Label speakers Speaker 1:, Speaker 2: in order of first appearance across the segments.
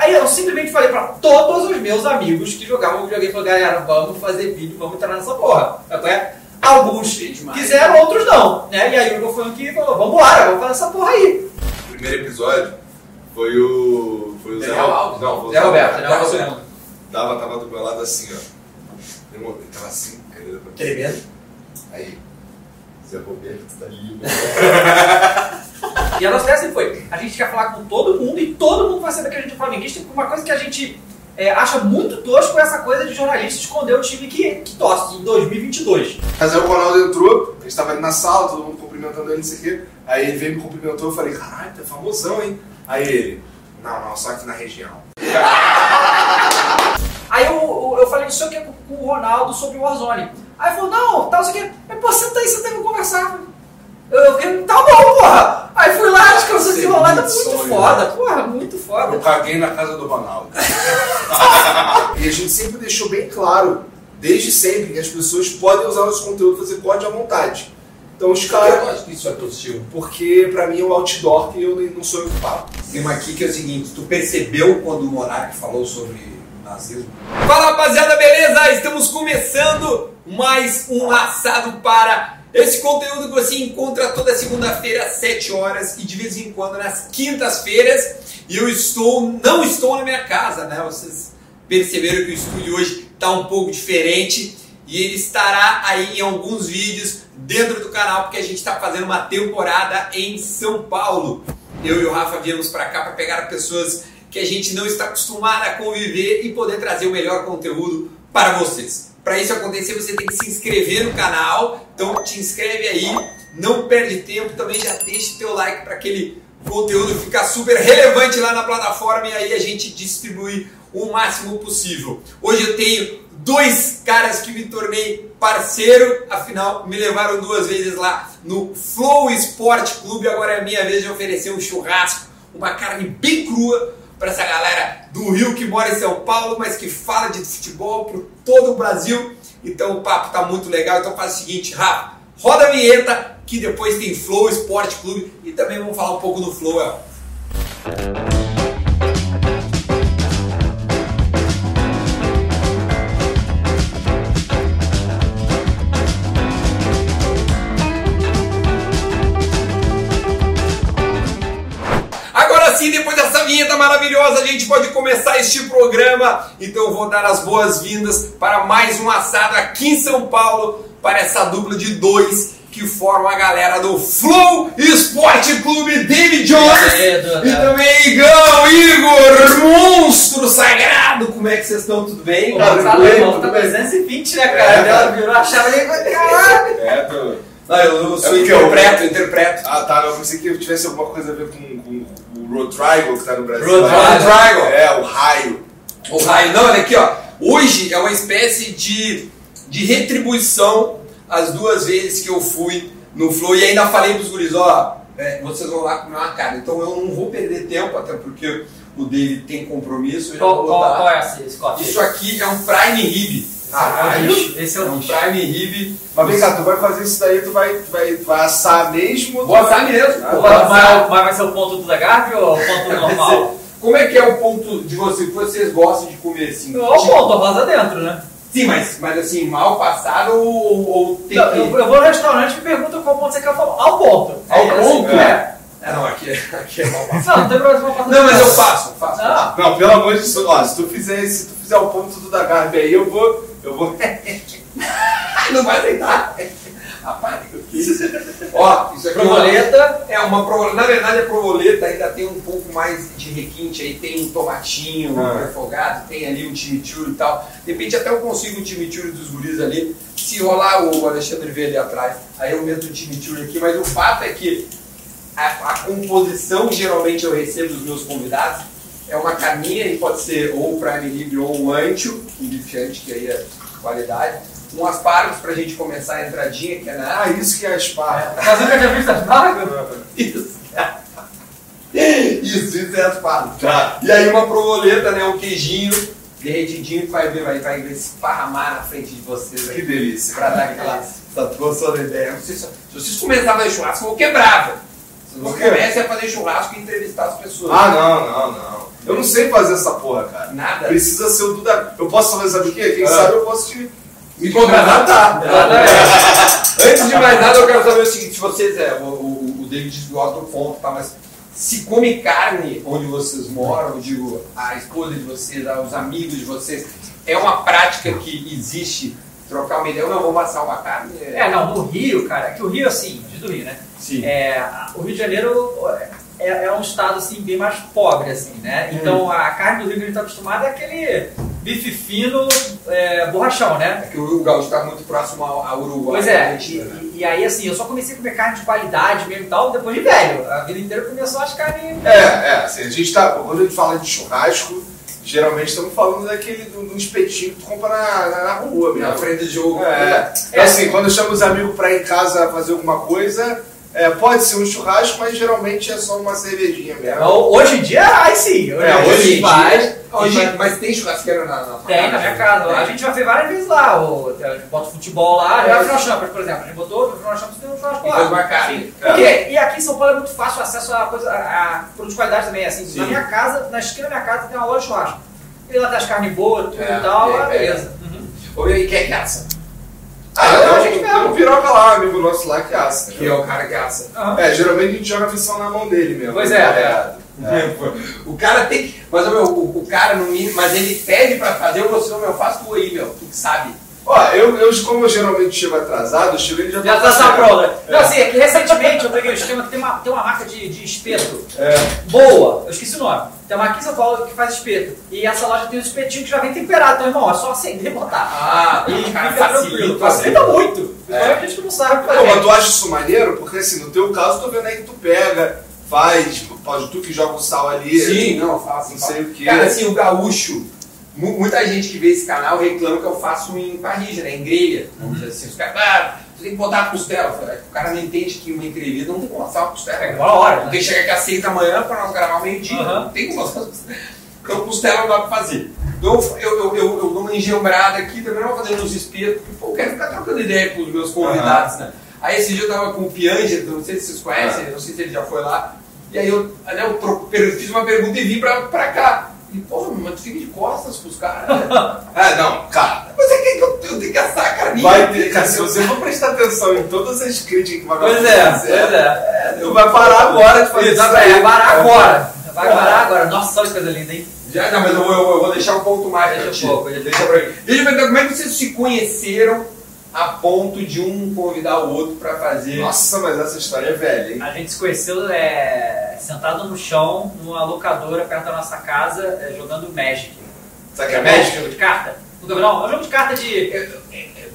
Speaker 1: Aí eu simplesmente falei pra todos os meus amigos que jogavam videogame, falei, galera, vamos fazer vídeo, vamos entrar nessa porra. Até alguns quiseram, outros não. Né? E aí o Igor foi aqui e falou, vambora, vamos fazer essa porra aí.
Speaker 2: O primeiro episódio foi o. Foi o Zé,
Speaker 1: Zé
Speaker 2: Roberto. Não, foi o
Speaker 1: Zé Roberto, né?
Speaker 2: Tava,
Speaker 1: o
Speaker 2: tava, tava do meu lado assim, ó. Ele tava assim, aí ele olhou pra mim.
Speaker 1: Tremendo.
Speaker 2: Aí. Zé Roberto tá ali.
Speaker 1: E a nossa ideia sempre foi, a gente quer falar com todo mundo e todo mundo vai saber que a gente é flamenguista, porque uma coisa que a gente é, acha muito tosco é essa coisa de jornalista esconder o time que, que torce em 2022.
Speaker 2: Mas aí o Ronaldo entrou, a gente tava ali na sala, todo mundo cumprimentando ele, não sei o quê. Aí ele veio me cumprimentou, eu falei, caralho, tá famosão, hein? Aí ele, não, não, só aqui na região.
Speaker 1: Aí eu, eu, eu falei, não sei o que, com com o Ronaldo sobre o Warzone. Aí ele falou, não, tal, não sei o que. Mas, pô, senta aí, senta aí, vamos conversar. Eu, eu fiquei, tá bom, porra. Aí fui lá, acho que eu senti rolada muito
Speaker 2: Sonho,
Speaker 1: foda, porra, muito foda.
Speaker 2: Eu caguei na casa do Ronaldo. e a gente sempre deixou bem claro, desde sempre, que as pessoas podem usar nosso conteúdo e fazer corte à vontade. Então os
Speaker 3: Eu
Speaker 2: caras.
Speaker 3: acho que isso é possível.
Speaker 2: Porque pra mim é o outdoor que eu não sou eu que falo.
Speaker 3: Tem uma aqui que é o seguinte, tu percebeu quando o Monark falou sobre nazismo? Fala rapaziada, beleza? Estamos começando mais um assado para esse conteúdo que você encontra toda segunda-feira às 7 horas e de vez em quando nas quintas-feiras. E eu estou, não estou na minha casa, né? Vocês perceberam que o estúdio hoje está um pouco diferente e ele estará aí em alguns vídeos dentro do canal porque a gente está fazendo uma temporada em São Paulo. Eu e o Rafa viemos para cá para pegar pessoas que a gente não está acostumado a conviver e poder trazer o melhor conteúdo para vocês. Para isso acontecer, você tem que se inscrever no canal. Então te inscreve aí, não perde tempo, também já deixa teu like para aquele conteúdo ficar super relevante lá na plataforma e aí a gente distribui o máximo possível. Hoje eu tenho dois caras que me tornei parceiro, afinal me levaram duas vezes lá no Flow Sport Clube. Agora é a minha vez de oferecer um churrasco, uma carne bem crua para essa galera do Rio que mora em São Paulo, mas que fala de futebol por todo o Brasil. Então o papo tá muito legal. Então faz o seguinte, Rafa, roda a vinheta que depois tem Flow Sport Clube e também vamos falar um pouco do Flow. É. Agora sim, depois maravilhosa, a gente pode começar este programa. Então eu vou dar as boas-vindas para mais um assado aqui em São Paulo, para essa dupla de dois que formam a galera do Flow Esporte Clube, David Jones
Speaker 1: E
Speaker 3: e também Igão, Igor, monstro sagrado. Como é que vocês estão? Tudo bem?
Speaker 1: Pô,
Speaker 2: Cara,
Speaker 1: tá,
Speaker 2: tudo bem,
Speaker 1: irmão, tá
Speaker 2: bem.
Speaker 1: 320, né, cara? Ela virou a chave ali, caralho.
Speaker 2: É, tô...
Speaker 3: Não, eu, eu sou
Speaker 2: É eu-
Speaker 3: interpreto, interpreto.
Speaker 2: Ah, tá. Eu pensei que tivesse alguma coisa a ver com, com o Road Triangle que tá no Brasil.
Speaker 3: Road Triangle.
Speaker 2: É, o raio.
Speaker 3: O raio, não, olha aqui, ó. Hoje é uma espécie de, de retribuição as duas vezes que eu fui no Flow e ainda falei pros guris, ó, é, vocês vão lá comer uma carne. Então eu não vou perder tempo, até porque o David tem compromisso.
Speaker 1: Qual, qual, qual é Scott?
Speaker 3: Isso aqui é um Prime Rib.
Speaker 1: Caralho, esse é
Speaker 3: É
Speaker 1: o
Speaker 3: um
Speaker 1: bicho.
Speaker 3: Prime Rib.
Speaker 2: Mas vem cá, tu vai fazer isso daí, tu vai, tu vai, tu vai assar mesmo?
Speaker 3: Vou assar
Speaker 2: vai-
Speaker 3: mesmo.
Speaker 2: Ah,
Speaker 3: Vou
Speaker 1: Mas,
Speaker 3: assar.
Speaker 1: mas- vai ser o ponto do Zagarbi ou o ponto normal?
Speaker 3: Como é que é o ponto de vocês que vocês gostam de comer assim?
Speaker 1: Ou o ponto, rosa dentro, né?
Speaker 3: Sim, mas, mas assim, mal passado ou, ou tem
Speaker 1: Não,
Speaker 3: que...
Speaker 1: eu, eu vou no restaurante e pergunto qual ponto você quer falar. Ao ponto.
Speaker 3: Ao
Speaker 1: É, assim,
Speaker 3: ponto?
Speaker 1: é.
Speaker 3: É, não, aqui, aqui é mal passado.
Speaker 1: Não, não tem problema, eu faço
Speaker 3: Não, mas eu faço, faço.
Speaker 1: Ah,
Speaker 2: Não, pelo amor de Deus, ó, se tu fizer, se tu fizer o ponto do da Garbi aí, eu vou. Eu vou.
Speaker 3: Não vai aceitar. Rapaz, Ó, isso aqui é
Speaker 1: provoleta.
Speaker 3: é uma provoleta. Na verdade, a provoleta ainda tem um pouco mais de requinte. Aí tem um tomatinho
Speaker 2: Ah.
Speaker 3: refogado, tem ali um chimichurri e tal. De repente, até eu consigo um chimichurri dos guris ali. Se rolar o Alexandre ver ali atrás, aí eu meto o chimichurri aqui. Mas o fato é que a, a composição geralmente eu recebo dos meus convidados é uma carninha e pode ser ou prime rib ou um ancho, um bife ancho, que aí é qualidade. Um aspargos pra gente começar a entradinha, que é na
Speaker 2: Ah, isso que é a esparra.
Speaker 1: Mas nunca tinha visto aspargo?
Speaker 3: Isso. Isso, isso é aspargo.
Speaker 2: Tá.
Speaker 3: E aí uma provoleta, né? Um queijinho derretidinho que vai ver, vai, vai esparramar na frente de vocês
Speaker 2: Que
Speaker 3: aí.
Speaker 2: delícia.
Speaker 3: Pra dar aquela. Tá gostou da ideia? Vocês- se vocês começarem a fazer churrasco, eu vou quebrar, velho. Vocês não comecem a fazer churrasco e entrevistar as pessoas.
Speaker 2: Ah, não, não, não. Eu não sei fazer essa porra, cara.
Speaker 3: Nada.
Speaker 2: Precisa ser o Duda. Eu posso fazer, sabe o quê? Quem
Speaker 3: Ah.
Speaker 2: sabe eu posso te.
Speaker 3: Me contratar.
Speaker 1: Exatamente.
Speaker 3: Antes de mais nada, eu quero saber o seguinte: se vocês, é, o, o, o David gosta do ponto, tá? Mas se come carne onde vocês moram, eu digo, a esposa de vocês, os amigos de vocês, é uma prática que existe trocar uma ideia? Eu não vou passar uma carne.
Speaker 1: É, não, no Rio, cara, que o Rio, assim, diz do Rio, né?
Speaker 3: Sim.
Speaker 1: É, o Rio de Janeiro é, é um estado, assim, bem mais pobre, assim, né? Então, a carne do Rio que a gente tá acostumado é aquele bife fino, é, borrachão, né?
Speaker 3: É que o gaúcho está muito próximo ao, ao Uruguai.
Speaker 1: Pois é,
Speaker 3: Argentina, né?
Speaker 1: e, e aí assim, eu só comecei a comer carne de qualidade mesmo e tal, depois de velho. A vida inteira só as carnes.
Speaker 2: É, é, assim, a gente tá. Quando a gente fala de churrasco, geralmente estamos falando daquele do, do espetinho que tu compra na, na, rua mesmo.
Speaker 3: Na frente do jogo.
Speaker 2: É. Então, assim, quando chama os amigos pra ir em casa fazer alguma coisa, é, pode ser um churrasco, mas geralmente é só uma cervejinha mesmo.
Speaker 1: Hoje em dia, aí sim. Hoje,
Speaker 2: É,
Speaker 1: em dia
Speaker 2: hoje em
Speaker 1: vai.
Speaker 3: Hoje, mas tem churrasqueira na, na
Speaker 1: Tem na minha casa. A gente já fez várias vezes lá. O, a gente bota futebol lá. Já final Champions, por exemplo. A gente botou o final Champions tem um churrasco
Speaker 3: E
Speaker 1: lá.
Speaker 3: carne.
Speaker 1: Sim. Porque, e aqui em São Paulo é muito fácil o acesso a, coisa, a, a produtos de qualidade também. Assim,
Speaker 3: Sim.
Speaker 1: na minha casa, na esquina da minha casa, tem uma loja de churrasco. E lá tem as carnes boas, tudo
Speaker 3: É,
Speaker 1: e tal.
Speaker 3: e aí
Speaker 1: ah,
Speaker 3: pega.
Speaker 1: beleza. Uhum.
Speaker 3: Ou e aí, quem é que assa?
Speaker 2: Ah,
Speaker 1: eu-
Speaker 2: eu,
Speaker 1: a gente mesmo.
Speaker 2: um piroca lá, amigo nosso lá que assa.
Speaker 3: Que é o cara que assa.
Speaker 1: Aham.
Speaker 2: É, geralmente a gente joga a missão na mão dele mesmo.
Speaker 1: Pois é.
Speaker 2: É.
Speaker 3: O cara tem que. Mas meu, o, o cara no mínimo, mas ele pede pra fazer, eu meu, faz tu aí, meu, tu que sabe.
Speaker 2: Ó, eu, eu, como eu geralmente chego atrasado, eu chego ele já
Speaker 1: Já tá essa prova. Não, assim, é que recentemente eu peguei o esquema que tem uma, tem uma marca de, de espeto
Speaker 2: É.
Speaker 1: boa, eu esqueci o nome. Tem uma aqui em São Paulo que faz espeto. E essa loja tem os espetinhos que já vem temperado, então, irmão, é só acender e botar.
Speaker 3: Ah,
Speaker 1: E
Speaker 3: o
Speaker 1: fica
Speaker 3: cara
Speaker 1: tranquilo.
Speaker 3: facilita.
Speaker 1: Facilita muito. Principalmente a gente não sabe
Speaker 2: Pô, mas
Speaker 1: fazer.
Speaker 2: tu acha isso maneiro? Porque assim, no teu caso, eu tô vendo aí que tu pega, faz, pode tu que joga o sal ali.
Speaker 3: Sim, não, faço.
Speaker 2: Não sei o quê.
Speaker 3: Cara, assim, o gaúcho, muita gente que vê esse canal reclama que eu faço em parrilha, né? Em grelha. Vamos dizer assim, os caras, ah, tu tem que botar a costela. Falei, O cara não entende que uma entrevista não tem como assar uma costela.
Speaker 1: É,
Speaker 3: cara.
Speaker 1: uma hora,
Speaker 3: Tem
Speaker 1: né?
Speaker 3: que chegar aqui às 6 da manhã para nós gravar meio-dia. Não tem como assar costela. Então, costela não dá pra fazer. Então, eu, eu, eu, eu dou uma engembrada aqui, também não vou fazer nos espetos, porque pô, eu quero ficar trocando ideia com os meus convidados, né? Aí esse dia eu tava com o Pianger, não sei se vocês conhecem, não sei se ele já foi lá. E aí eu, né, eu fiz uma pergunta e vim pra cá. E, porra, mas tu fica de costas pros caras. né?
Speaker 2: Ah, não, cara.
Speaker 3: Mas é que eu, eu tenho que assar a carninha.
Speaker 2: Vai ter, cara, se você for prestar atenção em todas as críticas que vai
Speaker 1: Pois é, pois é.
Speaker 2: tu vai parar agora de fazer isso
Speaker 1: vai parar agora. Vai parar agora. Nossa, olha que coisa linda, hein?
Speaker 3: Já, não, mas eu, vou- eu vou deixar um ponto mais
Speaker 1: Deixa
Speaker 3: pra
Speaker 1: um pouco, deixa-
Speaker 3: Deixa pra mim. Deixa eu perguntar, como é que vocês se conheceram a ponto de um convidar o outro pra fazer...
Speaker 2: Nossa, mas essa história é velha, hein?
Speaker 1: A gente se conheceu é, sentado no chão, numa locadora perto da nossa casa, é, jogando Magic.
Speaker 2: Sabe que é
Speaker 1: Magic, jogo de carta? Viu, não? É um jogo de carta de.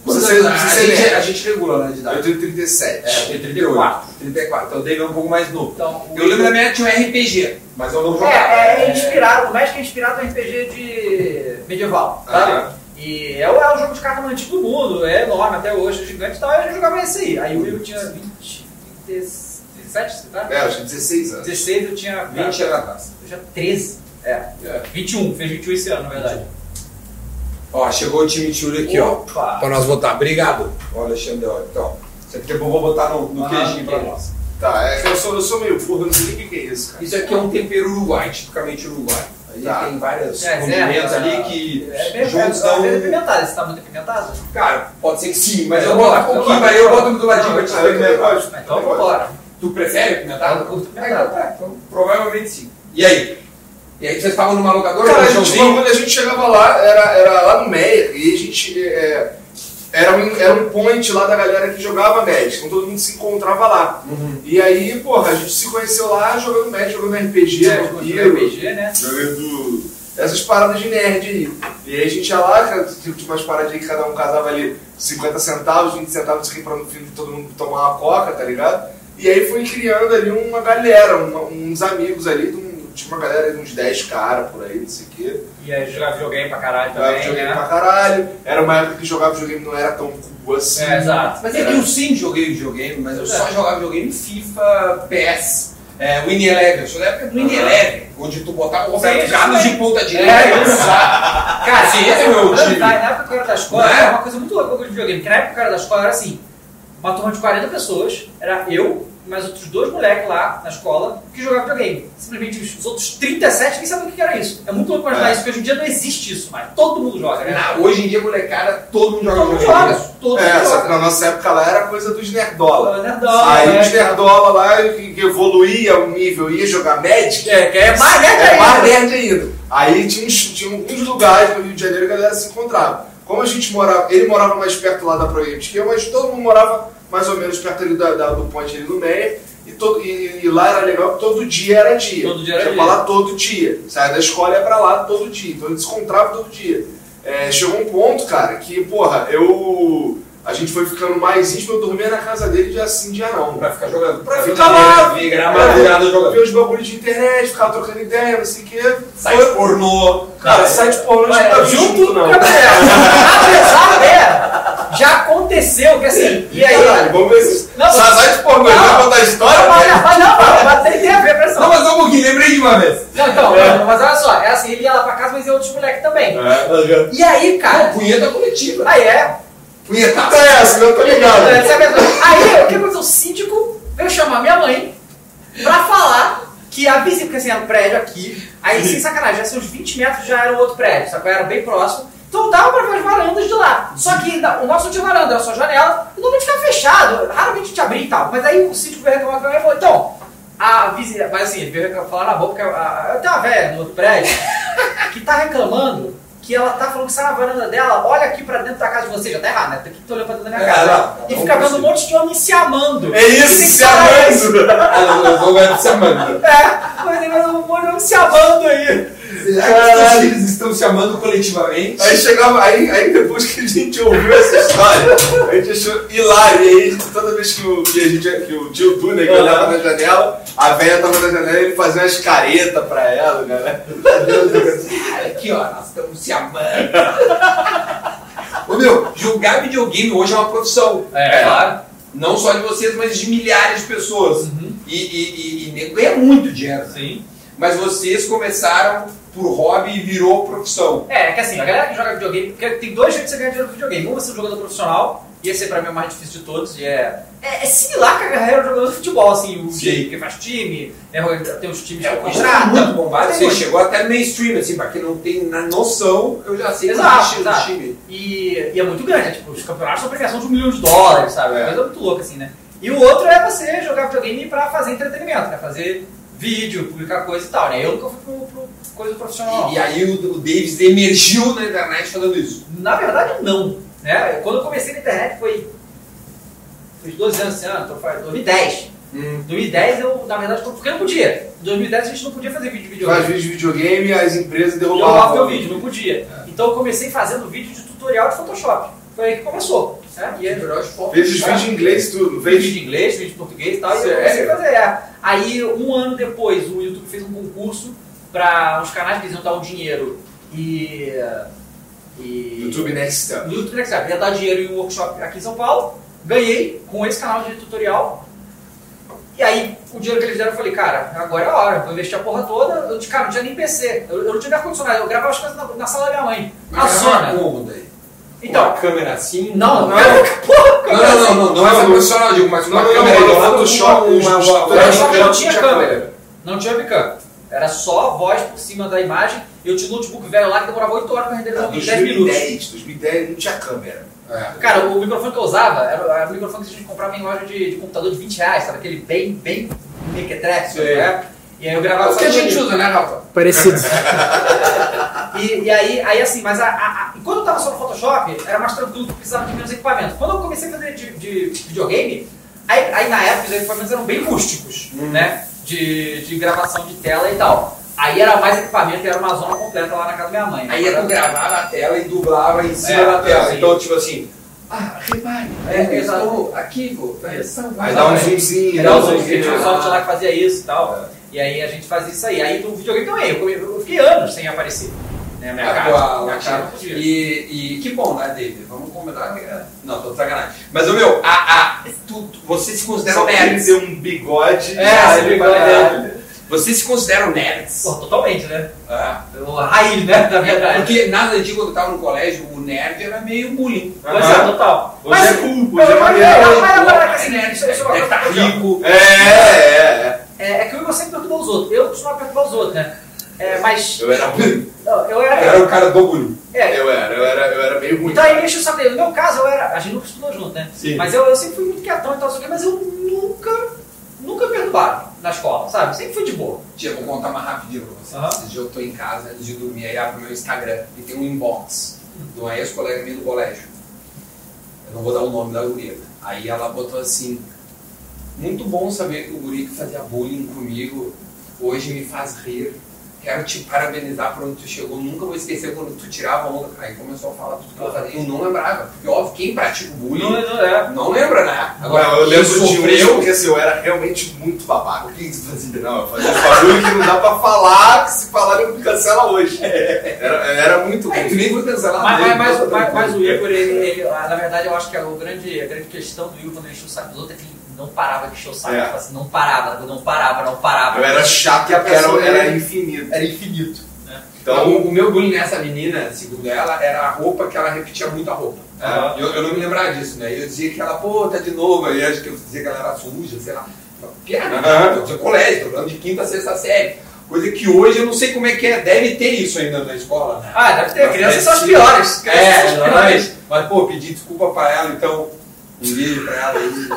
Speaker 2: Você- você
Speaker 3: a,
Speaker 2: é
Speaker 3: gente,
Speaker 2: velho.
Speaker 3: a gente regula, né, de idade.
Speaker 2: Eu tenho 37.
Speaker 3: É, eu tenho 34. 34, então o David é um pouco mais novo.
Speaker 1: Então, o-
Speaker 3: Eu lembro da minha tinha um RPG, mas eu não jogava.
Speaker 1: É, é inspirado, o Magic é inspirado no RPG de medieval, sabe?
Speaker 2: Aham.
Speaker 1: E é o, é o jogo de carta mais antigo do mundo, é enorme até hoje, é gigante e tal, e a gente jogava esse aí. Aí o Will tinha 20, 17, você tá?
Speaker 2: É, eu tinha 16 anos.
Speaker 1: 16, eu tinha
Speaker 3: 20 anos atrás.
Speaker 1: Eu tinha 13. É,
Speaker 3: É.
Speaker 1: 21, fez 21 esse ano, na verdade.
Speaker 3: Ó, chegou o time Tchula aqui, ó.
Speaker 1: Opa!
Speaker 3: Pra nós votar. Obrigado, ó, Alexandre. ó. Então, isso aqui depois eu vou botar no, no
Speaker 1: Ah,
Speaker 3: queijinho pra nós.
Speaker 2: Tá, é que eu sou, eu sou meio burro, não sei nem o que que é isso, cara.
Speaker 3: Isso aqui é um tempero uruguai, tipicamente uruguai. Aí
Speaker 2: Tá.
Speaker 3: tem vários
Speaker 1: É,
Speaker 3: condimentos
Speaker 1: é,
Speaker 3: ali que
Speaker 1: É bem
Speaker 3: juntos
Speaker 1: é,
Speaker 3: dão...
Speaker 1: é, é apimentado, esse tá muito apimentado?
Speaker 3: Cara, pode ser que sim, mas
Speaker 1: Eu
Speaker 3: eu boto um pouquinho, mas eu boto do ladinho pra te experimentar.
Speaker 1: Então vambora.
Speaker 3: Tu prefere apimentado?
Speaker 1: Eu curto apimentado.
Speaker 3: então tá, então provavelmente sim. E aí? E aí vocês estavam numa locadora,
Speaker 2: Cara,
Speaker 3: no
Speaker 2: a gente, quando a gente chegava lá, era, era lá no Meia, e a gente. é, era, um, era um point lá da galera que jogava Magic, então todo mundo se encontrava lá.
Speaker 3: Uhum.
Speaker 2: E aí, porra, a gente se conheceu lá jogando Magic, jogando RPG,
Speaker 1: É,
Speaker 2: vampiro,
Speaker 1: RPG, né?
Speaker 2: jogando essas paradas de nerd aí. E aí a gente ia lá, tipo, tinha umas paradas aí que cada um casava ali 50 centavos, 20 centavos aqui pra no fim todo mundo tomar uma coca, tá ligado? E aí foi criando ali uma galera, uma- uns amigos ali, de um- tinha uma galera de uns 10 caras por aí, não sei o quê.
Speaker 1: E aí jogava videogame pra caralho
Speaker 2: Jogava
Speaker 1: também,
Speaker 2: videogame pra
Speaker 1: né?
Speaker 2: caralho. Era uma época que jogar videogame não era tão cool assim.
Speaker 1: É, exato.
Speaker 3: Mas é que eu sim joguei videogame, mas eu
Speaker 1: É.
Speaker 3: só jogava videogame FIFA, PS, é, Winnie Eleven. Eu sou da época do Winnie Eleven, onde tu botava o
Speaker 1: sim.
Speaker 3: de ponta
Speaker 1: É,
Speaker 3: direita.
Speaker 1: isso. Cara,
Speaker 3: Sim, esse é o meu time.
Speaker 1: Na época que eu era da escola,
Speaker 3: Não é?
Speaker 1: era uma coisa muito louca com o videogame. Porque na época que eu era da escola era assim: uma turma de 40 pessoas, era eu, mais outros dois moleques lá na escola que jogavam videogame. Simplesmente os, os outros 37 nem sabiam o que era isso. É muito louco imaginar
Speaker 2: É.
Speaker 1: isso, porque hoje em dia não existe isso mais. Todo mundo joga, né?
Speaker 3: Na- hoje em dia, molecada, todo mundo joga
Speaker 1: Todo mundo joga. Todo
Speaker 2: É,
Speaker 1: mundo joga.
Speaker 2: na nossa época lá era coisa dos nerdola.
Speaker 1: Nerdola,
Speaker 2: Aí
Speaker 1: é.
Speaker 2: os nerdola lá que evoluía o nível, ia jogar Magic.
Speaker 1: É, que é mais nerd
Speaker 2: É
Speaker 1: ainda.
Speaker 2: mais nerd ainda. Aí tinha, uns, tinha alguns lugares no Rio de Janeiro que a galera se encontrava. Como a gente morava, ele morava mais perto lá da Proibidos que eu, mas todo mundo morava mais ou menos perto ali da, da- do ponte ali no Meia. E, todo, e, e lá era legal que todo dia era dia.
Speaker 1: Todo dia era
Speaker 2: Ia
Speaker 1: dia.
Speaker 2: pra lá todo dia. Saia da escola e ia pra lá todo dia. Então eles se encontravam todo dia. É, chegou um ponto, cara, que, porra, eu. A gente foi ficando mais íntimo, eu dormia na casa dele dia sim, dia não.
Speaker 3: Pra ficar jogando.
Speaker 2: Pra
Speaker 3: de
Speaker 2: ficar lá.
Speaker 3: Virar madrugada
Speaker 2: Ver
Speaker 3: jogando.
Speaker 2: os bagulhos de internet, ficar trocando ideia, não sei o quê.
Speaker 3: Site
Speaker 2: Foi-
Speaker 3: pornô.
Speaker 2: Cara, site pornô não
Speaker 1: Olha,
Speaker 2: tá
Speaker 1: junto
Speaker 2: junto, não.
Speaker 1: a Apesar de, já aconteceu que assim, e aí...
Speaker 2: Caralho, vamos ver se.
Speaker 1: Não,
Speaker 2: Só site pornô, ele
Speaker 1: não.
Speaker 2: vai contar a história,
Speaker 1: Não,
Speaker 2: velho.
Speaker 1: mas não, mas mas tem tem a ver, presta
Speaker 3: Não, mas só um pouquinho, lembrei de uma vez.
Speaker 1: Não, então, não, mas olha só, é assim, ele ia lá pra casa, mas ia outros moleques também.
Speaker 2: É.
Speaker 1: E aí,
Speaker 3: Não,
Speaker 1: cara,
Speaker 3: punheta coletiva.
Speaker 1: aí é,
Speaker 3: Punhetaça.
Speaker 2: É essa, eu tô ligado.
Speaker 1: É, sabe, Aí, o que aconteceu? O síndico veio chamar minha mãe pra falar que a vizinha, porque assim, era um prédio aqui, aí sem sacanagem, assim, uns 20 metros já era o outro prédio, só que era bem próximo. Então dava pra ver as varandas de lá. Só que o nosso tinha varanda, era só janela, e normalmente ficava fechado, raramente gente abria e tal. Mas aí o síndico veio reclamar com a minha falou, então, a vizinha, mas assim, veio falar na boca, porque a, a, tem uma velha no outro prédio que tá reclamando que ela tá falando que sai na varanda dela, olha aqui pra dentro da casa de vocês, já tá errado, né? Tem que tô olhando pra dentro da minha
Speaker 3: É,
Speaker 1: casa. e fica vendo um monte de homem se amando.
Speaker 2: É isso, se amando.
Speaker 3: Ah, não, eu vou ver se amando.
Speaker 1: É, mas tem vendo um monte de homem se amando aí.
Speaker 3: Será que filhos estão se amando coletivamente?
Speaker 2: Aí chegava, aí, aí depois que a gente ouviu essa história, a gente achou hilário. E aí, toda vez que o, que a gente, que o tio Tu, né, que olhava na janela, a velha tava na janela e ele fazia umas caretas pra ela, né?
Speaker 3: Cara, aqui ó, nós estamos se amando. Ô meu, jogar videogame hoje é uma profissão.
Speaker 1: É, claro.
Speaker 3: Não só de vocês, mas de milhares de pessoas.
Speaker 1: Uhum.
Speaker 3: E, e, e, e nego ganha muito dinheiro.
Speaker 1: Sim.
Speaker 3: Mas vocês começaram por hobby e virou profissão.
Speaker 1: É, é que assim, a galera que joga videogame, porque tem dois jeitos de você ganhar dinheiro no videogame. Um é ser um jogador profissional, e esse pra mim é o mais difícil de todos, e é, é, é similar com a carreira do jogador de futebol, assim, o jeito que faz time, é, tem os times
Speaker 3: É
Speaker 1: que contratam.
Speaker 3: muito bombado.
Speaker 1: Tem
Speaker 3: Você
Speaker 1: muito.
Speaker 3: chegou até mainstream, assim, pra quem não tem na noção, eu já sei que
Speaker 1: Exato, exato.
Speaker 3: time.
Speaker 1: E, e é muito grande, é, tipo, os campeonatos são premiação de um milhão de dólares, sabe? É
Speaker 2: É.
Speaker 1: uma coisa muito louca, assim, né? E o outro é você jogar videogame pra fazer entretenimento, né? Fazer vídeo, publicar coisa e tal, né? Eu nunca fui pro, pro coisa profissional.
Speaker 3: E, e aí o, o Davis emergiu na internet falando isso.
Speaker 1: Na verdade, não. Né? Quando eu comecei na internet foi. Foi 12 anos esse ano, então foi 2010.
Speaker 3: Hum.
Speaker 1: 2010 eu, na verdade, porque eu não podia. Em 2010 a gente não podia fazer vídeo de
Speaker 2: Faz
Speaker 1: videogame.
Speaker 2: vídeo de videogame, as empresas
Speaker 1: Eu derrubava
Speaker 2: derrubavam.
Speaker 1: meu vídeo, não podia. Então eu comecei fazendo vídeo de tutorial de Photoshop. Foi aí que começou. Né? E aí,
Speaker 2: Fez os vídeos em inglês e tudo,
Speaker 1: Fez
Speaker 2: fez.
Speaker 1: vídeo em inglês, vídeo em português e tal, e eu
Speaker 3: Sério?
Speaker 1: comecei a fazer. é. Aí, um ano depois, o YouTube fez um concurso para uns canais que iam dar um dinheiro e. e
Speaker 2: YouTube Next Step.
Speaker 1: no YouTube Next Step. Ia dar dinheiro em um workshop aqui em São Paulo, ganhei com esse canal de tutorial. E aí, o dinheiro que eles deram, eu falei, cara, agora é a hora, vou investir a porra toda. Eu, de- cara, não tinha nem PC, eu, eu não tinha ar-condicionado, eu gravava as coisas na, na sala da minha mãe. A zona.
Speaker 3: Como daí?
Speaker 1: Então,
Speaker 3: Uma câmera assim?
Speaker 1: não,
Speaker 3: não é.
Speaker 1: porra,
Speaker 3: Não, não, não, não, não é
Speaker 2: Não, não.
Speaker 3: profissional, digo, mas uma
Speaker 2: Não, não,
Speaker 3: câmera igual uma-
Speaker 2: Photoshop,
Speaker 3: uma-
Speaker 2: não
Speaker 1: não
Speaker 2: tinha câmera.
Speaker 1: Não tinha webcam. Era só voz por cima da imagem. Eu tinha um notebook velho lá que demorava 8 horas pra renderizar um vídeo, 10 minutos.
Speaker 2: 2010, 2010 não tinha câmera.
Speaker 3: É.
Speaker 1: Cara, o microfone que eu usava era, era o microfone que a gente comprava em loja de, de computador de 20 reais, sabe? Aquele bem, bem mequetrefe, sabe?
Speaker 3: Sei.
Speaker 1: É. E aí eu gravava
Speaker 3: É o que a gente usa, né, Rafa?
Speaker 4: Parecido.
Speaker 1: E, e aí, aí assim, mas a, a- a- e quando eu tava só no Photoshop, era mais tranquilo, porque precisava de menos equipamento. Quando eu comecei a fazer de, de videogame, aí, aí na época os equipamentos eram bem rústicos,
Speaker 3: Uhum.
Speaker 1: né? De, de gravação de tela e tal. Aí era mais equipamento era uma zona completa lá na casa da minha mãe.
Speaker 3: Aí tu gravava a tela e dublava em cima
Speaker 1: É,
Speaker 3: da tela.
Speaker 1: sim.
Speaker 3: Então, tipo assim, ah, repare,
Speaker 1: É,
Speaker 3: é, estou arquivo, versão.
Speaker 2: Aí dá um zoomzinho,
Speaker 1: Era
Speaker 2: dá um
Speaker 1: Zoom,
Speaker 2: zoomzinho.
Speaker 1: tinha um software lá que fazia isso e tal. E aí a gente fazia isso aí. Aí no videogame também, eu, eu fiquei anos sem aparecer. Né? Minha cara,
Speaker 3: Atual,
Speaker 1: minha cara
Speaker 3: e, e que bom, né, David? Vamos combinar é- Não, tô de sacanagem. Mas, meu, a, a, tu, você se considera
Speaker 2: Só
Speaker 3: um nerd.
Speaker 2: tem um bigode.
Speaker 1: É, bigode
Speaker 2: vai-
Speaker 1: é.
Speaker 3: Vocês se consideram nerds?
Speaker 1: Pô, totalmente, né?
Speaker 3: Ah.
Speaker 1: Eu- A raiz, né? Na verdade.
Speaker 3: Porque nada de quando eu tava no colégio, o nerd era meio bullying.
Speaker 1: Pois é, total.
Speaker 2: Hoje é cool,
Speaker 1: Mas
Speaker 2: hoje é
Speaker 1: eu-
Speaker 2: maneiro.
Speaker 1: eu- eu-
Speaker 3: Pô,
Speaker 1: mas agora assim,
Speaker 3: nerd,
Speaker 1: isso- é
Speaker 3: tá
Speaker 1: eu-
Speaker 3: rico.
Speaker 2: É, é, é.
Speaker 1: É, é que o Igor sempre perturba os outros. Eu costumava perturbar os outros, né? É, mas.
Speaker 2: Eu era ruim.
Speaker 1: Eu, eu era.
Speaker 3: Era o cara do bullying.
Speaker 1: É,
Speaker 2: Eu era, eu era, eu era meio ruim.
Speaker 1: Então aí o saco dele. No meu caso, eu era. A gente nunca estudou junto, né?
Speaker 3: Sim.
Speaker 1: Mas eu, eu sempre fui muito quietão e tal, não sei o quê, mas eu nunca. Nunca perturbava na escola, sabe? Sempre fui de boa.
Speaker 3: Tia, vou contar mais rapidinho pra você.
Speaker 1: Aham.
Speaker 3: Esse dia eu tô em casa, antes de dormir, aí abro meu Instagram e tem um inbox de uma ex-colega minha do colégio. Eu não vou dar o nome da guria. Aí ela botou assim, muito bom saber que o guri que fazia bullying comigo hoje me faz rir. Quero te parabenizar por onde tu chegou. Nunca vou esquecer quando tu tirava onda. Aí começou a falar tudo que eu fazia. Eu não lembrava. Porque, óbvio, quem pratica o bullying
Speaker 1: Não, não é.
Speaker 3: não lembra, né?
Speaker 2: Agora, eu
Speaker 3: quem
Speaker 2: lembro de um
Speaker 3: sofreu,
Speaker 2: porque assim, eu era realmente muito babaca. O que você fazia? Não, eu fazia um bagulho que não dá pra falar, que se falar eu me cancela hoje. Era, era muito
Speaker 3: É, tu
Speaker 2: ruim.
Speaker 3: nem foi cancelado.
Speaker 1: Mas, mas, mas, mas- mas o. Igor, ele, ele- na verdade, eu acho que a, o grande, a grande questão do Igor quando ele encheu o saco dos outros é que ele não parava de encher o saco.
Speaker 2: É.
Speaker 1: Tipo assim, não parava, não parava, não parava.
Speaker 2: Eu era chato,
Speaker 1: Que a pessoa
Speaker 2: era
Speaker 1: era-
Speaker 2: infinito.
Speaker 1: Era infinito. Né?
Speaker 3: Então,
Speaker 2: Então,
Speaker 3: o, o meu bullying nessa menina, segundo ela, era a roupa que ela repetia muito a roupa.
Speaker 1: Aham.
Speaker 3: Eu, eu não me lembrava disso, né? Eu dizia que ela, pô, tá de novo. Aí acho que eu dizia que ela era suja, sei lá. Piada,
Speaker 2: Aham.
Speaker 3: eu tinha colégio, tô falando de quinta a sexta série. Coisa que hoje eu não sei como é que é, deve ter isso ainda na escola, né?
Speaker 1: Ah, deve ter. Crianças são as piores.
Speaker 3: É,
Speaker 1: são as piores.
Speaker 3: Mas, pô, pedi desculpa pra ela, então, um beijo pra ela aí.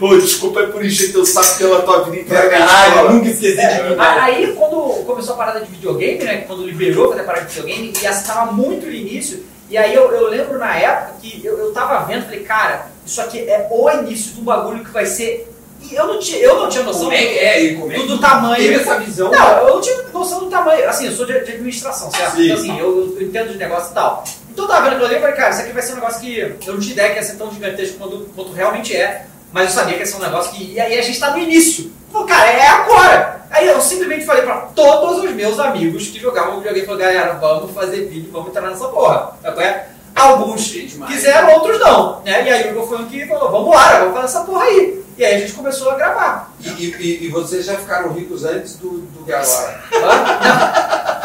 Speaker 2: ô, desculpa é por encher teu saco pela tua vida inteira
Speaker 3: Caralho, nunca esqueci de mim.
Speaker 1: A- Aí, quando começou a parada de videogame, né? Quando liberou fazer parada de videogame, e assim, tava muito no início. E aí eu, eu lembro na época que eu, eu tava vendo, falei, cara, isso aqui é o início de um bagulho que vai ser. E eu não tinha, eu não tinha noção
Speaker 3: Como é é? E como é
Speaker 1: do, do tamanho.
Speaker 3: teve essa visão?
Speaker 1: Não, eu não tinha noção do tamanho. Assim, eu sou de, de administração, certo?
Speaker 3: Sim.
Speaker 1: Então, assim, eu, eu entendo de negócio e tal. Então eu tava vendo aquilo ali e falei, cara, isso aqui vai ser um negócio que eu não tinha ideia que ia ser tão gigantesco quanto, quanto realmente é. Mas eu sabia que ia ser um negócio que. E aí a gente tá no início. Pô, cara, é agora! Aí eu simplesmente falei pra todos os meus amigos que jogavam videogame, falei, galera, vamos fazer vídeo, vamos entrar nessa porra. É? Alguns quiseram, outros não. Né? E aí o Igor foi um que falou, vambora, vamos fazer essa porra aí. E aí a gente começou a gravar.
Speaker 3: E, e- e vocês já ficaram ricos antes do, do que agora?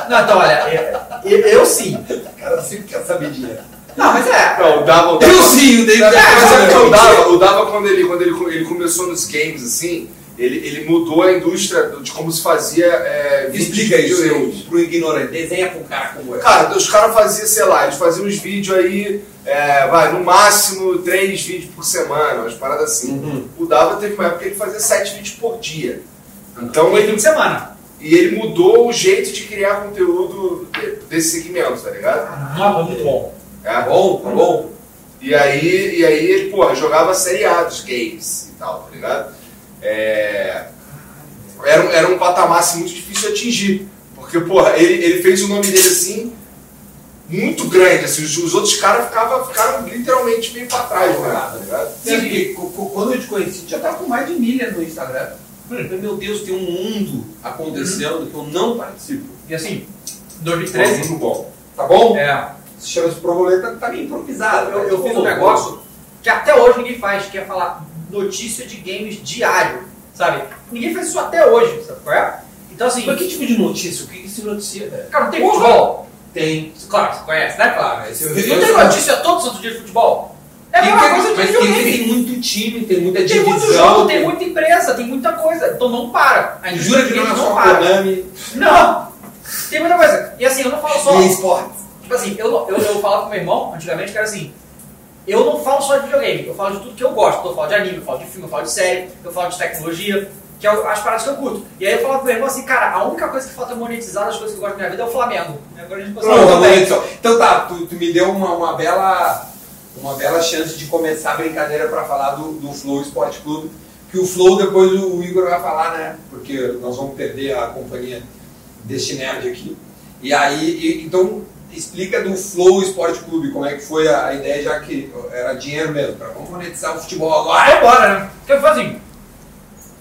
Speaker 1: Não, então olha, eu, eu sim.
Speaker 3: O cara sempre quer saber dinheiro.
Speaker 1: Não, mas é.
Speaker 2: Não, o Dava, o Dava,
Speaker 3: Eu sim, o David
Speaker 2: Mas
Speaker 3: já
Speaker 2: sabe o que eu dava? O Dava, quando ele, quando ele, ele começou nos games, assim, ele, ele mudou a indústria de como se fazia é, vídeo
Speaker 3: Explica isso
Speaker 2: videogames.
Speaker 3: pro ignorante. Desenha um cara como eu.
Speaker 2: Cara, os caras faziam, sei lá, eles faziam uns vídeos aí, é, vai, no máximo três vídeos por semana, umas paradas assim.
Speaker 3: Uhum.
Speaker 2: O Dava teve uma época que ele fazia sete vídeos por dia. Então
Speaker 1: Foi fim
Speaker 2: ele,
Speaker 1: de semana.
Speaker 2: E ele mudou o jeito de criar conteúdo de- desse segmento, tá ligado?
Speaker 1: Ah, muito bom.
Speaker 3: Tá
Speaker 2: É.
Speaker 3: bom, tá bom.
Speaker 2: E aí, e aí ele, porra, jogava Série A dos games e tal, tá ligado? É, Era, um- era um patamar assim, muito difícil de atingir. Porque, porra, ele, ele fez o nome dele assim, muito grande, assim, os, os outros caras ficavam, ficaram literalmente meio pra trás, né, tá ligado?
Speaker 3: Sim, porque quando eu te conheci, tu já tava com mais de milha no Instagram. Falei, meu Deus, tem um mundo acontecendo que eu não participo.
Speaker 1: E assim,
Speaker 2: Pô,
Speaker 1: 2013.
Speaker 2: muito bom.
Speaker 3: Tá bom?
Speaker 1: É,
Speaker 3: Se chama de provoleta, tá meio improvisado.
Speaker 1: eu,
Speaker 3: né?
Speaker 1: eu fiz um negócio que até hoje ninguém faz, que é falar notícia de games diário, sabe? Ninguém faz isso até hoje, sabe qual é? Então assim,
Speaker 3: Mas que tipo de notícia? O que que se noticia, velho?
Speaker 1: cara, não tem
Speaker 3: Porra!
Speaker 1: futebol.
Speaker 3: Tem.
Speaker 1: Claro, você conhece, né?
Speaker 3: Claro, esse
Speaker 1: Não tem notícia todo santo dia de futebol. É
Speaker 3: Tem que-
Speaker 1: coisa de
Speaker 3: mas tem,
Speaker 1: videogame.
Speaker 3: tem muito time, tem muita
Speaker 1: Tem
Speaker 3: divisão.
Speaker 1: muito jogo, tem muita empresa, tem muita coisa. Então não para. A
Speaker 3: Jura que não é só Konami
Speaker 1: Não! Tem muita coisa. E assim, eu não falo só.
Speaker 3: e esportes.
Speaker 1: Tipo assim, eu, eu, eu falava com meu irmão antigamente que era assim. Eu não falo só de videogame, eu falo de tudo que eu gosto. Eu falo de anime, eu falo de filme, eu falo de série, eu falo de tecnologia, que é as paradas que eu curto. E aí eu falava pro meu irmão assim, cara, a única coisa que falta monetizar das coisas que eu gosto da minha vida é o Flamengo. Agora a gente consegue
Speaker 3: Pronto,
Speaker 1: também.
Speaker 3: então, então tá, tu, tu me deu uma, uma bela uma bela chance de começar a brincadeira para falar do, do Flow Esporte Clube, que o Flow depois o Igor vai falar, né? Porque nós vamos perder a companhia deste nerd aqui. E aí, e- então explica do Flow Esporte Clube, como é que foi a, a ideia, já que era dinheiro mesmo, para vamos monetizar o futebol agora.
Speaker 1: Vai embora, né? Porque foi assim.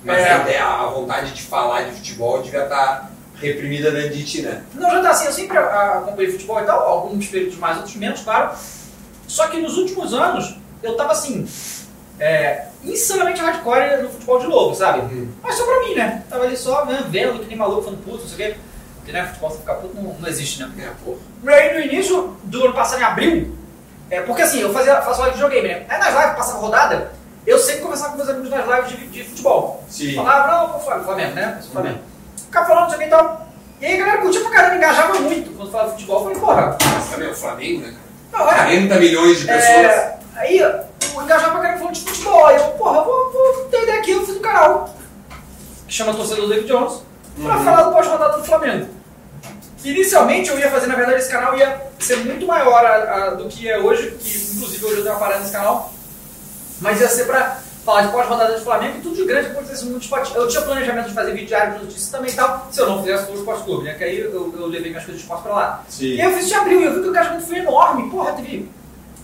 Speaker 3: Mas
Speaker 1: É.
Speaker 3: a ideia, a vontade de falar de futebol devia estar reprimida dentro de ti, né?
Speaker 1: Não, já tá assim, eu sempre acompanhei futebol e tal, alguns períodos mais, outros menos, claro. Só que nos últimos anos, eu tava assim, é, insanamente hardcore no futebol de novo, sabe?
Speaker 3: Uhum.
Speaker 1: Mas só pra mim, né? Tava ali só né, vendo, que nem maluco, falando puto, não sei o quê. Porque né, futebol ficar puto não, não existe, né?
Speaker 3: É, pô.
Speaker 1: E aí no início do ano passado, em abril, é, porque assim, eu fazia, faço live de videogame, né? Aí nas lives, passava rodada, eu sempre conversava com meus amigos nas lives de, de futebol.
Speaker 3: Sim.
Speaker 1: Falava, não, Flamengo, Flamengo, né? Flamengo. Ficava falando, não sei o que e tal. E aí a galera curtia pra caramba, engajava muito quando falava de futebol. Eu falei, porra,
Speaker 3: também é o Flamengo, né?
Speaker 1: Não, é.
Speaker 3: 40 milhões de pessoas.
Speaker 1: É, aí eu engajava pra caramba falando de futebol. Aí eu, porra, vou, vou ter ideia aqui, eu fiz um canal que chama Torcedor David Jones pra
Speaker 3: Uhum.
Speaker 1: falar do pós-rodada do Flamengo. Inicialmente eu ia fazer, na verdade, esse canal ia ser muito maior a- a- do que é hoje, que inclusive hoje eu tenho uma parada nesse canal, mas ia ser pra falar de pós-rodada de Flamengo e tudo de grande que acontecesse no esporte. Eu tinha planejamento de fazer vídeo diário de notícias também e tal, se eu não fizesse o Esporte Clube, né? Que aí eu, eu levei minhas coisas de esporte pra lá.
Speaker 3: Sim.
Speaker 1: E aí eu fiz de abril e eu vi que o engajamento foi enorme. Porra, teve.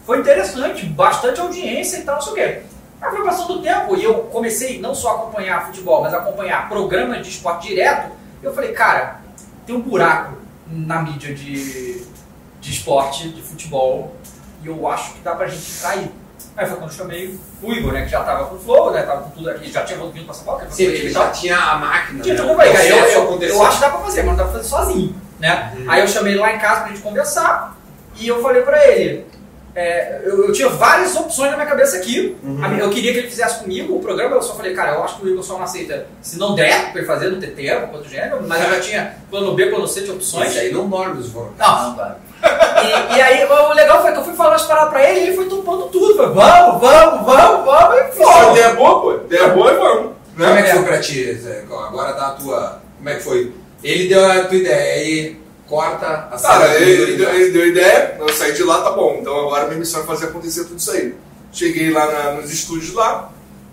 Speaker 1: Foi interessante, bastante audiência e tal, não sei o quê. Aí foi passando o tempo e eu comecei não só a acompanhar futebol, mas a acompanhar programas de esporte direto. E eu falei, cara, tem um buraco na mídia de, de esporte, de futebol, e eu acho que dá pra gente entrar aí. Aí foi quando eu chamei o Igor, né, que já tava com o Flow, né, tava com tudo aqui, já tinha vindo pra São Paulo, que era
Speaker 3: Sim, ele já tinha a máquina.
Speaker 1: Tinha
Speaker 3: né?
Speaker 1: tudo bem, aí eu, eu,
Speaker 3: aconteceu.
Speaker 1: eu acho que dá pra fazer, mas não dá pra fazer sozinho, né?
Speaker 3: Uhum.
Speaker 1: Aí eu chamei ele lá em casa pra gente conversar e eu falei pra ele, é, eu, eu tinha várias opções na minha cabeça aqui,
Speaker 3: Uhum.
Speaker 1: Eu queria que ele fizesse comigo o programa, eu só falei, cara, eu acho que o Igor só não aceita se não der pra ele fazer, não ter tempo, coisa do gênero, mas eu já tinha plano B, plano C de opções.
Speaker 3: Isso aí não dorme os voos.
Speaker 1: Não, não dá. E, e aí, o legal foi que eu fui falar as paradas pra ele e ele foi topando tudo. Foi, vamos, vamos, vamos, vamos, e foi.
Speaker 2: ideia boa, pô. Ideia boa e vamos.
Speaker 3: Como é
Speaker 2: Né?
Speaker 3: que foi pra ti, Zé? Agora dá a tua. Como é que foi? Ele deu a tua ideia, aí corta a
Speaker 2: Cara,
Speaker 3: cena
Speaker 2: ele, ele, deu- ele deu ideia, eu saí de lá, tá bom. Então agora minha missão é fazer acontecer tudo isso aí. Cheguei lá na- nos estúdios lá,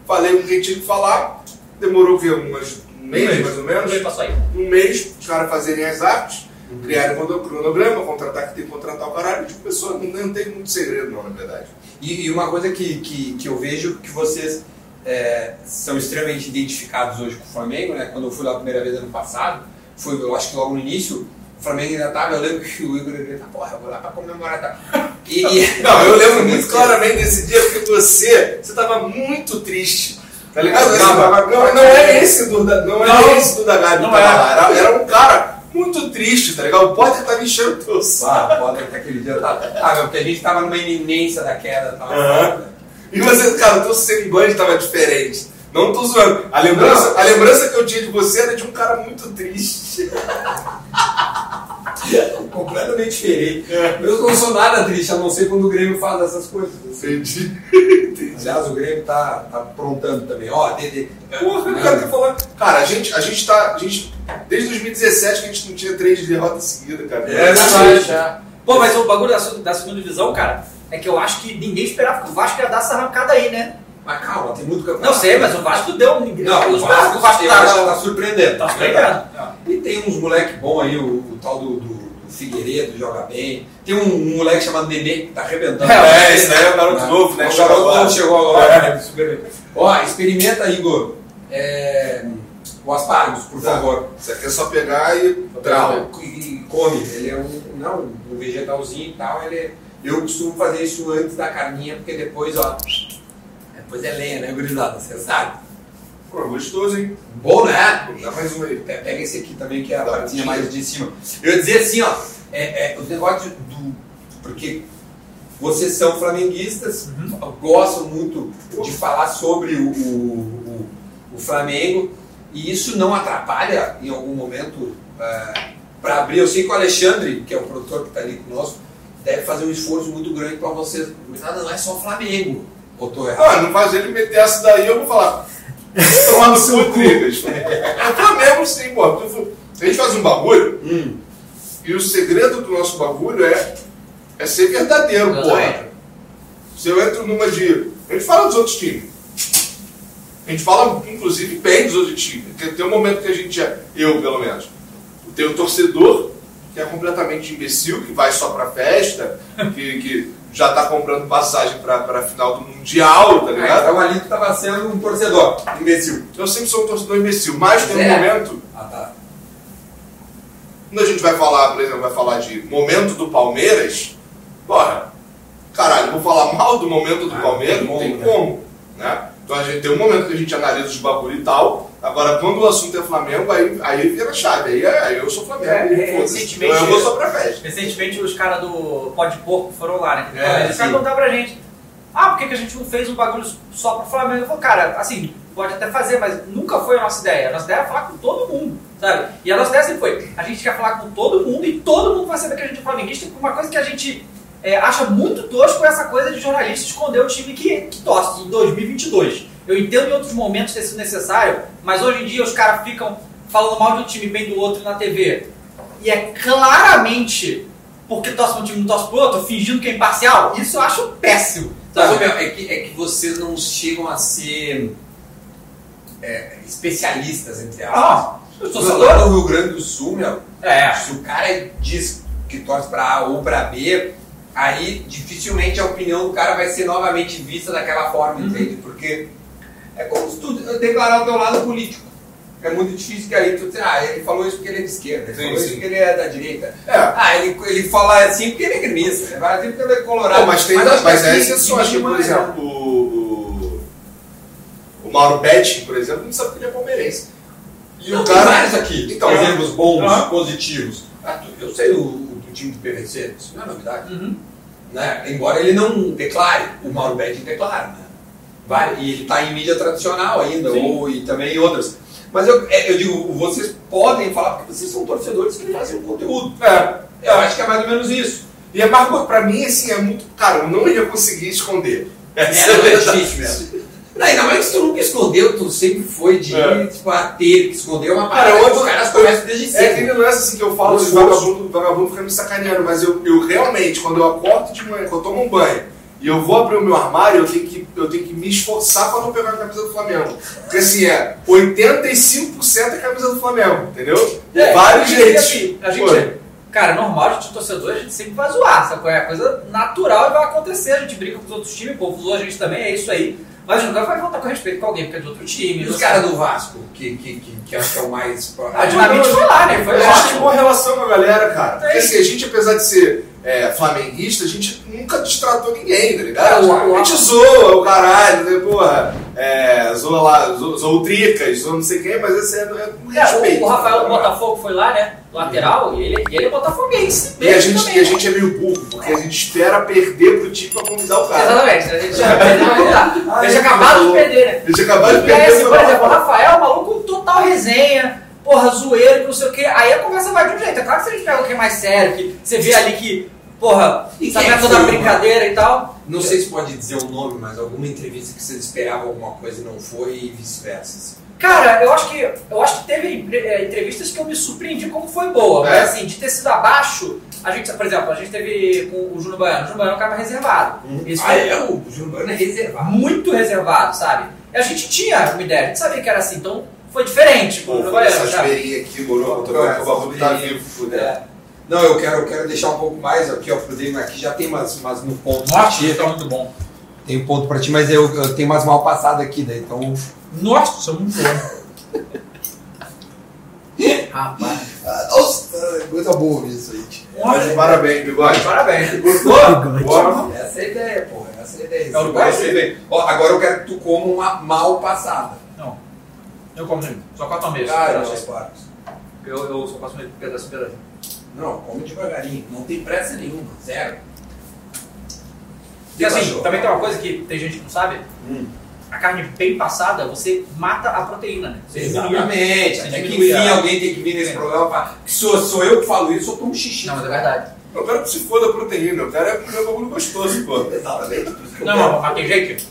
Speaker 2: falei o que tinha que falar, demorou o quê? Umas, um mês, mais ou menos?
Speaker 1: Ele passou aí.
Speaker 2: Um mês, os caras fazerem as artes, criarem um crono- cronograma, contratar que tem que contratar o caralho, tipo, pessoa, não, não tem muito segredo não, na verdade.
Speaker 3: E, e uma coisa que, que, que eu vejo que vocês é, são extremamente identificados hoje com o Flamengo, né? Quando eu fui lá a primeira vez ano passado, foi, eu acho que logo no início, o Flamengo ainda tava, eu lembro que o Igor grita, porra, eu vou lá pra comemorar, tá? E, e-
Speaker 2: Não, eu lembro muito claramente desse dia porque você, você tava muito triste. Tá ligado?
Speaker 3: Não, não,
Speaker 2: não, não é esse do não, é esse do da Gabi
Speaker 1: não é.
Speaker 2: Era, era um cara muito triste, tá ligado? O Potter tava enchendo o teu saco.
Speaker 3: Ah, foda que aquele dia tá. Ah, meu, porque a gente tava numa iminência da queda, tava foda.
Speaker 2: E você, cara, o teu semblante tava diferente. Não tô zoando. A lembrança, a lembrança que eu tinha de você era de um cara muito triste.
Speaker 3: Completamente diferente.
Speaker 2: É.
Speaker 3: Eu não sou nada triste, a não ser quando o Grêmio faz essas coisas. assim.
Speaker 2: Entendi.
Speaker 3: Aliás, o Grêmio tá, tá aprontando também. Ó, Dede.
Speaker 2: Porra, o cara falando. Cara, a gente, a gente tá. A gente, desde 2017 que a gente não tinha três derrotas seguidas, cara.
Speaker 3: É verdade.
Speaker 1: Pô, mas o bagulho da, da segunda divisão, cara, é que eu acho que ninguém esperava que o Vasco ia dar essa arrancada aí, né?
Speaker 3: Mas calma, tem muito campeonato.
Speaker 1: Não sei, mas o Vasco deu. Ninguém,
Speaker 3: Não, o
Speaker 1: os Vasco, o Vasco tá,
Speaker 3: tá surpreendendo.
Speaker 1: tá surpreendendo.
Speaker 3: E tem uns moleque bom aí, o, o tal do, do, do Figueiredo joga bem. Tem um, um moleque chamado Nenê que tá arrebentando.
Speaker 2: É, esse daí é o garoto novo, né?
Speaker 3: O garoto novo chegou agora. né? Super bem. Ó, experimenta, Igor. É, o aspargos, por
Speaker 2: Tá.
Speaker 3: favor.
Speaker 2: Isso aqui é só pegar e. Trau.
Speaker 3: E, e come. Ele é um, não, um vegetalzinho e tal. Ele, eu costumo fazer isso antes da carninha, porque depois, ó. Depois é lenha, né, gurizada? Você sabe.
Speaker 2: Pô, gostoso, hein?
Speaker 3: Bom, né?
Speaker 2: Dá mais um aí.
Speaker 3: Pe- Pega esse aqui também, que é a
Speaker 2: Dá
Speaker 3: partinha mais de cima. Eu ia dizer assim, ó, é, é, o negócio do. Porque vocês são flamenguistas, gostam muito de falar sobre o, o, o- o Flamengo, e isso não atrapalha em algum momento para abrir. Eu sei que o Alexandre, que é o produtor que está ali conosco, deve fazer um esforço muito grande para vocês. Mas nada, não é só Flamengo. Ou tô errado?
Speaker 2: Ah, não faz ele meter essa daí, eu vou falar. Tomar no seu trigas. É Flamengo sim, pô. A gente faz um bagulho
Speaker 3: Hum.
Speaker 2: e o segredo do nosso bagulho é, é ser verdadeiro,
Speaker 1: Exatamente.
Speaker 2: porra. Se eu entro numa de. A gente fala dos outros times. A gente fala, inclusive, bem dos outros times. Porque tem um momento que a gente é, eu pelo menos, tem o torcedor, que é completamente imbecil, que vai só pra festa, que, que já tá comprando passagem pra, pra final do Mundial, tá
Speaker 3: Ah,
Speaker 2: ligado?
Speaker 3: então ali tu estava sendo um torcedor, imbecil.
Speaker 2: Eu sempre sou um torcedor imbecil, mas tem um
Speaker 3: É.
Speaker 2: momento,
Speaker 3: Ah, tá.
Speaker 2: quando a gente vai falar, por exemplo, vai falar de momento do Palmeiras, porra, caralho, vou falar mal do momento do
Speaker 3: Ah,
Speaker 2: Palmeiras,
Speaker 3: não tem né?
Speaker 2: como, né? Então a gente tem um momento que a gente analisa os bagulho e tal. Agora, quando o assunto é Flamengo, aí, aí vira chave. Aí, aí eu sou Flamengo.
Speaker 1: É, recentemente-
Speaker 2: eu vou só pra festa.
Speaker 1: Recentemente os caras do Pó de Porco foram lá, né?
Speaker 2: É,
Speaker 1: Eles caras
Speaker 2: sim.
Speaker 1: contaram pra gente. Ah, por que, que a gente não fez um bagulho só pro Flamengo? Eu falei, cara, assim, pode até fazer, mas nunca foi a nossa ideia. A nossa ideia é falar com todo mundo, sabe? E a nossa ideia sempre foi, a gente quer falar com todo mundo e todo mundo vai saber que a gente é flamenguista. E Uma coisa que a gente é, acha muito tosco é essa coisa de jornalista esconder o time que, que torce em 2022. Eu entendo em outros momentos ter sido necessário, mas hoje em dia os caras ficam falando mal de um time bem do outro na TV. E é claramente porque torce pra um time e não torce pro outro, fingindo que é imparcial. Isso eu acho péssimo.
Speaker 3: Mas,
Speaker 1: Sabe?
Speaker 3: ô, meu, é, que, é que vocês não chegam a ser é, especialistas, entre aspas.
Speaker 1: Ah, eu sou
Speaker 3: Lá no Rio Grande do Sul, meu,
Speaker 1: É.
Speaker 3: se o cara diz que torce pra A ou pra B, aí dificilmente a opinião do cara vai ser novamente vista daquela forma,
Speaker 1: Uhum.
Speaker 3: entende? Porque é como se tu declarar o teu lado político. É muito difícil que aí tu dizer, ah, ele falou isso porque ele é de esquerda, ele
Speaker 2: Sim,
Speaker 3: falou isso
Speaker 2: sim.
Speaker 3: porque ele é da direita.
Speaker 2: É.
Speaker 3: Ah, ele, ele fala assim porque ele é gremista, ele fala assim porque ele é colorado.
Speaker 2: Pô, mas tem mas,
Speaker 3: que
Speaker 2: é
Speaker 3: assim,
Speaker 2: exceções, por
Speaker 3: uma-
Speaker 2: exemplo, o, o, o Mauro Betti, por exemplo, não sabe que ele é palmeirense. E
Speaker 3: Não,
Speaker 2: o
Speaker 3: tem
Speaker 2: cara.
Speaker 3: vários aqui,
Speaker 2: Então,
Speaker 3: exemplos bons, positivos. Ah, tu- eu sei o, do time do PVC, isso não é novidade.
Speaker 1: Uhum.
Speaker 3: Né? Embora ele não declare, o Mauro Betti declara. Né? Vai, e ele está em mídia tradicional ainda,
Speaker 1: Sim.
Speaker 3: ou e também em outras. Mas eu, é, eu digo, vocês podem falar porque vocês são torcedores que fazem um conteúdo.
Speaker 2: É,
Speaker 3: Eu acho que é mais ou menos isso.
Speaker 2: E é mais, pra mim, assim, é muito. Cara, eu não ia conseguir esconder. Essa
Speaker 3: É, é
Speaker 2: verdade.
Speaker 3: difícil mesmo. Não, ainda mais que tu nunca escondeu, tu sempre foi de
Speaker 2: É.
Speaker 3: tipo, a que esconder uma
Speaker 2: Cara,
Speaker 3: parada.
Speaker 2: eu-
Speaker 3: que os caras começam desde
Speaker 2: É
Speaker 3: cedo.
Speaker 2: aquele lance assim que eu falo
Speaker 3: Eu
Speaker 2: de
Speaker 3: sou-
Speaker 2: vagabundo, vagabundo fica me sacaneando, mas eu, eu realmente, quando eu acordo de manhã, quando eu tomo um banho e eu vou abrir o meu armário, eu tenho que, eu tenho que me esforçar pra não pegar a camisa do Flamengo. Porque assim, é 85% é camisa do Flamengo, entendeu?
Speaker 1: É,
Speaker 2: Vários jeitos.
Speaker 1: assim, a
Speaker 2: Pô,
Speaker 1: gente, cara, normal, a gente torcedor, a gente sempre vai zoar, sabe? É coisa natural e vai acontecer. A gente brinca com os outros times, o povo zoa a gente também, é isso aí. Mas nunca vai voltar com respeito com alguém porque é de outro time.
Speaker 3: E os caras do Vasco, que, que, que, que acho que é o mais.
Speaker 1: A Dinamite foi lá, né? Foi
Speaker 2: a gente tem boa relação com a galera, cara. Porque
Speaker 1: Tem.
Speaker 2: assim, a gente, apesar de ser é, flamenguista, a gente nunca destratou ninguém, tá
Speaker 1: É,
Speaker 2: ligado?
Speaker 1: o-
Speaker 2: a gente zoa o caralho, né? Porra, é, zoa lá, zoa, zoa o Tricas, zoa não sei quem, mas esse é, é com
Speaker 1: É,
Speaker 2: respeito.
Speaker 1: o, o Rafael do
Speaker 2: né?
Speaker 1: Botafogo foi lá, né? Lateral, e ele, e ele é botafoguense.
Speaker 2: E a,
Speaker 1: mesmo
Speaker 2: gente,
Speaker 1: também.
Speaker 2: e a gente é meio burro, porque a gente espera perder pro time pra convidar o cara.
Speaker 1: Exatamente, a gente já perdeu pra.
Speaker 2: Ah,
Speaker 1: Eles
Speaker 2: ele
Speaker 1: acabaram de perder, né?
Speaker 2: A gente acabou de
Speaker 1: E aí,
Speaker 2: perder
Speaker 1: assim, por exemplo, o Rafael é um maluco total resenha, porra, zoeiro, que não sei o quê. Aí a conversa vai de um jeito. É claro que se a gente pega alguém mais sério, que você vê ali que, porra,
Speaker 3: E
Speaker 1: sabe é toda
Speaker 3: foi,
Speaker 1: brincadeira e tal.
Speaker 3: Não sei se pode dizer o nome, mas alguma entrevista que vocês esperavam alguma coisa e não foi e vice-versa. assim.
Speaker 1: Cara, eu acho que eu acho que teve é, entrevistas que eu me surpreendi como foi boa.
Speaker 2: É.
Speaker 1: Mas assim, de ter sido abaixo, a gente, por exemplo, a gente teve com o Júnior Baiano. O Júnior Baiano é um cara reservado. Isso
Speaker 3: ah, é, o Júnior Baiano é reservado.
Speaker 1: muito reservado, sabe? E a gente tinha uma ideia, a gente sabia que era assim, então foi diferente com o
Speaker 2: Pô, foi
Speaker 1: Baiano,
Speaker 2: essas
Speaker 1: sabe?
Speaker 2: beirinhas aqui, moro? O
Speaker 3: Essa
Speaker 2: bagulho tá vivo, fudeu.
Speaker 3: É. Não, eu quero, eu quero deixar um pouco mais aqui, ó, pro David aqui já tem umas, umas no ponto pra
Speaker 1: Nossa,
Speaker 3: ti.
Speaker 1: isso é muito bom.
Speaker 3: Tem um ponto pra ti, mas eu, eu tenho umas mal passadas aqui, daí, então.
Speaker 1: Nossa, isso é muito bom. Rapaz.
Speaker 3: Nossa, coisa boa isso aí. tio.
Speaker 2: Mas parabéns, bigode.
Speaker 1: Parabéns.
Speaker 2: Gostou? Bora.
Speaker 3: Essa é a ideia, porra. Essa é a ideia.
Speaker 1: É o Uruguai?
Speaker 3: Você vê. Ó, agora eu quero que tu coma uma mal passada.
Speaker 1: Não. Eu como sempre. Só quatro a mesa.
Speaker 3: Cara, meus parcos.
Speaker 1: eu, eu só passo meio pedaço pedaço.
Speaker 3: Não, come devagarinho. Não tem pressa nenhuma. Zero.
Speaker 1: E assim, também tem uma coisa que tem gente que não sabe.
Speaker 3: Hum.
Speaker 1: A carne bem passada, você mata a proteína, né? Você.
Speaker 3: Exatamente. Até que enfim
Speaker 1: a-
Speaker 3: alguém tem que vir nesse programa pra... que sou, sou eu que falo isso, eu tomo xixi.
Speaker 1: Não, mas é verdade.
Speaker 2: Eu quero que se foda a proteína, eu quero é comer um bagulho gostoso, pô.
Speaker 3: Exatamente.
Speaker 1: Não, mas tem gente.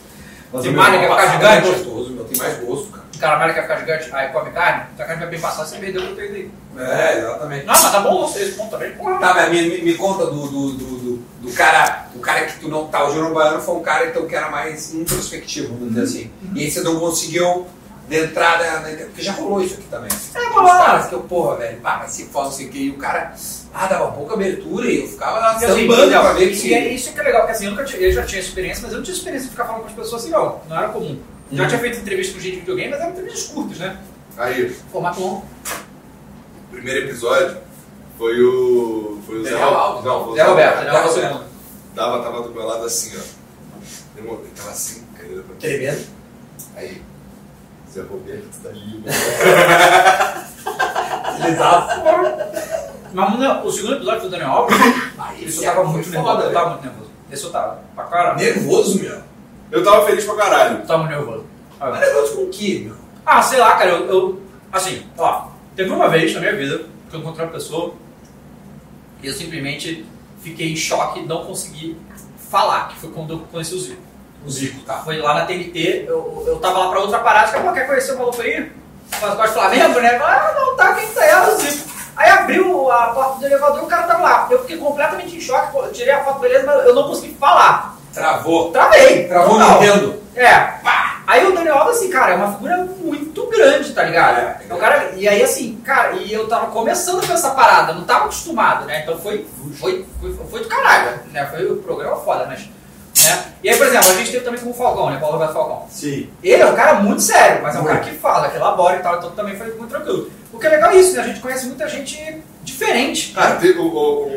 Speaker 3: Mas
Speaker 1: Tem
Speaker 3: o meu
Speaker 1: malha que ficar
Speaker 3: passado é
Speaker 1: gigante.
Speaker 3: gostoso, meu. Tem mais gosto, cara.
Speaker 1: O cara malha quer ficar gigante, aí come carne, se a carne vai bem passada, você perdeu proteína aí.
Speaker 3: É, exatamente.
Speaker 1: Não, mas tá bom você, esse ponto também. Porra.
Speaker 3: Tá, mas me, me, conta do, do, do, do, cara, o cara que tu não tá, o Júnior Baiano foi um cara então que era mais introspectivo, vamos dizer assim. E aí você não conseguiu de entrada, né, porque já rolou isso aqui também.
Speaker 1: É,
Speaker 3: Os
Speaker 1: rolou.
Speaker 3: caras que eu, porra, velho, pá, mas se sei o que, e o cara, ah, dava pouca abertura e eu ficava
Speaker 1: E assim,
Speaker 3: sambando pra ver
Speaker 1: E
Speaker 3: que...
Speaker 1: é isso que é legal, porque assim, eu, nunca tinha, eu já tinha experiência, mas eu não tinha experiência de ficar falando com as pessoas assim, não. Não era comum. Já tinha feito entrevista com gente de videogame, mas eram entrevistas curtas, né?
Speaker 2: Aí,
Speaker 1: Formato longo.
Speaker 2: o primeiro episódio foi o. Foi o Zé
Speaker 3: Daniel Alves.
Speaker 2: Não, foi o
Speaker 1: Zé Roberto. Daniel Roberto segundo.
Speaker 2: Tava, tava do meu lado assim, ó. Demorou, Tava assim, cara.
Speaker 3: Tremendo.
Speaker 2: Aí, Zé Roberto tá ali.
Speaker 1: Mas mano, o segundo episódio do Daniel Alves,
Speaker 3: Aí
Speaker 1: esse eu tava muito nervoso. Eu tava muito nervoso. Esse eu tava. Pra caralho.
Speaker 3: Nervoso, meu.
Speaker 2: Eu tava feliz pra caralho.
Speaker 1: Tava nervoso.
Speaker 3: Mas nervoso com o quê, meu?
Speaker 1: Ah, sei lá, cara, eu, eu- Assim, ó, teve uma vez na minha vida que eu encontrei uma pessoa e eu simplesmente fiquei em choque não consegui falar, que foi quando eu conheci o Zico.
Speaker 3: O Zico, tá.
Speaker 1: Foi lá na TNT, eu, eu tava lá pra outra parada, que quer conhecer o maluco aí? Mas gosta de Flamengo, né? Ah, não, tá, quem tá? É o Zico. Aí abriu a porta do elevador e o cara tava lá. Eu fiquei completamente em choque, tirei a foto beleza, mas eu não consegui falar.
Speaker 3: Travou.
Speaker 1: Travei.
Speaker 3: Travou o
Speaker 1: total.
Speaker 3: Nintendo.
Speaker 1: É, pá. Aí o Daniel Alves, assim, cara, é uma figura muito grande, tá ligado?
Speaker 3: É,
Speaker 1: É um cara, e aí, assim, cara, e eu tava começando com essa parada, não tava acostumado, né? Então foi, foi, foi, foi do caralho, né? Foi o programa foda, mas. Né? E aí, por exemplo, a gente teve também com o Falcão, né? Paulo Roberto Falcão.
Speaker 3: Sim.
Speaker 1: Ele é um cara muito sério, mas é um
Speaker 3: Muito.
Speaker 1: cara que fala, que elabora e tal, então também foi muito tranquilo. O que é legal é isso, né? A gente conhece muita gente diferente.
Speaker 2: Cara, teve o, o, um-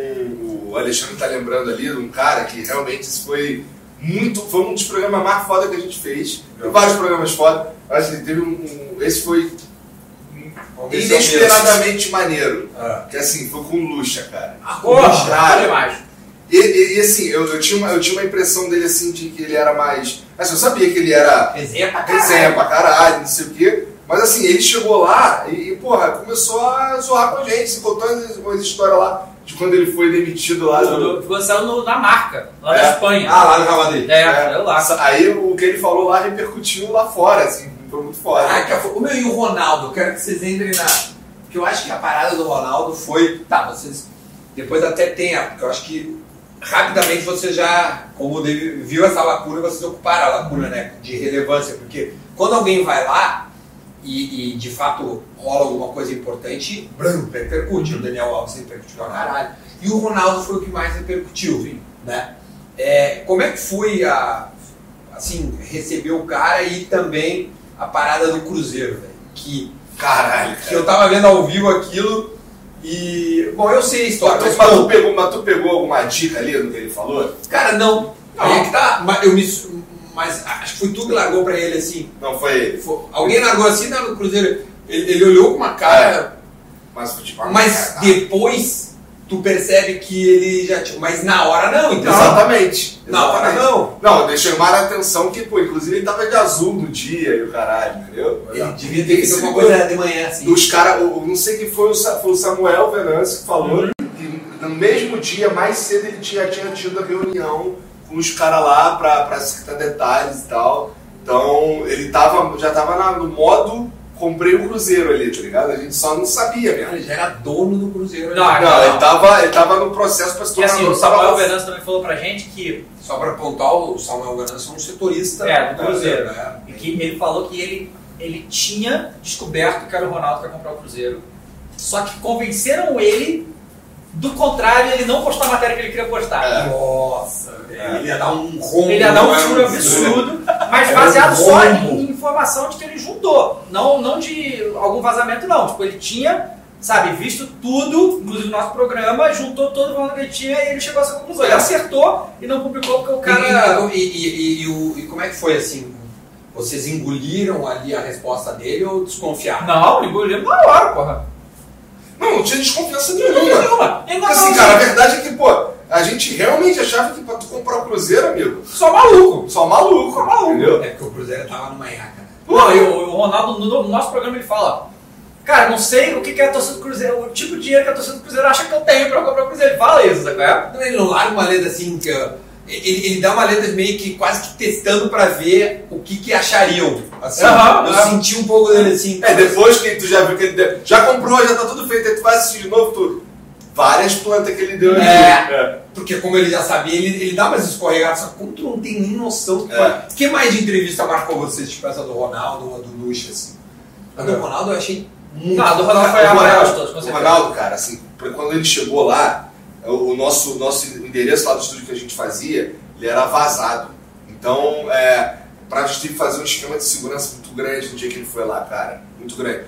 Speaker 2: o Alexandre tá lembrando ali de um cara que realmente foi muito. Foi um dos programas mais foda que a gente fez. Tem vários programas foda, mas assim, teve um, um- Esse foi inesperadamente maneiro.
Speaker 3: Ah.
Speaker 2: Que assim, foi com o Lucha, cara.
Speaker 3: Ah,
Speaker 1: Porra, cara.
Speaker 2: E, e- e, assim, eu, eu, tinha uma, eu tinha uma impressão dele assim de que ele era mais. Assim, eu sabia que ele era
Speaker 3: Resenha pra caralho.
Speaker 2: resenha pra caralho, não sei o quê. Mas assim, ele chegou lá e, e, porra, começou a zoar com a gente, se contou umas histórias lá de quando ele foi demitido lá do.
Speaker 1: Ficou saindo no- na marca, lá
Speaker 2: É.
Speaker 1: na Espanha.
Speaker 3: Ah, lá no Real Madrid.
Speaker 1: é, eu lá.
Speaker 2: Aí o que ele falou lá repercutiu lá fora, assim, foi muito foda.
Speaker 3: Caraca, foi- o meu e o Ronaldo, eu quero que vocês entrem na. Porque eu acho que a parada do Ronaldo foi. Tá, vocês. Depois até tem, porque eu acho que rapidamente você já, como o David viu essa lacuna, vocês ocuparam a lacuna né, de relevância. Porque quando alguém vai lá e, e, de fato rola alguma coisa importante, brum, repercute. O Daniel Alves repercutiu pra caralho. E o Ronaldo foi o que mais repercutiu. Né? É, como é que foi a. Assim, receber o cara e também a parada do Cruzeiro, velho? Que
Speaker 2: Caralho,
Speaker 3: que
Speaker 2: cara.
Speaker 3: eu tava vendo ao vivo aquilo e. Bom, eu sei a história,
Speaker 2: Mas,
Speaker 3: mas,
Speaker 2: mas tu pegou, mas tu pegou alguma dica ali no que ele falou?
Speaker 3: cara, não.
Speaker 2: Não.
Speaker 3: Aí é que tá. Mas, eu me, mas acho que foi tu que largou pra ele assim.
Speaker 2: Não foi ele.
Speaker 3: Foi- alguém largou assim né, no Cruzeiro. Ele, ele olhou com uma cara.
Speaker 2: Mas tipo,
Speaker 3: Mas depois tu percebe que ele já tinha. Mas na hora não, então.
Speaker 2: Exatamente.
Speaker 3: Na hora não.
Speaker 2: Não, deixou chamar a atenção que, pô, inclusive ele tava de azul no dia e o caralho, entendeu?
Speaker 3: Ele devia ter feito alguma coisa de manhã assim.
Speaker 2: Os caras, não sei quem foi, o foi o Samuel Venâncio que falou que no mesmo dia, mais cedo, ele tinha, tinha tido a reunião com os caras lá pra, pra citar detalhes e tal. Então ele tava, já tava na- no modo comprei o Cruzeiro ali, tá ligado? A gente só não sabia mesmo.
Speaker 3: Ele já era dono do Cruzeiro.
Speaker 1: Não,
Speaker 3: né?
Speaker 2: Não, ele tava, ele tava no processo pra se
Speaker 1: E
Speaker 2: tornar
Speaker 1: assim, o Samuel Venâncio também falou pra gente que,
Speaker 3: Só pra apontar, o Samuel Ganassi é um setorista.
Speaker 1: É, do Cruzeiro.
Speaker 3: né?
Speaker 1: que ele falou que ele, ele tinha descoberto que era o Ronaldo que ia comprar o Cruzeiro. Só que convenceram ele do contrário, ele não postou a matéria que ele queria postar.
Speaker 2: É.
Speaker 3: Nossa, velho. Ele ia dar um rombo.
Speaker 1: Ele ia dar um
Speaker 3: é
Speaker 1: furo absurdo, mas
Speaker 3: É
Speaker 1: baseado
Speaker 3: um
Speaker 1: só em informação de que ele juntou. Não, não de algum vazamento, não. Tipo, ele tinha, sabe, visto tudo no nosso programa, juntou todo o valor que ele tinha e ele chegou a essa conclusão. Ele
Speaker 2: É.
Speaker 1: acertou e não publicou porque o cara.
Speaker 3: E, e- e- o- e como é que foi assim? Vocês engoliram ali a resposta dele ou desconfiaram?
Speaker 1: Não, engoliu na hora, porra.
Speaker 2: Não, não tinha desconfiança nenhuma.
Speaker 1: nenhuma.
Speaker 2: Porque assim,
Speaker 1: não,
Speaker 2: cara, a verdade é que, pô, a gente realmente achava que pra tu comprar o Cruzeiro, amigo,
Speaker 1: Só maluco.
Speaker 2: só maluco,
Speaker 1: Só maluco.
Speaker 2: entendeu?
Speaker 3: É porque o Cruzeiro tava numa iaca. né?
Speaker 1: Não, e o, o Ronaldo, no, no nosso programa, ele fala: Cara, não sei o que, que é a torcida do Cruzeiro, o tipo de dinheiro que a torcida do Cruzeiro acha que eu tenho pra comprar o Cruzeiro. Ele fala isso, sabe? é?
Speaker 3: Ele não larga uma letra assim, que, ó, ele, ele dá uma letra meio que quase que testando pra ver o que, que achariam. Assim,
Speaker 1: Aham,
Speaker 3: eu
Speaker 1: aham.
Speaker 3: senti um pouco dele assim.
Speaker 2: É, depois que tu já viu que ele deu, já comprou, já tá tudo feito, aí tu vai assistir de novo tudo. Várias plantas que ele deu ali.
Speaker 3: É. Porque como ele já sabia, ele, ele dá umas escorregadas, só que como tu não tem nem noção do que
Speaker 2: É.
Speaker 3: O que mais de entrevista marcou vocês? Tipo essa do Ronaldo ou a do Lucha, assim? A do
Speaker 2: É.
Speaker 3: Ronaldo eu achei muito.
Speaker 1: Não, a do Ronaldo foi a maior de
Speaker 2: Ronaldo,
Speaker 1: todas, com
Speaker 2: o. Ronaldo, cara, assim, quando ele chegou lá, o, o nosso, nosso endereço lá do estúdio que a gente fazia, ele era vazado. Então, é, pra gente ter que fazer um esquema de segurança muito grande no dia que ele foi lá, cara. Muito grande.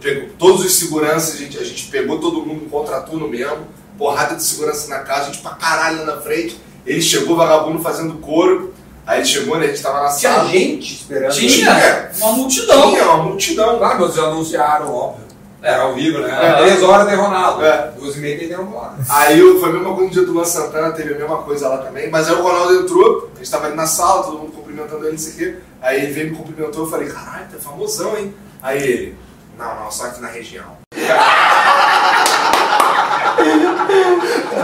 Speaker 2: Pegou, todos os seguranças, a gente, a gente pegou todo mundo, contraturno mesmo, porrada de segurança na casa, a gente pra caralho lá na frente. Ele chegou, vagabundo, fazendo couro. Aí ele chegou, né? A gente tava na
Speaker 3: Tinha
Speaker 2: sala.
Speaker 3: gente esperando.
Speaker 1: Tinha uma multidão.
Speaker 2: Tinha uma multidão.
Speaker 3: Claro, eles anunciaram, óbvio. Era ao vivo, né?
Speaker 2: É.
Speaker 3: Três horas tem Ronaldo.
Speaker 2: É.
Speaker 3: Duas e meia tem Ronaldo.
Speaker 2: Aí foi a mesma coisa no dia do Luan Santana, teve a mesma coisa lá também. Mas aí o Ronaldo entrou, a gente tava ali na sala, todo mundo cumprimentando ele, não sei o quê. Aí ele veio me cumprimentou, eu falei, caralho, tá famosão, hein? Aí ele, não, não, só aqui na região.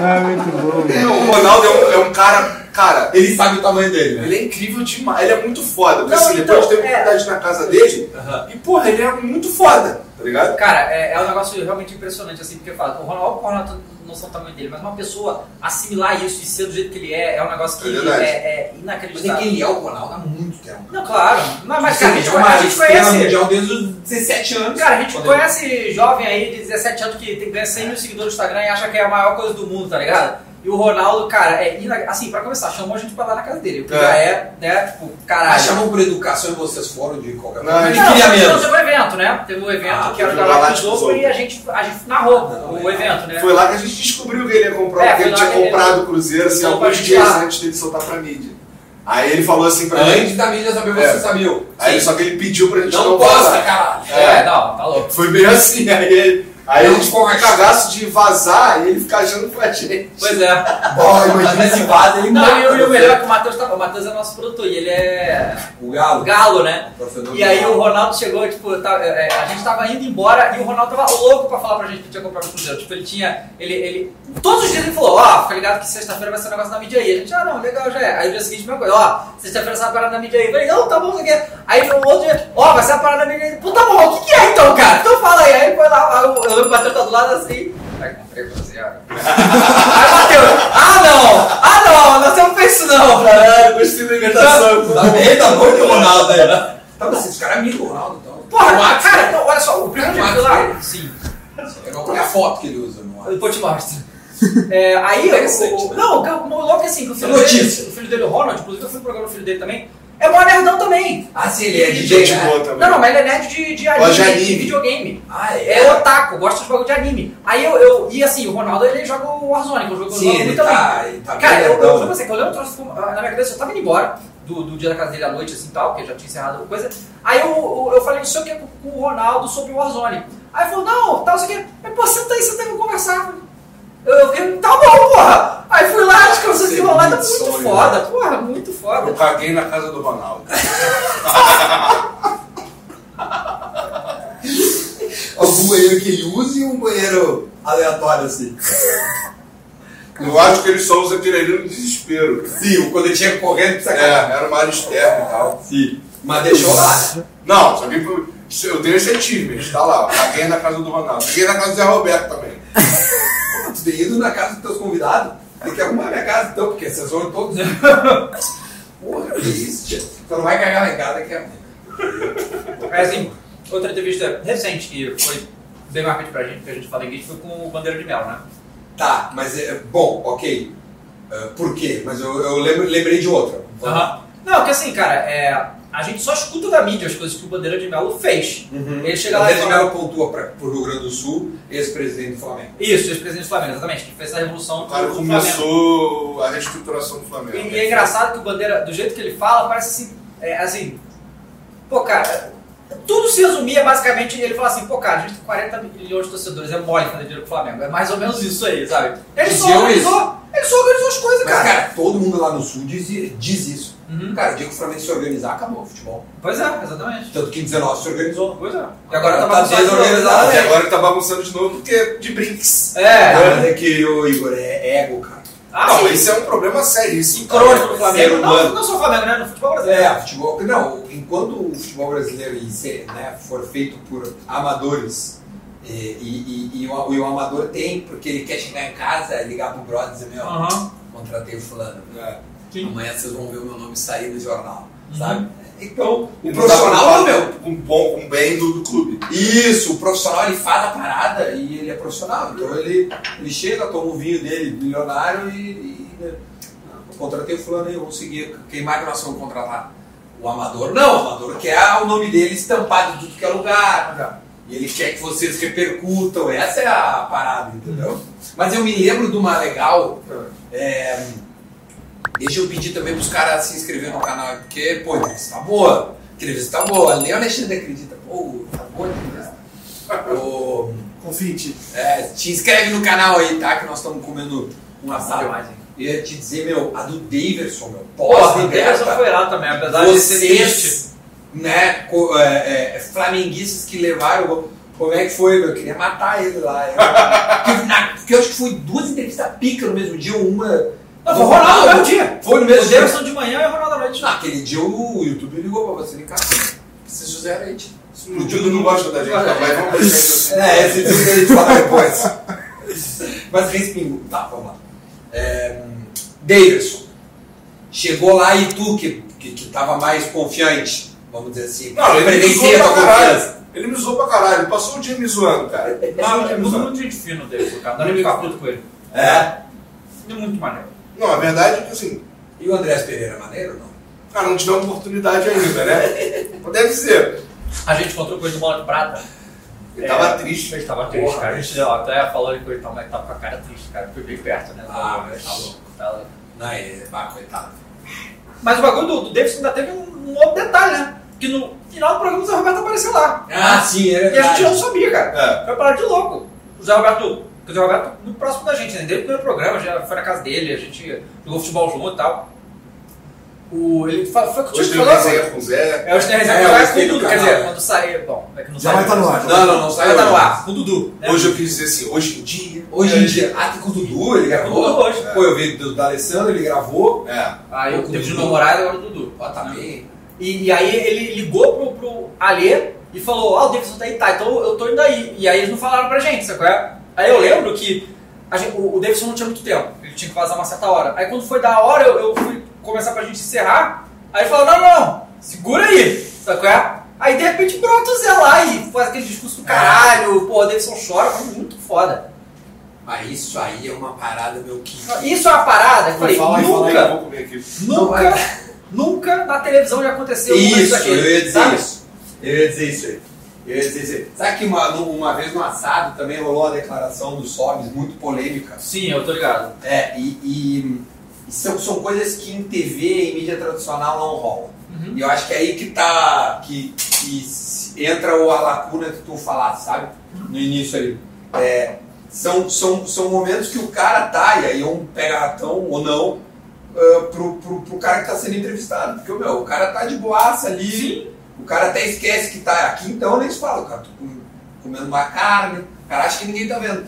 Speaker 4: Ah, muito bom, velho.
Speaker 2: O Ronaldo é um, é um cara, cara,
Speaker 3: Ele sabe o tamanho dele, né?
Speaker 2: ele é incrível demais, ele é muito foda.
Speaker 1: Não,
Speaker 2: assim,
Speaker 1: então,
Speaker 2: depois teve
Speaker 1: é.
Speaker 2: oportunidade na casa dele, e porra, ele é muito foda, tá ligado?
Speaker 1: Cara, é, é um negócio realmente impressionante, assim, porque fala, o Ronaldo, o Ronaldo não são o tamanho dele, mas uma pessoa assimilar isso e ser do jeito que ele é, é um negócio que
Speaker 2: É
Speaker 1: é, é
Speaker 3: Mas é
Speaker 1: inacreditável.
Speaker 3: ele é o Ronaldo há muito tempo.
Speaker 1: Não, claro. Não, mas, cara, a gente,
Speaker 3: é
Speaker 1: a gente conhece.
Speaker 3: mundial desde os 17 anos.
Speaker 1: Cara, a gente conhece jovem aí de 17 anos que tem, ganha 100 mil seguidores no Instagram e acha que é a maior coisa do mundo, tá ligado? E o Ronaldo, cara, é assim, pra começar, chamou a gente pra lá na casa dele. O que
Speaker 2: É.
Speaker 1: já é, né, tipo,
Speaker 3: Mas
Speaker 1: caralho.
Speaker 3: chamam por educação e vocês foram de qualquer forma. Ele queria
Speaker 1: não,
Speaker 3: menos.
Speaker 1: Teve um evento, né? Teve um evento
Speaker 3: Ah,
Speaker 1: que era o
Speaker 2: foi
Speaker 1: Galácticos
Speaker 2: Galácticos
Speaker 1: Open
Speaker 2: Open.
Speaker 1: e a gente, a gente narrou
Speaker 3: Não,
Speaker 1: o
Speaker 3: é.
Speaker 1: evento, né?
Speaker 2: Foi lá que a gente descobriu que ele ia comprar,
Speaker 1: É,
Speaker 2: que ele
Speaker 1: lá
Speaker 2: tinha
Speaker 1: que ele-
Speaker 2: comprado o Cruzeiro, assim, alguns dias
Speaker 1: lá.
Speaker 2: antes dele soltar pra mídia. Aí ele falou assim pra gente,
Speaker 3: Antes da mídia saber,
Speaker 2: É.
Speaker 3: você sabia.
Speaker 2: aí só que ele pediu pra gente
Speaker 3: Não
Speaker 2: não
Speaker 3: posta, caralho.
Speaker 1: É, não, tá louco.
Speaker 2: Foi bem assim, aí, ele- aí
Speaker 3: Não
Speaker 2: a gente ficou com cagaço de vazar e ele ficar achando com a gente.
Speaker 1: Pois é.
Speaker 3: Bom, imagina esse vaso, ele
Speaker 1: Não,
Speaker 3: mata
Speaker 1: e o- e melhor é que o Matheus tá. O Matheus é nosso produtor e ele é
Speaker 3: O Galo.
Speaker 1: galo, né? E aí o Ronaldo chegou, tipo, tá- a gente tava indo embora e o Ronaldo tava louco pra falar pra gente que tinha comprado o Cruzeiro. Tipo, ele tinha. Ele, ele, todos os dias ele falou, ó, fica ligado que sexta-feira vai ser um negócio na mídia aí. A gente, ah não, legal, já é. Aí no dia seguinte, mesma coisa, ó, sexta-feira sai uma parada na mídia aí. Eu falei, não, tá bom, você quer. Aí no outro dia, ó, vai ser uma parada na mídia aí. Pô, tá bom, o que, que é então, cara? Então fala aí. Aí ele foi lá, eu eu que o Matheus tá do lado assim. Aí comprei pra você, olha. Aí o Matheus, ah não, ah não, nós não fez isso não.
Speaker 2: Caralho, gostei da imitação.
Speaker 3: Tá bem, tá bom que o Ronaldo aí. Tá, mas esse cara é amigo do Ronaldo, então.
Speaker 1: Porra,
Speaker 3: WhatsApp,
Speaker 1: cara, não, olha só, o primeiro dia que eu fui lá. Sim.
Speaker 3: É qual é a foto que ele usa no WhatsApp.
Speaker 1: Depois te mostro. É, aí, o, o,
Speaker 3: né?
Speaker 1: não, o louco é assim, que o filho,
Speaker 3: Notícia.
Speaker 1: dele, o filho dele, o Ronald, inclusive eu fui no programa do filho dele também, é mó nerdão também.
Speaker 3: Ah, sim, ele é
Speaker 2: Gente
Speaker 3: DJ, né?
Speaker 2: boa também.
Speaker 1: Não, não, mas ele é nerd de, de anime,
Speaker 2: de
Speaker 1: de
Speaker 2: anime.
Speaker 1: videogame.
Speaker 3: Ah,
Speaker 1: É otaku, gosta de bagulho de anime. Aí eu, eu, e assim, o Ronaldo ele joga o Warzone, que é um jogo que eu
Speaker 3: Sim,
Speaker 1: jogo
Speaker 3: ele
Speaker 1: muito
Speaker 3: tá,
Speaker 1: também.
Speaker 3: ele tá
Speaker 1: Cara,
Speaker 3: bem
Speaker 1: eu, eu,
Speaker 3: nerdão,
Speaker 1: tipo
Speaker 3: né?
Speaker 1: assim, que eu lembro, eu na minha cabeça, eu tava indo embora do, do dia da casa dele à noite, assim, tal, porque já tinha encerrado a coisa. Aí eu, eu, eu falei, não sei o que, com, com o Ronaldo sobre o Warzone. Aí ele falou, não, tal, não sei o que. Mas, pô, senta aí, senta aí, vamos conversar. Eu, eu, tá bom, porra. Aí fui lá, acho que eu sei que lá, tá muito
Speaker 3: Sonho,
Speaker 1: foda, porra, muito foda.
Speaker 2: Eu caguei na casa do Ronaldo.
Speaker 3: O banheiro que ele usa e um banheiro aleatório, assim.
Speaker 2: Eu acho que ele só usa aquele ali no desespero.
Speaker 3: Sim, quando ele chega correndo,
Speaker 2: É, era uma área externa e tal.
Speaker 3: Sim. Mas deixou lá.
Speaker 2: Não, só que eu- tenho esse achievement, tá lá. Caguei na casa do Ronaldo. Caguei na casa do Zé Roberto também.
Speaker 3: Pô, Tu tem ido na casa dos teus convidados? Tem que arrumar minha casa então, porque vocês vão todos. Porra, que isso, tia. Então não vai cagar lá em casa que é.
Speaker 1: Mas assim, outra entrevista recente que foi bem marcante pra gente, que a gente fala em inglês, foi com o Bandeira de Mel, né?
Speaker 3: Tá, mas é. Bom, ok. Ah, por quê? Mas eu, eu lembrei de outra.
Speaker 1: Aham. Não, porque assim, cara, é, a gente só escuta da mídia as coisas que o Bandeira de Melo fez.
Speaker 3: Uhum.
Speaker 1: Ele chega lá e
Speaker 3: André de
Speaker 1: fala...
Speaker 3: Mello pontua para o Rio Grande do Sul, ex-presidente do Flamengo.
Speaker 1: Isso, ex-presidente do Flamengo, exatamente, que fez essa revolução
Speaker 2: O cara
Speaker 1: do Flamengo.
Speaker 2: começou a reestruturação do Flamengo.
Speaker 1: E, e é engraçado que o Bandeira, do jeito que ele fala, parece assim, é, assim, pô, cara, tudo se resumia basicamente, ele fala assim, pô, cara, a gente tem 40 milhões de torcedores, é mole fazer dinheiro pro Flamengo, é mais ou menos isso aí, sabe? Ele só organizou, ele só organizou as coisas,
Speaker 3: Mas,
Speaker 1: cara.
Speaker 3: cara, todo mundo lá no Sul diz, diz isso.
Speaker 1: Uhum.
Speaker 3: Cara, o dia que o Flamengo se organizar, acabou o futebol.
Speaker 1: Pois é, exatamente.
Speaker 3: Tanto que em 19 se organizou.
Speaker 1: Pois é. E agora tá
Speaker 3: Tá
Speaker 1: bagunçado de novo.
Speaker 3: desorganizado,
Speaker 2: E agora ele tá bagunçando de novo porque é de brinks.
Speaker 1: É,
Speaker 3: Ah, mas é que o Igor é ego, cara.
Speaker 1: ah,
Speaker 2: não,
Speaker 1: sim.
Speaker 2: esse é um problema seríssimo.
Speaker 1: crônico do Flamengo, não, não só o Flamengo, né, no futebol brasileiro.
Speaker 3: É, futebol. Não, enquanto o futebol brasileiro né, for feito por amadores e, e, e, e o, e o amador tem, porque ele quer chegar em casa, ligar pro brother e dizer: Meu,
Speaker 1: Aham.
Speaker 3: contratei o fulano.
Speaker 2: É.
Speaker 1: Sim.
Speaker 3: Amanhã vocês vão ver o meu nome sair no jornal,
Speaker 1: Uhum.
Speaker 3: sabe? Então, o profissional,
Speaker 2: pra-
Speaker 3: não, meu.
Speaker 2: Com bom, com bem do, do clube.
Speaker 3: Isso, o profissional ele faz a parada e ele é profissional. Então ele, ele chega, toma o vinho dele, milionário, e, e né, eu contratei o fulano aí, vamos seguir. Quem mais que nós vamos contratar? O amador? Não, o amador quer o nome dele estampado em tudo que é lugar. E ele quer que vocês repercutam. Essa é a parada, entendeu? Mas eu me lembro de uma legal. é, deixa eu pedir também pros caras se inscreverem no canal, porque, pô, a entrevista tá boa. A entrevista tá boa. Nem o Alexandre acredita. Pô, tá boa a entrevista.
Speaker 2: Confite.
Speaker 3: é, te inscreve no canal aí, tá? Que nós estamos comendo um
Speaker 1: hein?
Speaker 3: Eu ia te dizer, meu, a do Daverson, meu.
Speaker 1: Porra, o
Speaker 3: Pós-liberta.
Speaker 1: Anderson foi lá também, apesar de ser triste.
Speaker 3: Vocês, né, co- é, é, flamenguistas que levaram. Como é que foi, meu? Eu queria matar ele lá. Eu, porque, na- porque eu acho que foi duas entrevistas pica no mesmo dia, uma.
Speaker 1: Não, foi o Ronaldo no mesmo dia.
Speaker 3: Foi no
Speaker 1: O
Speaker 3: mesmo dia.
Speaker 1: Davidson de manhã e o Ronaldo à noite.
Speaker 3: Naquele dia o YouTube ligou pra você, vem cá. Vocês fizeram aí. tio.
Speaker 2: O Dildo não gosta da gente, tá? mas vamos assim.
Speaker 3: É, esse vídeo que a gente fala depois. Mas respingo. Tá, vamos lá. É, Davidson. Chegou lá e tu, que, que, que tava mais confiante, vamos dizer assim.
Speaker 2: Não, ele me
Speaker 3: prevencia
Speaker 2: zoou
Speaker 3: a
Speaker 2: pra
Speaker 3: tua
Speaker 2: caralho.
Speaker 3: confiança.
Speaker 2: Ele me zoou pra caralho. Ele passou o dia me zoando, cara. Passou o
Speaker 1: Não,
Speaker 2: dia
Speaker 1: é muito, gente fina o Davidson, cara. Não dá nem ficar puto com ele.
Speaker 3: É.
Speaker 1: É muito maneiro.
Speaker 2: Não, a verdade é que assim,
Speaker 3: E o Andrés Pereira, maneiro ou não?
Speaker 2: cara, não tivemos oportunidade ainda, né? Deve ser.
Speaker 1: A gente encontrou ele no Bola de Prata.
Speaker 2: Ele
Speaker 1: É.
Speaker 2: tava triste.
Speaker 1: Ele tava triste, cara. A gente até falou com ele, mas tava com a cara triste, cara. Foi bem perto, né?
Speaker 3: Ah,
Speaker 1: mas
Speaker 3: tá louco.
Speaker 1: Tava-
Speaker 3: Não, é, ah, coitado.
Speaker 1: Mas o bagulho do, do Davidson ainda teve um, um outro detalhe, né? Que no final do programa o Zé Roberto apareceu lá.
Speaker 3: Ah, sim, é
Speaker 1: E a gente não sabia, cara.
Speaker 2: É.
Speaker 1: Foi parar de louco. O Zé Roberto, o Zé Roberto muito próximo da gente, né? Desde o primeiro programa, já foi na casa dele, a gente jogou futebol junto e tal. O, ele fa- foi contigo que falou?
Speaker 2: resenha com o Zé.
Speaker 1: É, hoje tem a resenha
Speaker 3: É,
Speaker 1: com o o Dudu, quer dizer, quando sair, bom, é que não
Speaker 4: Já vai estar no ar.
Speaker 3: Não, não, não
Speaker 1: Vai
Speaker 3: saiu.
Speaker 1: estar no ar, com o Dudu. né?
Speaker 2: Hoje eu quis dizer assim, hoje em dia.
Speaker 3: Hoje em dia. Ah, tem com o Dudu, ele
Speaker 1: Com o
Speaker 3: gravou.
Speaker 1: Dudu hoje.
Speaker 3: Pô, eu vi do, do Alessandro, ele gravou.
Speaker 2: É.
Speaker 1: Aí eu
Speaker 3: Com o
Speaker 1: teve de
Speaker 3: Dudu.
Speaker 1: namorado agora o Dudu.
Speaker 3: Ó, tá bem.
Speaker 1: E, e aí ele ligou pro, pro Alê e falou, ah, o Davidson tá aí, tá, então eu tô indo aí. E aí eles não falaram pra gente, sabe qual é? Aí eu lembro que gente- o, o Davidson não tinha muito tempo, ele tinha que vazar uma certa hora. Aí quando foi da hora, eu, eu fui começar pra gente encerrar, aí ele falou, não, não, segura aí, sabe qual é? Aí de repente brota o Zé lá e faz aquele discurso do caralho, pô, o Davidson chora, foi muito foda.
Speaker 3: Mas isso aí é uma parada, meu, que.
Speaker 1: Isso é uma parada eu falei,
Speaker 2: Fala aí, fala aí,
Speaker 1: nunca,
Speaker 2: aqui.
Speaker 1: nunca, nunca na televisão já aconteceu
Speaker 3: Isso,
Speaker 1: daquele,
Speaker 3: eu ia dizer
Speaker 1: sabe?
Speaker 3: isso. Eu ia dizer isso aí. Eu ia dizer. Sabe que uma, uma vez no assado também rolou uma declaração do Sobs muito polêmica.
Speaker 1: Sim, eu tô ligado.
Speaker 3: É, e, e- e são, são coisas que em TV, em mídia tradicional não rolam.
Speaker 1: Uhum.
Speaker 3: E eu acho que é aí que tá. que, que entra a lacuna que tu falaste, sabe? No início ali. É, são, são, são momentos que o cara tá, e aí um pega-ratão ou não, ah, pro, pro, pro cara que tá sendo entrevistado. Porque meu, o cara tá de boaça ali, o cara até esquece que tá aqui, então nem se fala, cara, tô com- comendo uma carne, o cara acha que ninguém tá vendo.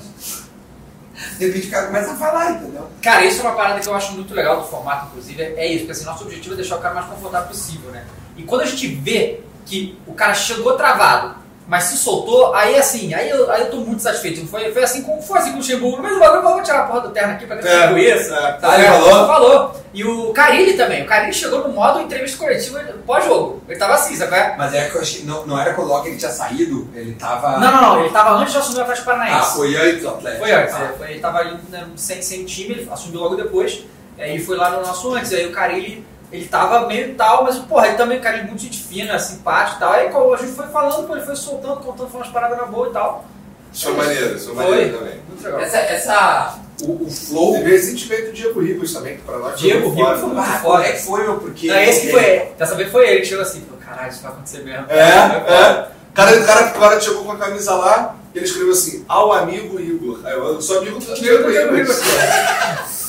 Speaker 3: De repente o cara começa a falar, entendeu?
Speaker 1: Cara, isso é uma parada que eu acho muito legal do formato, inclusive, é isso, porque assim, nosso objetivo é deixar o cara mais confortável possível, né? E quando a gente vê que o cara chegou travado, mas se soltou, aí assim, aí eu, aí eu tô muito satisfeito. Foi, foi assim como foi assim com o Luxemburgo, mesmo bagulho, eu vou tirar a porra do terno aqui pra que
Speaker 2: É,
Speaker 1: eu isso.
Speaker 2: é.
Speaker 3: Tá, ele falou?
Speaker 1: Falou. E o Carilli também, o Carilli chegou no modo entrevista coletiva pós-jogo. Ele tava assim, sabe? qual é?
Speaker 3: Mas é que eu achei, não, não era quando logo ele tinha saído, ele tava.
Speaker 1: Não, não, não, ele tava antes de assumir o Atlético
Speaker 3: Ah,
Speaker 1: Paranaense.
Speaker 3: foi antes do Atlético.
Speaker 1: Foi antes,
Speaker 3: Ah.
Speaker 1: é, foi, ele tava ali né, sem, sem time, ele assumiu logo depois. Aí ele foi lá no nosso antes. Aí o Carilli, ele tava meio tal, mas porra, ele também, o Carilli muito gente fina, simpático e tal. Aí a gente foi falando, pô, ele foi soltando, contando, falando as paradas na boa e tal.
Speaker 2: Isso é maneiro, isso é
Speaker 1: Foi.
Speaker 2: maneiro também.
Speaker 1: Muito legal.
Speaker 3: Essa, essa, o, o flow.
Speaker 2: Teve recentemente o Diego Ribas também, que pra nós
Speaker 1: Diego
Speaker 2: muito
Speaker 1: Ribas
Speaker 2: foda,
Speaker 1: foi
Speaker 2: né?
Speaker 1: muito
Speaker 3: Ah, como é que foi, meu? Porque.
Speaker 1: Não, esse que foi, dessa vez foi ele que chegou assim, falou, caralho, isso vai acontecer mesmo.
Speaker 2: É, é. O cara, o cara que agora chegou com a camisa lá, ele escreveu assim, ao amigo Igor. Aí eu, sou amigo do Diego
Speaker 1: Diego
Speaker 2: Ribas.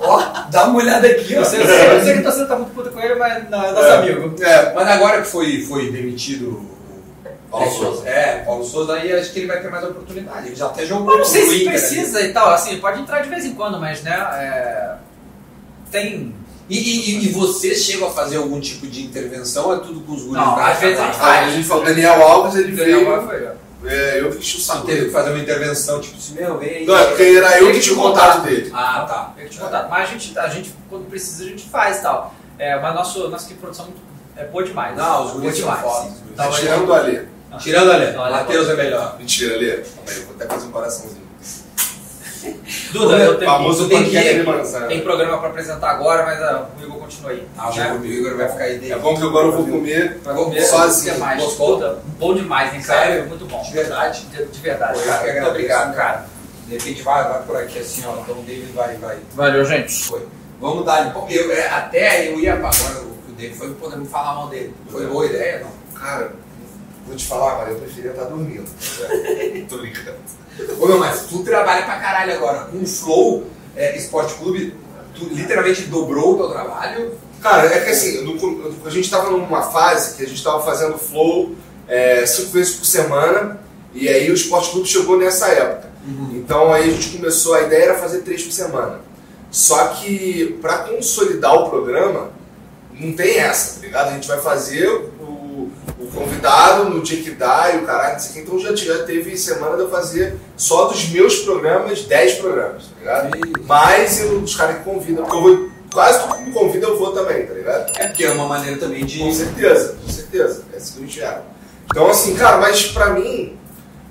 Speaker 3: Ó, dá uma olhada aqui, ó.
Speaker 1: Eu sei, eu sei, que a torcida tá muito puta com ele, mas não, é nosso
Speaker 2: É.
Speaker 1: amigo.
Speaker 2: É,
Speaker 3: Mas agora que foi, foi demitido o
Speaker 2: Paulo Souza.
Speaker 3: É, Paulo Souza, aí acho que ele vai ter mais oportunidade. Ele já até jogou
Speaker 1: Eu não sei se
Speaker 3: Inter ali.
Speaker 1: precisa e tal, assim, pode entrar de vez em quando, mas né, é, tem...
Speaker 3: E, e, e vocês chegam a fazer algum tipo de intervenção? É tudo com os guris
Speaker 1: Não,
Speaker 3: da
Speaker 1: às vezes a gente
Speaker 2: Ah, a gente falou, Daniel Alves, ele
Speaker 1: Daniel
Speaker 2: veio,
Speaker 1: agora foi, ó.
Speaker 2: É, eu que enchi o
Speaker 3: Não
Speaker 2: saco
Speaker 3: teve que fazer uma intervenção, tipo assim, meu, vem aí.
Speaker 2: Não, é porque era eu que tinha o
Speaker 1: que
Speaker 2: contato dele.
Speaker 3: Ah, tá.
Speaker 1: Pega de contato. Mas a gente, a gente, quando precisa, a gente faz e tal. É, mas nosso, nossa de produção é é boa demais.
Speaker 3: Não, os guris são guris.
Speaker 1: Então,
Speaker 2: Tirando o Alê.
Speaker 3: Tirando ali,
Speaker 1: Olha,
Speaker 3: Matheus é melhor.
Speaker 2: Mentira, Alê. Eu vou até fazer um coraçãozinho.
Speaker 1: Duda, eu tenho,
Speaker 2: Famoso
Speaker 3: tem
Speaker 2: podcast
Speaker 3: que-
Speaker 2: de manzana.
Speaker 1: tem programa pra apresentar agora, mas ah, o Igor continua aí.
Speaker 3: Ah,
Speaker 1: né?
Speaker 3: o Igor vai ficar aí dele.
Speaker 2: É bom que agora eu vou comer
Speaker 1: Vai comer,
Speaker 2: sozinho.
Speaker 1: que mais?
Speaker 3: Gostou?
Speaker 1: Bom demais, hein, cara?
Speaker 3: Sério?
Speaker 1: Muito bom.
Speaker 3: De verdade.
Speaker 1: De, de verdade,
Speaker 3: Pô,
Speaker 1: cara. Muito obrigado, cara.
Speaker 3: De repente vai, vai por aqui assim, ó. Então o David vai, vai.
Speaker 1: Valeu, gente.
Speaker 3: Foi. Vamos dar. Eu, é, até eu ia. Agora o dele foi podemos falar mal dele. Foi boa ideia, não?
Speaker 2: Cara, vou te falar, mas eu preferia estar dormindo. Tô brincando.
Speaker 3: Ô, meu, mas tu trabalha pra caralho agora. Com o Flow é, Esporte Clube, tu literalmente dobrou o teu trabalho.
Speaker 2: Cara, é que assim, no- a gente tava numa fase que a gente tava fazendo flow é, cinco vezes por semana, e aí o Esporte Clube chegou nessa época. Então aí a gente começou, a ideia era fazer três por semana. Só que para consolidar o programa, não tem essa, tá ligado? A gente vai fazer convidado no dia que dá e o caralho, não sei o que. Então já, já teve semana de eu fazer só dos meus programas, 10 programas, tá ligado? Mas eu, os caras que convidam, porque eu vou, quase tudo que me convida eu vou também, tá ligado?
Speaker 3: É porque é uma maneira também de.
Speaker 2: Com certeza, com certeza. É assim que eu enxergo. Então, assim, cara, mas pra mim,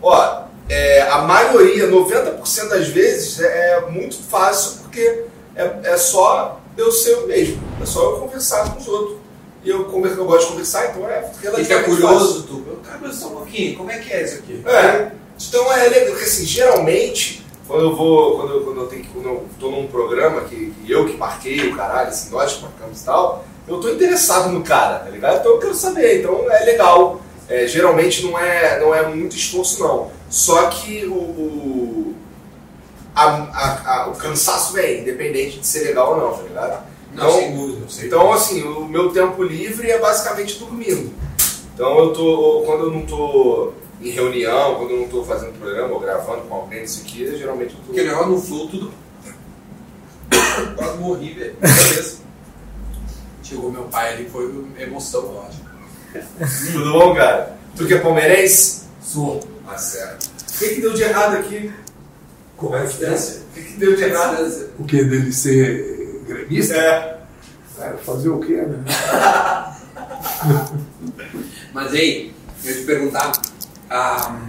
Speaker 2: ó, é, a maioria, 90% das vezes, é, é muito fácil porque é, é só eu ser eu mesmo. É só eu conversar com os outros. E eu, como eu gosto de conversar, então é
Speaker 3: Fica curioso, tu. Cara, mas só um pouquinho, como é que é isso aqui?
Speaker 2: é, então é legal, porque assim, geralmente, quando eu vou, quando eu, quando eu tenho que, quando eu tô num programa que, que eu que marquei o caralho, assim, nós que marcamos e tal, eu tô interessado no cara, tá ligado? Então eu quero saber, então é legal. É, geralmente não é, não é muito esforço não. Só que o, o, a- a- a- o cansaço vem, independente de ser legal ou não, tá ligado?
Speaker 3: Não, sem dúvida. eu sei.
Speaker 2: Então, assim, o meu tempo livre é basicamente dormindo. Então, eu tô, quando eu não tô em reunião, quando eu não tô fazendo programa ou gravando com alguém, isso aqui, geralmente eu
Speaker 3: Porque o
Speaker 2: tô.
Speaker 3: negócio no Flow tudo. Quase morri, velho. Chegou meu pai ali, foi emoção, eu acho.
Speaker 2: Tudo bom, cara? Tu que é palmeirense?
Speaker 3: Sou.
Speaker 2: Ah, certo. O que, que deu de errado aqui?
Speaker 3: Coincidência.
Speaker 2: O que, que deu de errado?
Speaker 4: O que? Dele ser gremista?
Speaker 2: É.
Speaker 4: Cara, fazer o quê, né?
Speaker 3: Mas aí, eu ia te perguntar, ah,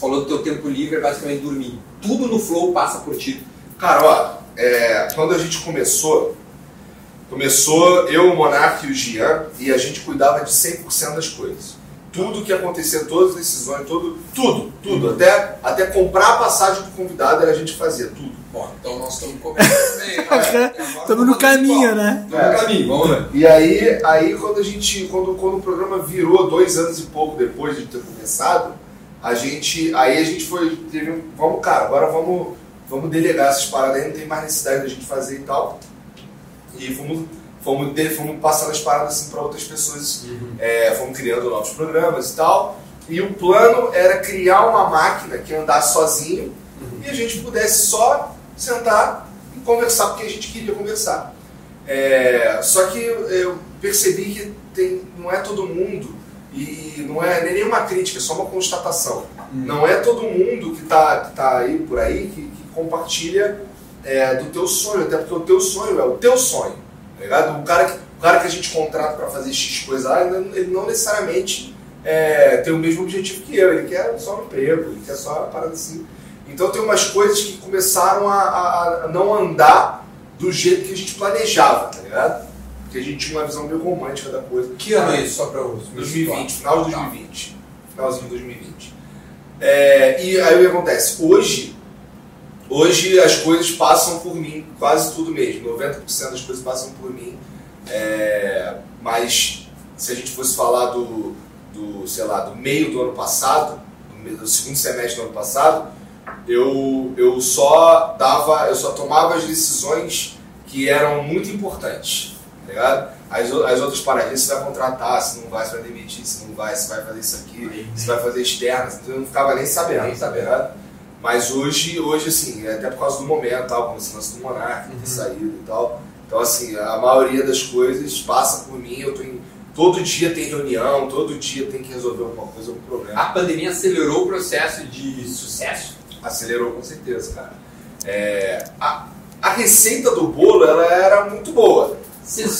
Speaker 3: falou do teu tempo livre é basicamente dormir. Tudo no Flow passa por ti.
Speaker 2: Cara, ó, é, quando a gente começou, começou eu, o Monark e o Gian, e a gente cuidava de 100% das coisas. Tudo que acontecia, todas as decisões, tudo, tudo, tudo. Até, até comprar a passagem do convidado era a gente fazia, tudo.
Speaker 3: Bom, então nós estamos começando bem. né?
Speaker 5: Estamos no caminho, né?
Speaker 3: Estamos no caminho, vamos ver.
Speaker 2: E aí, aí quando a gente, quando, quando o programa virou dois anos e pouco depois de ter começado, a gente, aí a gente foi, teve, um- vamos, cara, agora vamos, vamos delegar essas paradas aí, não tem mais necessidade da gente fazer e tal. E fomos, fomos, de- fomos passando as paradas assim para outras pessoas, é, fomos criando novos programas e tal. E o plano era criar uma máquina que andasse sozinho e a gente pudesse só sentar e conversar porque a gente queria conversar. É, só que eu percebi que tem, não é todo mundo, e não é nem nenhuma crítica, é só uma constatação. Não é todo mundo que está que tá aí por aí que, que compartilha é, do teu sonho, até porque o teu sonho é o teu sonho. Tá ligado? O, cara que, o cara que a gente contrata para fazer X coisa ele não necessariamente é, tem o mesmo objetivo que eu, ele quer só um emprego, ele quer só uma parada assim. Então tem umas coisas que começaram a, a- a não andar do jeito que a gente planejava, tá ligado? Porque a gente tinha uma visão meio romântica da coisa.
Speaker 3: Que ano é isso, só para os
Speaker 2: 2020, final de 2020. Finalzinho de 2020. É, e aí o que acontece? Hoje, hoje as coisas passam por mim, quase tudo mesmo. 90% das coisas passam por mim. É, mas se a gente fosse falar do, do, sei lá, do meio do ano passado, do, segundo semestre do ano passado, eu, eu só dava, eu só tomava as decisões que eram muito importantes, tá ligado? As, as outras paradinhas você vai contratar, se não vai, se vai demitir, se não vai, se vai fazer isso aqui, se vai fazer externas, então eu não ficava nem sabendo,
Speaker 3: Nem sabendo.
Speaker 2: tá ligado? Mas hoje, hoje assim, é até por causa do momento, tal, como esse lance do Monark, ter saído e tal. Então, assim, a maioria das coisas passa por mim, eu tô em, todo dia tem reunião, todo dia tem que resolver alguma coisa, algum problema.
Speaker 3: A pandemia acelerou o processo de sucesso?
Speaker 2: Acelerou com certeza, cara. É, a, a receita do bolo, ela era muito boa.
Speaker 3: Vocês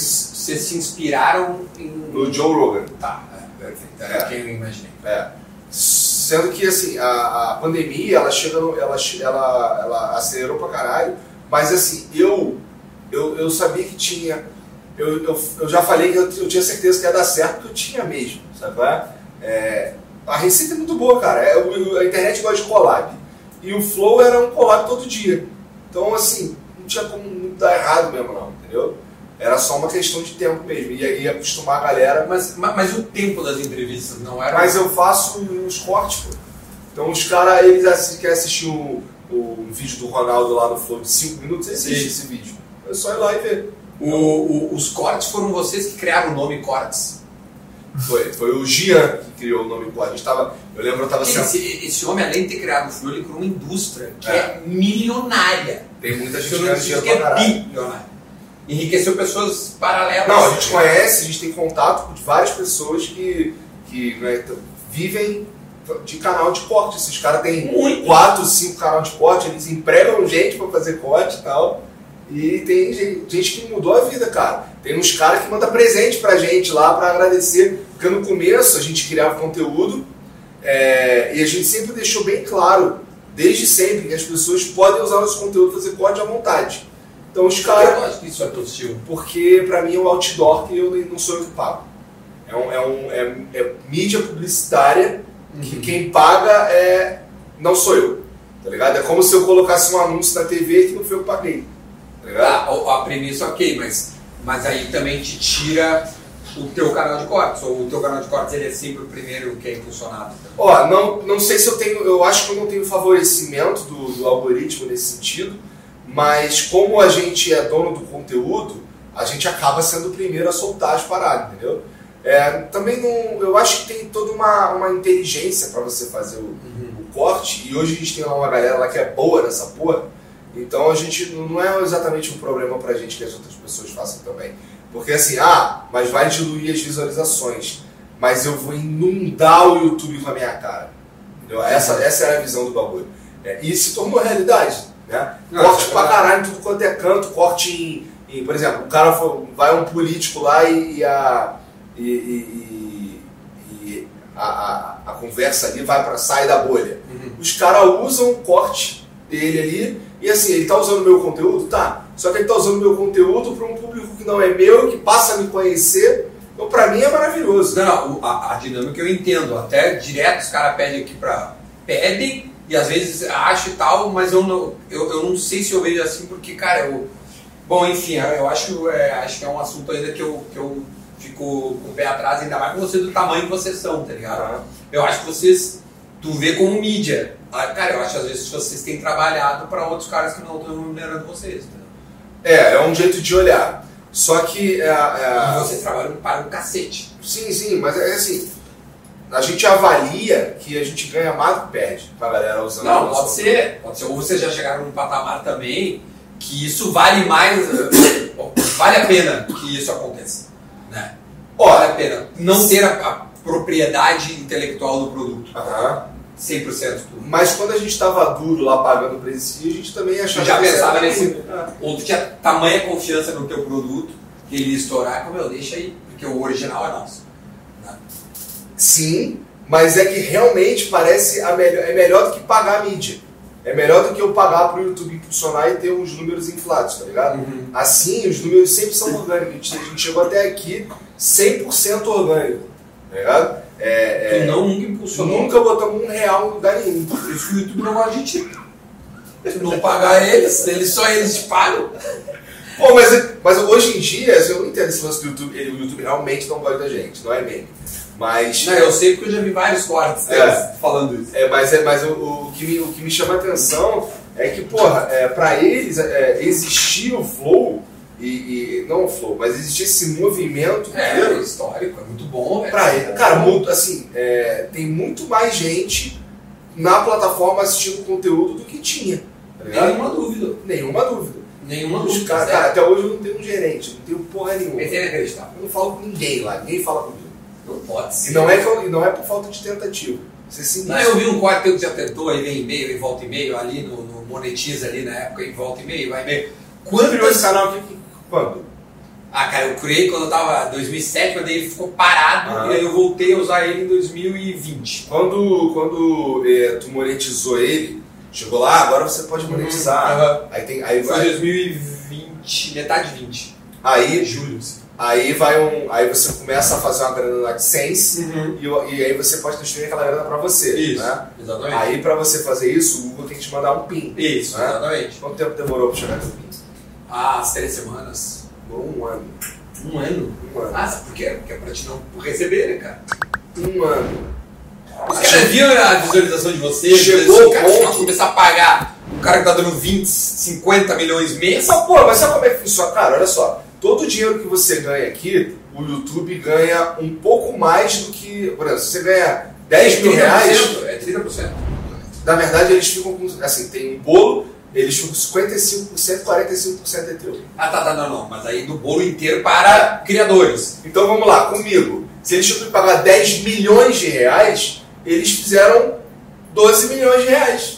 Speaker 3: se inspiraram em.
Speaker 2: No Joe Rogan.
Speaker 3: Tá, é, perfeito. Era
Speaker 2: É.
Speaker 3: quem eu imaginei.
Speaker 2: É. Sendo que, assim, a, a pandemia, ela chega no- ela, ela, ela acelerou pra caralho, mas, assim, eu, eu, eu sabia que tinha... Eu, eu, eu já falei que eu, eu tinha certeza que ia dar certo, porque eu tinha mesmo, sabe? é? É, a receita é muito boa, cara. É, a internet gosta de collab. E o Flow era um collab todo dia. Então, assim, não tinha como, dar errado mesmo, não, entendeu? Era só uma questão de tempo mesmo. Ia, ia acostumar a galera.
Speaker 3: Mas, mas, mas o tempo das entrevistas não era.
Speaker 2: Mas eu faço os cortes, pô. Então os caras, eles assi- querem assistir o, o vídeo do Ronaldo lá no Flow de 5 minutos, existe esse vídeo. É só ir lá e ver.
Speaker 3: O- o- os cortes foram vocês que criaram o nome cortes.
Speaker 2: Foi, foi o Gian que criou o nome. A gente tava, eu lembro, eu tava sentado.
Speaker 3: Esse, esse homem, além de ter criado o Flow, ele criou uma indústria que é,
Speaker 2: É.
Speaker 3: milionária.
Speaker 2: Tem muita gente
Speaker 3: existe
Speaker 2: dinheiro
Speaker 3: que é bilionária. Enriqueceu pessoas paralelas.
Speaker 2: Não, a gente conhece, a gente tem contato com várias pessoas que, que né, vivem de canal de corte. Esses caras têm
Speaker 3: Muito.
Speaker 2: quatro, cinco canais de corte, eles empregam gente pra fazer corte e tal. E tem gente, gente que mudou a vida, cara. Tem uns caras que mandam presente pra gente lá pra agradecer. Porque no começo a gente criava conteúdo é, e a gente sempre deixou bem claro, desde sempre, que as pessoas podem usar nosso conteúdo e fazer corte à vontade. Então os caras
Speaker 3: Eu acho que isso é positivo.
Speaker 2: porque pra mim é o outdoor que eu não sou eu que pago. É, um, é, um, é, é mídia publicitária que quem paga é não sou eu. Tá ligado? É como se eu colocasse um anúncio na TV que não foi eu que paguei. Tá ligado?
Speaker 3: Tá, a, a premissa ok, mas, mas aí também te tira o teu canal de cortes, ou o teu canal de cortes ele é sempre o primeiro que é impulsionado.
Speaker 2: Ó, não, não sei se eu tenho. Eu acho que eu não tenho favorecimento do, do algoritmo nesse sentido, mas como a gente é dono do conteúdo, a gente acaba sendo o primeiro a soltar as paradas, entendeu? É, também não. Eu acho que tem toda uma, uma inteligência para você fazer o, o corte, e hoje a gente tem lá uma galera lá que é boa nessa porra, então a gente não é exatamente um problema pra gente que as outras pessoas façam também. Porque assim, ah, mas vai diluir as visualizações, mas eu vou inundar o YouTube com a minha cara. Entendeu? Essa, essa era a visão do bagulho. É, e se tornou realidade. Né? Corte
Speaker 3: é
Speaker 2: pra caralho em tudo quanto é canto, corte em. em- por exemplo, o cara for- vai um político lá e, e a. E, e- e- a, a, a conversa ali vai para sai da bolha. Os caras usam o corte dele ali e assim, ele tá usando o meu conteúdo? Tá. Só que ele tá usando o meu conteúdo para um público que não é meu, que passa a me conhecer. Então, pra mim, é maravilhoso.
Speaker 3: Não, não, a, a dinâmica eu entendo. Até direto os caras pedem aqui pra. Pedem e às vezes acho e tal, mas eu não, eu, eu não sei se eu vejo assim, porque, cara, eu. Bom, enfim, eu acho, é, acho que é um assunto ainda que eu, que eu fico com o pé atrás, ainda mais com você do tamanho que vocês são, tá ligado? Eu acho que vocês. Tu vê como mídia. Ah, Cara, eu acho que às vezes vocês têm trabalhado pra outros caras que não estão remunerando vocês. Entendeu?
Speaker 2: É, é um jeito de olhar. Só que é, é,
Speaker 3: vocês trabalham para o cacete.
Speaker 2: Sim, sim, mas é assim. A gente avalia que a gente ganha mais do que perde pra galera usando
Speaker 3: Não, pode ser, pode ser. Ou vocês já chegaram num patamar também que isso vale mais. eh, vale a pena que isso aconteça. Né?
Speaker 2: Ó,
Speaker 3: Vale a pena. Não ter a, a propriedade intelectual do produto.
Speaker 2: aham.
Speaker 3: 100% tudo.
Speaker 2: Mas quando a gente tava duro lá pagando esse dia, a gente também achava
Speaker 3: já
Speaker 2: que
Speaker 3: pensava nesse-
Speaker 2: ruim. É.
Speaker 3: Ou tu tinha tamanha confiança no teu produto que ele ia estourar, como eu deixa aí, porque o original é nosso. Né?
Speaker 2: Sim, mas é que realmente parece a melhor, é melhor do que pagar a mídia. É melhor do que eu pagar pro YouTube impulsionar e ter uns números inflados, tá ligado?
Speaker 3: Uhum.
Speaker 2: Assim, os números sempre são orgânicos. A gente, a gente chegou até aqui 100% orgânico, tá ligado? É, é,
Speaker 3: Tu não nunca impulsionou.
Speaker 2: nunca botamos um real lugar nenhum.
Speaker 3: Por isso que o YouTube não gosta de ti. Se não pagar eles, eles só eles te pagam.
Speaker 2: Pô, mas, mas hoje em dia, assim, eu não entendo esse lance do YouTube. O YouTube realmente não gosta da gente, não é meme. Mas.
Speaker 3: Não, eu sei porque eu já vi vários cortes
Speaker 2: É.
Speaker 3: falando isso.
Speaker 2: É, mas é, mas o, o que me, o que me chama a atenção é que, porra, é, pra eles é, existia o flow, e, e- não flow, mas existia esse movimento
Speaker 3: É,
Speaker 2: inteiro
Speaker 3: histórico, é muito bom, velho.
Speaker 2: pra ele. Cara, muito, assim, é, tem muito mais gente na plataforma assistindo conteúdo do que tinha. Tá?
Speaker 3: Nenhuma dúvida.
Speaker 2: Nenhuma dúvida.
Speaker 3: Nenhuma dúvida.
Speaker 2: caras, cara, até hoje eu não tenho um gerente, não tenho porra nenhuma.
Speaker 3: É.
Speaker 2: Eu não falo com ninguém lá, ninguém fala comigo.
Speaker 3: Não pode ser.
Speaker 2: E não é, que- não é por falta de tentativa. Você se
Speaker 3: Não, eu vi um teu que já tentou, aí vem e-mail, e volta e-mail, ali no, no Monetiza ali na época, e volta e-mail, vai e-mail.
Speaker 2: Esse
Speaker 3: Quantas...
Speaker 2: canal aqui? Quando?
Speaker 3: Ah, cara, eu criei quando eu tava em 2007, mas daí ele ficou parado,
Speaker 2: Ah.
Speaker 3: e aí eu voltei a usar ele em 2020.
Speaker 2: Quando, quando é, tu monetizou ele, chegou lá, agora você pode monetizar.
Speaker 3: Aham.
Speaker 2: Aí tem. Aí
Speaker 3: Foi
Speaker 2: vai.
Speaker 3: 2020, metade de 20.
Speaker 2: Aí,
Speaker 3: Julho. assim.
Speaker 2: aí vai um. Aí você começa a fazer uma grana no AdSense
Speaker 3: Uhum.
Speaker 2: e, e aí você pode transferir aquela grana pra você.
Speaker 3: Isso,
Speaker 2: Né?
Speaker 3: exatamente.
Speaker 2: Aí pra você fazer isso, o Google tem que te mandar um PIN.
Speaker 3: Isso,
Speaker 2: né?
Speaker 3: exatamente.
Speaker 2: Quanto tempo demorou pra chegar teu PIN?
Speaker 3: Há as três semanas.
Speaker 2: Durou um ano.
Speaker 3: Um ano.
Speaker 2: Um ano.
Speaker 3: Ah, sabe por quê? Porque é pra te não receber, né, cara?
Speaker 2: Um ano.
Speaker 3: Os caras viam a visualização de vocês,
Speaker 2: Chegou o
Speaker 3: cara,
Speaker 2: ponto-
Speaker 3: começar a pagar um cara que tá dando 20, 50 milhões mês.
Speaker 2: Essa porra, mas sabe como é que funciona? Cara, olha só. Todo o dinheiro que você ganha aqui, o YouTube ganha um pouco mais do que. Por exemplo, se você ganha 10 mil reais,
Speaker 3: 30%, É 30%.
Speaker 2: na verdade eles ficam com. Assim, tem um bolo, eles ficam com 55%, 45% é teu.
Speaker 3: Ah, tá, tá, não, não. Mas aí do bolo inteiro para criadores.
Speaker 2: Então vamos lá, comigo. Se eles tinham que pagar 10 milhões de reais, eles fizeram 12 milhões de reais.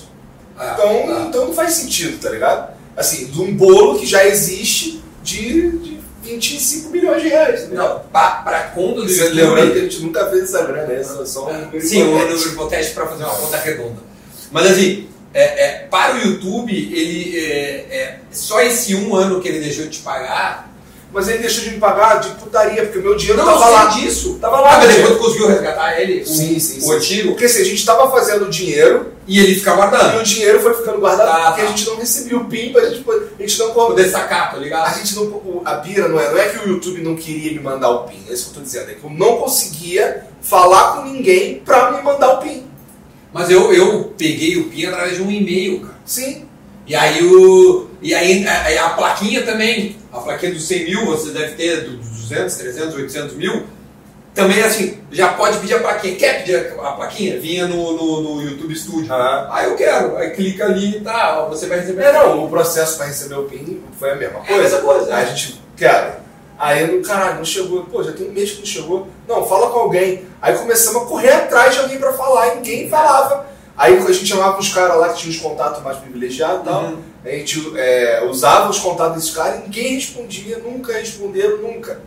Speaker 3: Ah,
Speaker 2: Então,
Speaker 3: tá.
Speaker 2: então não faz sentido, tá ligado? Assim, de um bolo que já existe de, de 25 milhões de reais. Ligado?
Speaker 3: Não, pra conta do YouTube.
Speaker 2: lembrando que a gente nunca fez essa grana, é só, um
Speaker 3: Sim,
Speaker 2: hipotético.
Speaker 3: número hipotético para fazer uma conta redonda. Mas assim, é, é, para o YouTube, ele é, é, só esse um ano que ele deixou de te pagar.
Speaker 2: Mas ele deixou de me pagar de putaria, porque o meu dinheiro
Speaker 3: Não,
Speaker 2: tava lá.
Speaker 3: disso.
Speaker 2: Tava
Speaker 3: Ah,
Speaker 2: lá.
Speaker 3: mas
Speaker 2: meu
Speaker 3: depois
Speaker 2: dinheiro.
Speaker 3: tu conseguiu resgatar ele, o,
Speaker 2: Sim, sim,
Speaker 3: o antigo,
Speaker 2: Porque assim, a gente tava fazendo dinheiro
Speaker 3: e ele fica
Speaker 2: e
Speaker 3: guardando.
Speaker 2: o dinheiro foi ficando guardado
Speaker 3: Tá,
Speaker 2: porque
Speaker 3: tá.
Speaker 2: a gente não recebia o PIN, a gente, a gente não
Speaker 3: Poder sacar, tá
Speaker 2: A
Speaker 3: ligado?
Speaker 2: gente não. o- A pira não é, não é que o YouTube não queria me mandar o PIN, é isso que eu tô dizendo, é que eu não conseguia falar com ninguém pra me mandar o PIN.
Speaker 3: Mas eu, eu peguei o PIN através de um e-mail, cara.
Speaker 2: Sim.
Speaker 3: E aí o. E aí a, a plaquinha também. A plaquinha dos 100 mil, você deve ter dos 200, 300, 800 mil. Também assim, já pode pedir a plaquinha. Quer pedir a plaquinha? Vinha no, no, no YouTube Studio.
Speaker 2: Ah.
Speaker 3: Ah, eu quero. Aí clica ali e tá, ó, você vai receber.
Speaker 2: É, não, o processo pra receber o PIN foi a mesma
Speaker 3: É a
Speaker 2: coisa.
Speaker 3: mesma coisa.
Speaker 2: Aí a gente, cara, aí caralho, não chegou, pô, já tem um mês que não chegou. Não, fala com alguém. Aí começamos a correr atrás de alguém pra falar, e ninguém falava. Aí a gente chamava os caras lá que tinham os contatos mais privilegiados e tal.
Speaker 3: Uhum.
Speaker 2: A gente é, usava os contatos desses caras e ninguém respondia, nunca responderam, nunca.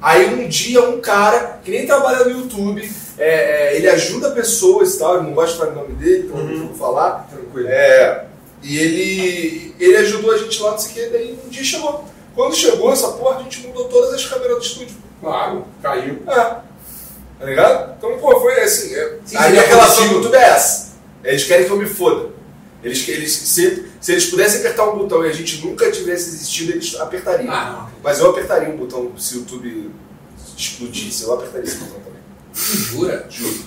Speaker 2: Aí um dia um cara, que nem trabalha no YouTube, é, é, ele ajuda pessoas e tal, eu não gosto de falar o nome dele, então
Speaker 3: Uhum.
Speaker 2: não vou falar.
Speaker 3: Tranquilo.
Speaker 2: É, e ele, ele ajudou a gente lá, não sei o que, daí um dia chegou. Quando chegou essa porra, a gente mudou todas as câmeras do estúdio.
Speaker 3: Claro, caiu.
Speaker 2: É. Tá ligado? Então, pô, foi assim. é-
Speaker 3: Sim,
Speaker 2: aí a relação do YouTube é essa. Eles querem que eu me foda. Eles, eles, se, se eles pudessem apertar um botão e a gente nunca tivesse existido, eles apertariam.
Speaker 3: Ah, não.
Speaker 2: Mas eu apertaria um botão se o YouTube explodisse, eu apertaria esse botão também.
Speaker 3: Jura?
Speaker 2: Juro.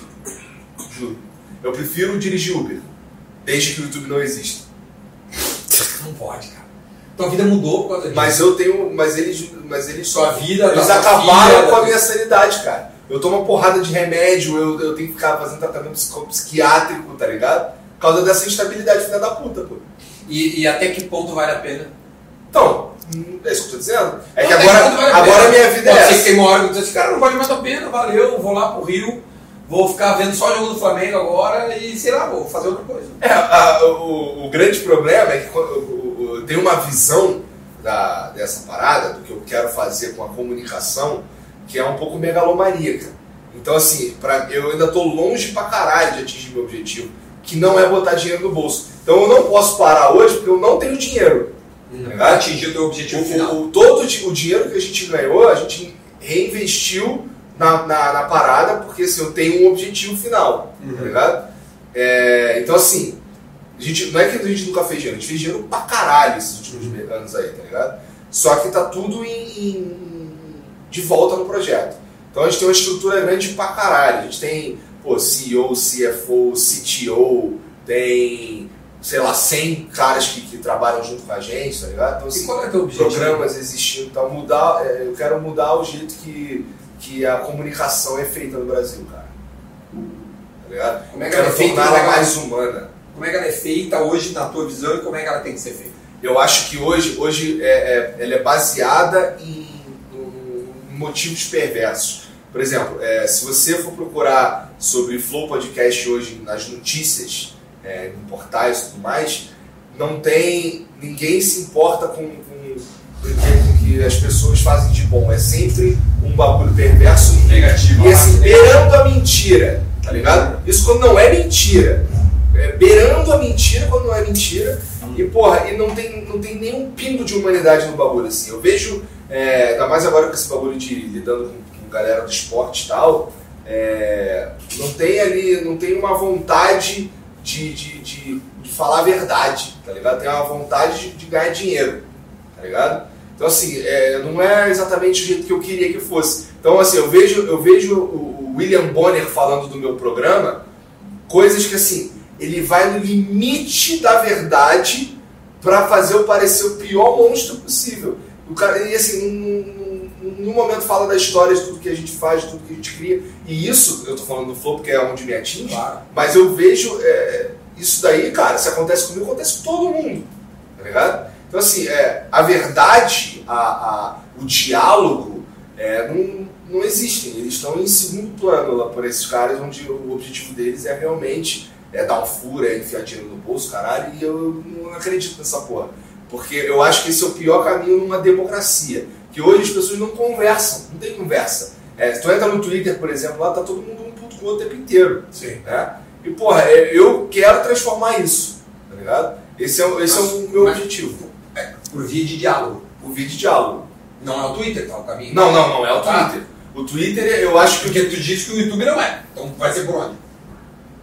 Speaker 2: Juro. Eu prefiro dirigir Uber, desde que o YouTube não exista.
Speaker 3: Não pode, cara. Tua vida mudou por causa disso.
Speaker 2: Mas eu tenho. Mas eles. Mas eles
Speaker 3: Sua vida,
Speaker 2: Eles acabaram com a minha sanidade, cara. Eu tomo uma porrada de remédio, eu, eu tenho que ficar fazendo tratamento psiquiátrico, tá ligado? Por causa dessa instabilidade filha da puta, pô.
Speaker 3: E, e até que ponto vale a pena?
Speaker 2: Então, é isso que eu tô dizendo. É que
Speaker 3: Até
Speaker 2: agora,
Speaker 3: vale a
Speaker 2: agora a minha vida é
Speaker 3: Pode que
Speaker 2: essa.
Speaker 3: tem uma hora que diz assim, cara, não vale mais a pena, valeu, vou lá pro Rio, vou ficar vendo só o jogo do Flamengo agora e sei lá, vou fazer outra coisa.
Speaker 2: É, a- o, o grande problema é que quando- eu tenho uma visão da, dessa parada, do que eu quero fazer com a comunicação, que é um pouco megalomaníaca. Então, assim, pra, eu ainda tô longe pra caralho de atingir meu objetivo, que não é botar dinheiro no bolso. Então eu não posso parar hoje porque eu não tenho dinheiro.
Speaker 3: Pra atingir o teu
Speaker 2: O,
Speaker 3: objetivo final.
Speaker 2: o- o- todo o di- o dinheiro que a gente ganhou, a gente reinvestiu na, na, na parada, porque assim, eu tenho um objetivo final,
Speaker 3: Uhum.
Speaker 2: tá? É, então assim, a gente, não é que a gente nunca fez dinheiro, a gente fez dinheiro pra caralho esses últimos anos aí, tá ligado? Só que tá tudo em, em- de volta no projeto. Então a gente tem uma estrutura grande pra caralho. A gente tem pô, CEO, CFO, CTO, tem, sei lá, 100 caras que, que trabalham junto com a gente, tá ligado? Então,
Speaker 3: E
Speaker 2: assim,
Speaker 3: qual é o teu objetivo?
Speaker 2: programas existindo, então mudar, é, eu quero mudar o jeito que, que a comunicação é feita no Brasil, cara. Tá ligado?
Speaker 3: Como é que ela
Speaker 2: quero
Speaker 3: é
Speaker 2: tornar ela- mais humana.
Speaker 3: Como é que ela é feita hoje na tua visão e como é que ela tem que ser feita?
Speaker 2: Eu acho que hoje, hoje é, é- ela é baseada em, em motivos perversos. Por exemplo, é, se você for procurar sobre Flow Podcast hoje nas notícias, é, em portais e tudo mais, não tem. ninguém se importa com, com, com o que- as pessoas fazem de bom. É sempre um bagulho perverso e
Speaker 3: Negativo.
Speaker 2: e assim, beirando a mentira, tá ligado? Isso quando não é mentira. É, beirando a mentira quando não é mentira. E, porra, e não tem, não tem nenhum pingo de humanidade no bagulho, assim. Eu vejo, é, ainda mais agora com esse bagulho de lidando com, com galera do esporte e tal, é, não tem ali, não tem uma vontade de, de, de, de falar a verdade, tá ligado? Tem uma vontade de, de ganhar dinheiro. tá ligado? Então, assim, é, não é exatamente o jeito que eu queria que fosse. Então, assim, eu vejo, eu vejo o William Bonner falando do meu programa coisas que, assim, ele vai no limite da verdade pra fazer eu parecer o pior monstro possível. O cara, e assim, num momento fala da história de tudo que a gente faz, de tudo que a gente cria. E isso, eu tô falando do Flow porque é onde me atinge,
Speaker 3: Claro.
Speaker 2: mas eu vejo é, isso daí, cara, se acontece comigo, acontece com todo mundo. Tá ligado? Então, assim, é, a verdade, a, a- o diálogo, é, não, não existem. Eles estão em segundo plano lá por esses caras, onde o objetivo deles é realmente é dar um furo, é enfiar dinheiro no bolso, caralho, e eu não acredito nessa porra. Porque eu acho que esse é o pior caminho numa democracia. Que hoje as pessoas não conversam, não tem conversa. É, se tu entra no Twitter, por exemplo, lá tá todo mundo um puto com o outro o tempo inteiro
Speaker 3: Sim.
Speaker 2: né? E, porra, é- eu quero transformar isso, tá ligado? Esse é, o- esse é o meu
Speaker 3: Mas-
Speaker 2: objetivo.
Speaker 3: É, por via de diálogo.
Speaker 2: O vídeo diálogo.
Speaker 3: Não é o Twitter, tá? O caminho.
Speaker 2: Não, não, não é o
Speaker 3: Tá.
Speaker 2: Twitter. O Twitter, eu acho que...
Speaker 3: Porque tu disse que o YouTube não é. Então vai ser por onde?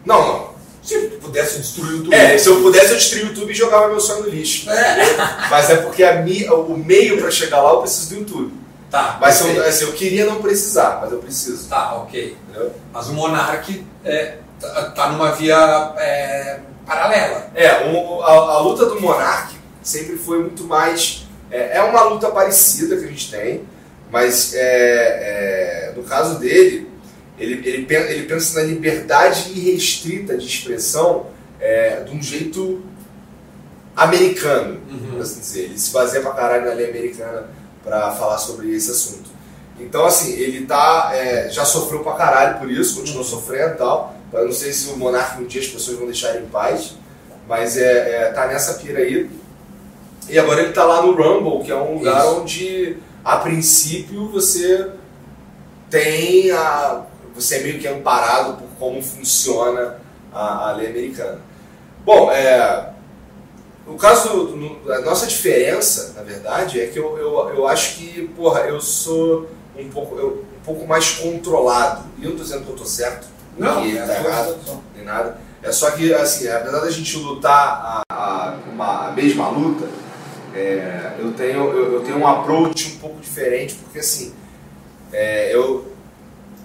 Speaker 2: Não, não.
Speaker 3: Se pudesse destruir o YouTube.
Speaker 2: É, se eu pudesse, eu destruía o YouTube e jogava meu sonho no lixo.
Speaker 3: É.
Speaker 2: Mas é porque a mi, o meio pra chegar lá, eu preciso do YouTube.
Speaker 3: Tá.
Speaker 2: Mas eu, assim, eu queria não precisar, mas eu preciso.
Speaker 3: Tá, ok.
Speaker 2: Entendeu?
Speaker 3: Mas o Monark é, tá, tá numa via é, paralela.
Speaker 2: É, o- a, a luta do Monark sempre foi muito mais. É, é uma luta parecida que a gente tem, mas é, é, no caso dele, ele, ele, ele pensa na liberdade irrestrita de expressão é, de um jeito americano,
Speaker 3: Uhum.
Speaker 2: por assim dizer. Ele se baseia pra caralho na lei americana pra falar sobre esse assunto. Então, assim, ele tá. é, já sofreu pra caralho por isso, continua sofrendo e tal. Eu não sei se o Monark um dia as pessoas vão deixar ele em paz, mas é, é, tá nessa pira aí. E agora ele tá lá no Rumble, que é um lugar
Speaker 3: Isso.
Speaker 2: onde, a princípio, você tem a. Você é meio que amparado por como funciona a, a lei americana. Bom, é, o caso, no- a nossa diferença, na verdade, é que eu, eu, eu acho que, porra, eu sou um pouco, eu- um pouco mais controlado. E eu não tô dizendo que eu tô certo, que
Speaker 3: é
Speaker 2: tá
Speaker 3: a tua
Speaker 2: errado, nem nada. É só que, assim, apesar da gente lutar a, a- uma, a mesma luta, é, eu, tenho, eu, eu tenho um approach um pouco diferente, porque, assim, é, eu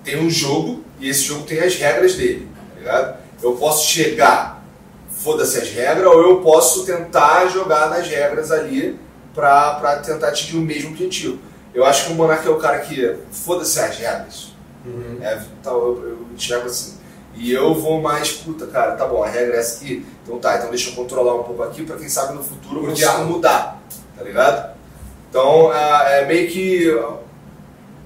Speaker 2: tenho um jogo e esse jogo tem as regras dele, tá ligado? Eu posso chegar, foda-se as regras, ou eu posso tentar jogar nas regras ali pra, pra tentar atingir o mesmo objetivo. Eu acho que o Monark é o cara que foda-se as regras.
Speaker 3: Uhum.
Speaker 2: É, então eu, eu enxergo assim. E eu vou mais, puta, cara, tá bom, a regra é essa aqui, então tá, então deixa eu controlar um pouco aqui pra quem sabe no futuro
Speaker 3: O diálogo.
Speaker 2: mudar, tá ligado? Então é, é meio que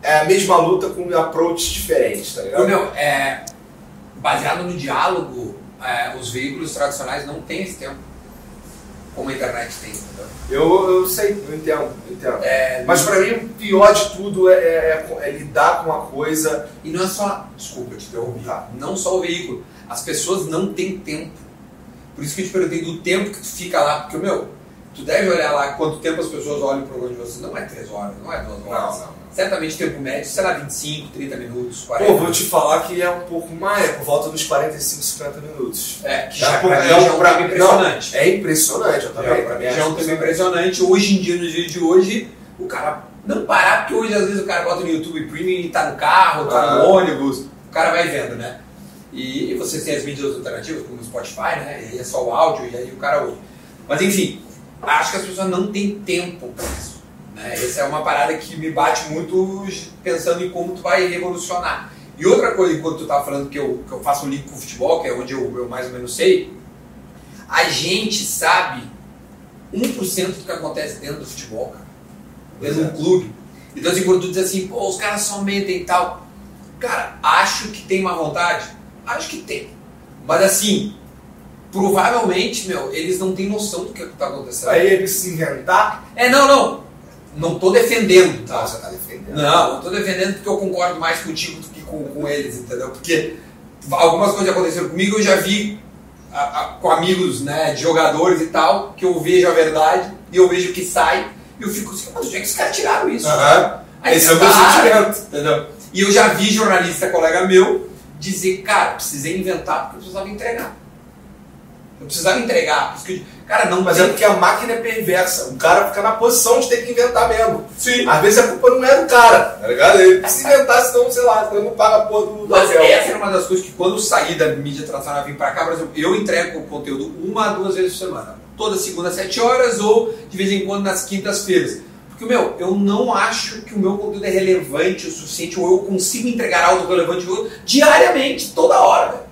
Speaker 2: é a mesma luta com approach diferentes, tá ligado?
Speaker 3: meu, é, baseado no diálogo, é, os veículos tradicionais não têm esse tempo. Como a internet tem, entendeu?
Speaker 2: Eu, eu sei, eu entendo, eu entendo.
Speaker 3: É,
Speaker 2: Mas pra mim o pior de tudo é, é- é lidar com uma coisa.
Speaker 3: E não é só. Desculpa, te interrompi.
Speaker 2: Tá.
Speaker 3: Não só o veículo. As pessoas não têm tempo. Por isso que eu te perguntei do tempo que tu fica lá. Porque, meu, tu deve olhar lá quanto tempo as pessoas olham pro programa de você. Não é 3 horas, não é 2 horas.
Speaker 2: Não, não.
Speaker 3: Certamente tempo médio, sei lá, 25, 30 minutos, 40.
Speaker 2: Pô, vou te falar que é um pouco mais, é por volta dos 45, 50 minutos.
Speaker 3: É, que
Speaker 2: É
Speaker 3: já,
Speaker 2: um pouco-
Speaker 3: pra
Speaker 2: é um-
Speaker 3: é um
Speaker 2: pra-
Speaker 3: impressionante.
Speaker 2: É impressionante, eu também.
Speaker 3: Já, pra mim já é um tempo impressionante. Hoje em dia, nos dias de hoje, o cara não parar, porque hoje às vezes o cara bota no YouTube Premium e tá no carro, tá
Speaker 2: Ah.
Speaker 3: no ônibus, o cara vai vendo, né? E, você tem as mídias alternativas, como o Spotify, né? E aí é só o áudio, e aí o cara ouve. Mas enfim, acho que as pessoas não têm tempo pra isso. Né? Essa é uma parada que me bate muito pensando em como tu vai revolucionar. E outra coisa, enquanto tu tava falando que eu, que eu faço um link com o futebol, que é onde eu, eu mais ou menos sei, a gente sabe 1% do que acontece dentro do futebol, cara. Dentro de um clube. Então, assim, quando tu diz assim, pô, os caras só mentem e tal. Cara, acho que tem má vontade? Acho que tem. Mas assim, provavelmente, meu, eles não têm noção do que tá acontecendo.
Speaker 2: Aí ele se inventar.
Speaker 3: É, não, não. Não tô defendendo, tá?
Speaker 2: Tá, você tá defendendo.
Speaker 3: Não, eu tô defendendo porque eu concordo mais contigo do que com, com eles, entendeu? Porque algumas coisas aconteceram comigo, eu já vi a- a- com amigos né, de jogadores e tal, que eu vejo a verdade e eu vejo que sai, e eu fico assim, mas onde é que os caras tiraram isso?
Speaker 2: Aham.
Speaker 3: Aí
Speaker 2: Esse é o meu
Speaker 3: cara,
Speaker 2: sentimento.
Speaker 3: Entendeu? E eu já vi jornalista, colega meu, dizer, cara, precisei inventar porque eu precisava entregar. Eu precisava entregar. por isso que Cara, não
Speaker 2: Mas
Speaker 3: tem-
Speaker 2: é porque a máquina é perversa. O cara fica na posição de ter que inventar mesmo.
Speaker 3: Sim.
Speaker 2: Às vezes a culpa não é do cara, tá ligado? Ele precisa inventar, senão, sei lá, senão não paga a porra do,
Speaker 3: Mas essa era uma das coisas que quando eu saí da mídia tradicional e vim pra cá, por exemplo, eu entrego o conteúdo uma a duas vezes por semana. Toda segunda às 7 horas ou de vez em quando nas quintas-feiras. Porque, meu, eu não acho que o meu conteúdo é relevante o suficiente ou eu consigo entregar algo relevante diariamente, toda hora.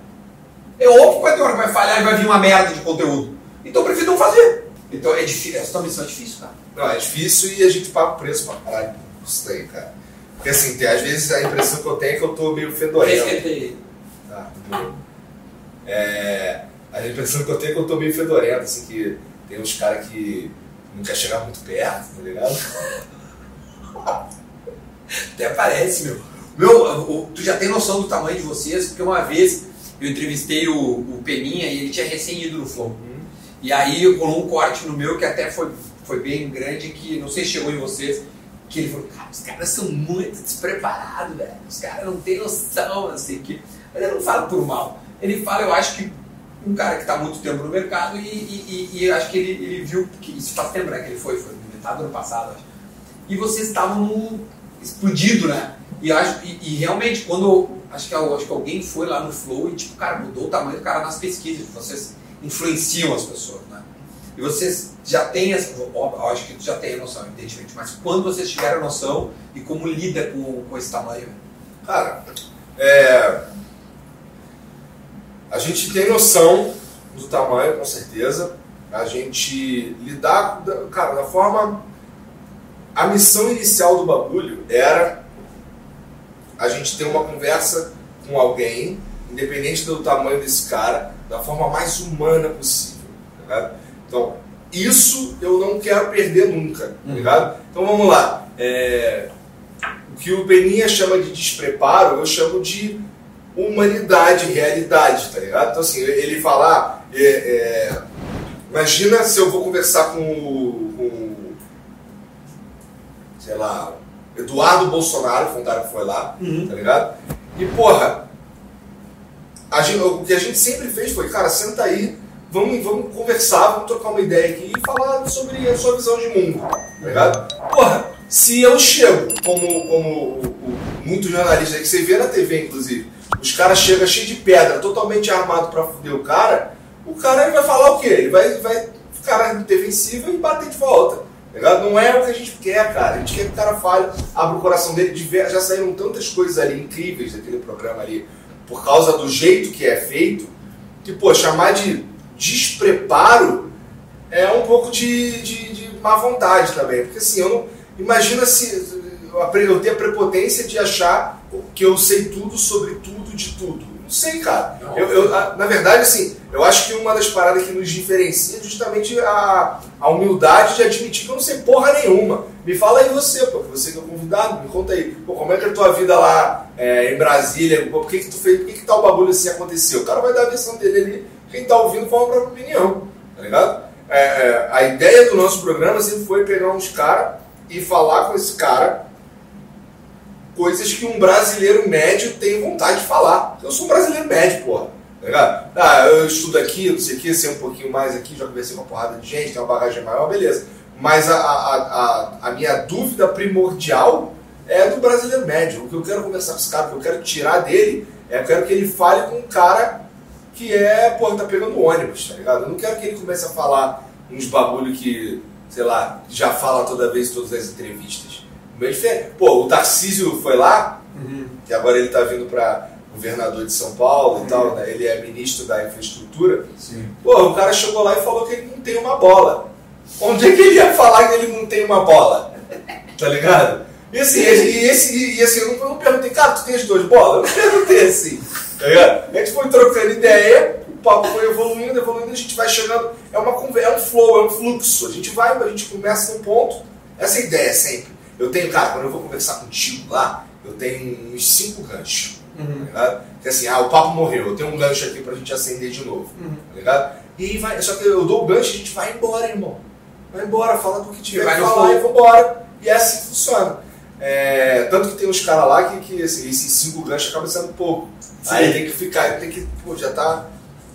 Speaker 3: É óbvio que vai ter hora que vai falhar e vai vir uma merda de conteúdo. Então eu prefiro não fazer. Então é difícil, essa tua missão é difícil, cara.
Speaker 2: Não, é difícil e a gente paga o preço pra caralho. Isso daí, cara. Porque assim, tem, às vezes a impressão que eu tenho é que eu tô meio fedorento.
Speaker 3: Respeitei.
Speaker 2: Tá. É, a impressão que eu tenho é que eu tô meio fedorento, assim, que tem uns caras que não quer chegar muito perto, tá ligado?
Speaker 3: Até parece, meu. Meu, tu já tem noção do tamanho de vocês, porque uma vez eu entrevistei o, o Peninha e ele tinha recém ido no Flow. E aí rolou um corte no meu que até foi, foi bem grande, que não sei se chegou em vocês, que ele falou, cara, os caras são muito despreparados, velho. Os caras não têm noção, assim, que. Mas ele não fala por mal. Ele fala, eu acho que um cara que está muito tempo no mercado e, e, e- e acho que ele, ele viu que isso faz tempo, né? Que ele foi, foi metade do ano passado, acho. E vocês estavam explodido, né? E, acho, e realmente, quando acho que, acho que alguém foi lá no Flow e, tipo, cara, mudou o tamanho do cara nas pesquisas. Vocês influenciam as pessoas, né? E vocês já têm essa. Acho que já tem a noção, evidentemente. Mas quando vocês tiveram a noção e como lida com, com esse tamanho?
Speaker 2: Cara, é, a gente tem noção do tamanho, com certeza. A gente lidar, da- cara, da forma. A missão inicial do bagulho era a gente ter uma conversa com alguém, independente do tamanho desse cara, da forma mais humana possível. Tá? Então, isso eu não quero perder nunca. Tá
Speaker 3: Uhum.
Speaker 2: ligado? Então vamos lá. É, o que o Beninha chama de despreparo, eu chamo de humanidade, realidade, tá ligado? Então assim, ele falar. é, é, imagina se eu vou conversar com o. com sei lá, Eduardo Bolsonaro, que foi um cara que foi lá, tá ligado? E porra, gente- o que a gente sempre fez foi, cara, senta aí, vamos, vamos conversar, vamos trocar uma ideia aqui e falar sobre a sua visão de mundo, tá ligado? Porra, se eu chego, como, como muitos jornalistas aí que você vê na TV, inclusive, os caras chegam cheio de pedra, totalmente armado pra fuder o cara, o cara ele vai falar o quê? Ele vai, vai ficar na defensiva e bater de volta. tá ligado? Não é o que a gente quer, cara. A gente quer que o cara fale, abra o coração dele. Já saíram tantas coisas ali incríveis daquele programa ali, por causa do jeito que é feito, que, pô, chamar de despreparo é um pouco de, de, de má vontade também. Porque assim, eu não. Imagina se eu ter a prepotência de achar que eu sei tudo sobre tudo de tudo. Não sei, cara. Eu, eu- na verdade, assim, eu acho que uma das paradas que nos diferencia é justamente a, a humildade de admitir que eu não sei porra nenhuma. Me fala aí você, pô, que você que é o convidado, me conta aí. Pô, como é que é a tua vida lá é, em Brasília? Pô, por que, que tu fez? Por que, que tal bagulho assim aconteceu? O cara vai dar a versão dele ali, quem tá ouvindo fala a própria opinião, tá ligado? É, é, a ideia do nosso programa sempre foi pegar uns caras e falar com esse cara coisas que um brasileiro médio tem vontade de falar. Eu sou um brasileiro médio, porra. Tá? Ah, eu estudo aqui, não sei o que, sei um pouquinho mais aqui, já conversei com uma porrada de gente, tem uma bagagem maior, beleza. Mas a, a, a, a minha dúvida primordial é do brasileiro médio. O que eu quero conversar com esse cara, o que eu quero tirar dele, é eu quero que ele fale com um cara que é, pô, tá pegando ônibus, tá ligado? Eu não quero que ele comece a falar uns bagulho que, sei lá, já fala toda vez em todas as entrevistas. Bem diferente. Pô, o Tarcísio foi lá, que agora ele tá vindo pra governador de São Paulo e tal, né? ele é ministro da infraestrutura.
Speaker 3: Sim.
Speaker 2: Pô, o cara chegou lá e falou que ele não tem uma bola. Onde é que ele ia falar que ele não tem uma bola? Tá ligado? E assim, e, esse, e, assim eu, não, eu não perguntei, cara, tu tem as duas bolas? Eu não perguntei assim. Tá ligado? A gente foi trocando ideia, o papo foi evoluindo, evoluindo, a gente vai chegando. É, uma, é um flow, é um fluxo. A gente vai, a gente começa num ponto. Essa é a ideia sempre. Eu tenho, cara, quando eu vou conversar contigo lá, eu tenho uns cinco ganchos. Tá ligado? Que assim, ah, o papo morreu, eu tenho um gancho aqui pra gente acender de novo. Tá ligado? E vai, só que eu dou o gancho e a gente vai embora, irmão. Vai embora, fala do que tiver
Speaker 3: vai
Speaker 2: que falar e vambora. E é assim que funciona. É, tanto que tem uns caras lá que, que assim, esses cinco ganchos acabam sendo pouco.
Speaker 3: Sim.
Speaker 2: Aí tem que ficar, tem que, pô, já tá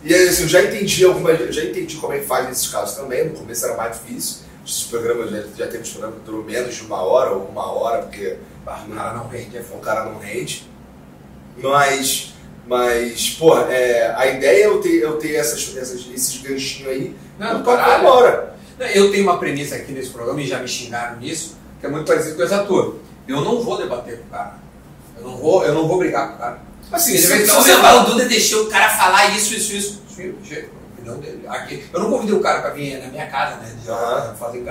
Speaker 2: E assim, eu já entendi algumas. eu já entendi como é que faz nesses casos também. No começo era mais difícil. Esses programas já, já teve programa que durou menos de uma hora ou uma hora, porque
Speaker 3: o cara não rende,
Speaker 2: o cara não rende. Mas, mas pô, é, a ideia é eu ter, eu ter essas, essas, esses ganchinhos aí
Speaker 3: Não,
Speaker 2: tocar
Speaker 3: caralho.
Speaker 2: agora.
Speaker 3: Não, Eu tenho uma premissa aqui nesse programa e já me xingaram nisso, que é muito parecido com essa tua. Eu não vou debater com o cara. Eu não vou, eu não vou brigar com o cara.
Speaker 2: Assim, se, se
Speaker 3: "Ô, meu, o Duda deixou o cara falar isso, isso, isso. Chega, dele. Aqui, eu não convidei o cara pra vir na minha casa, né? De fazer.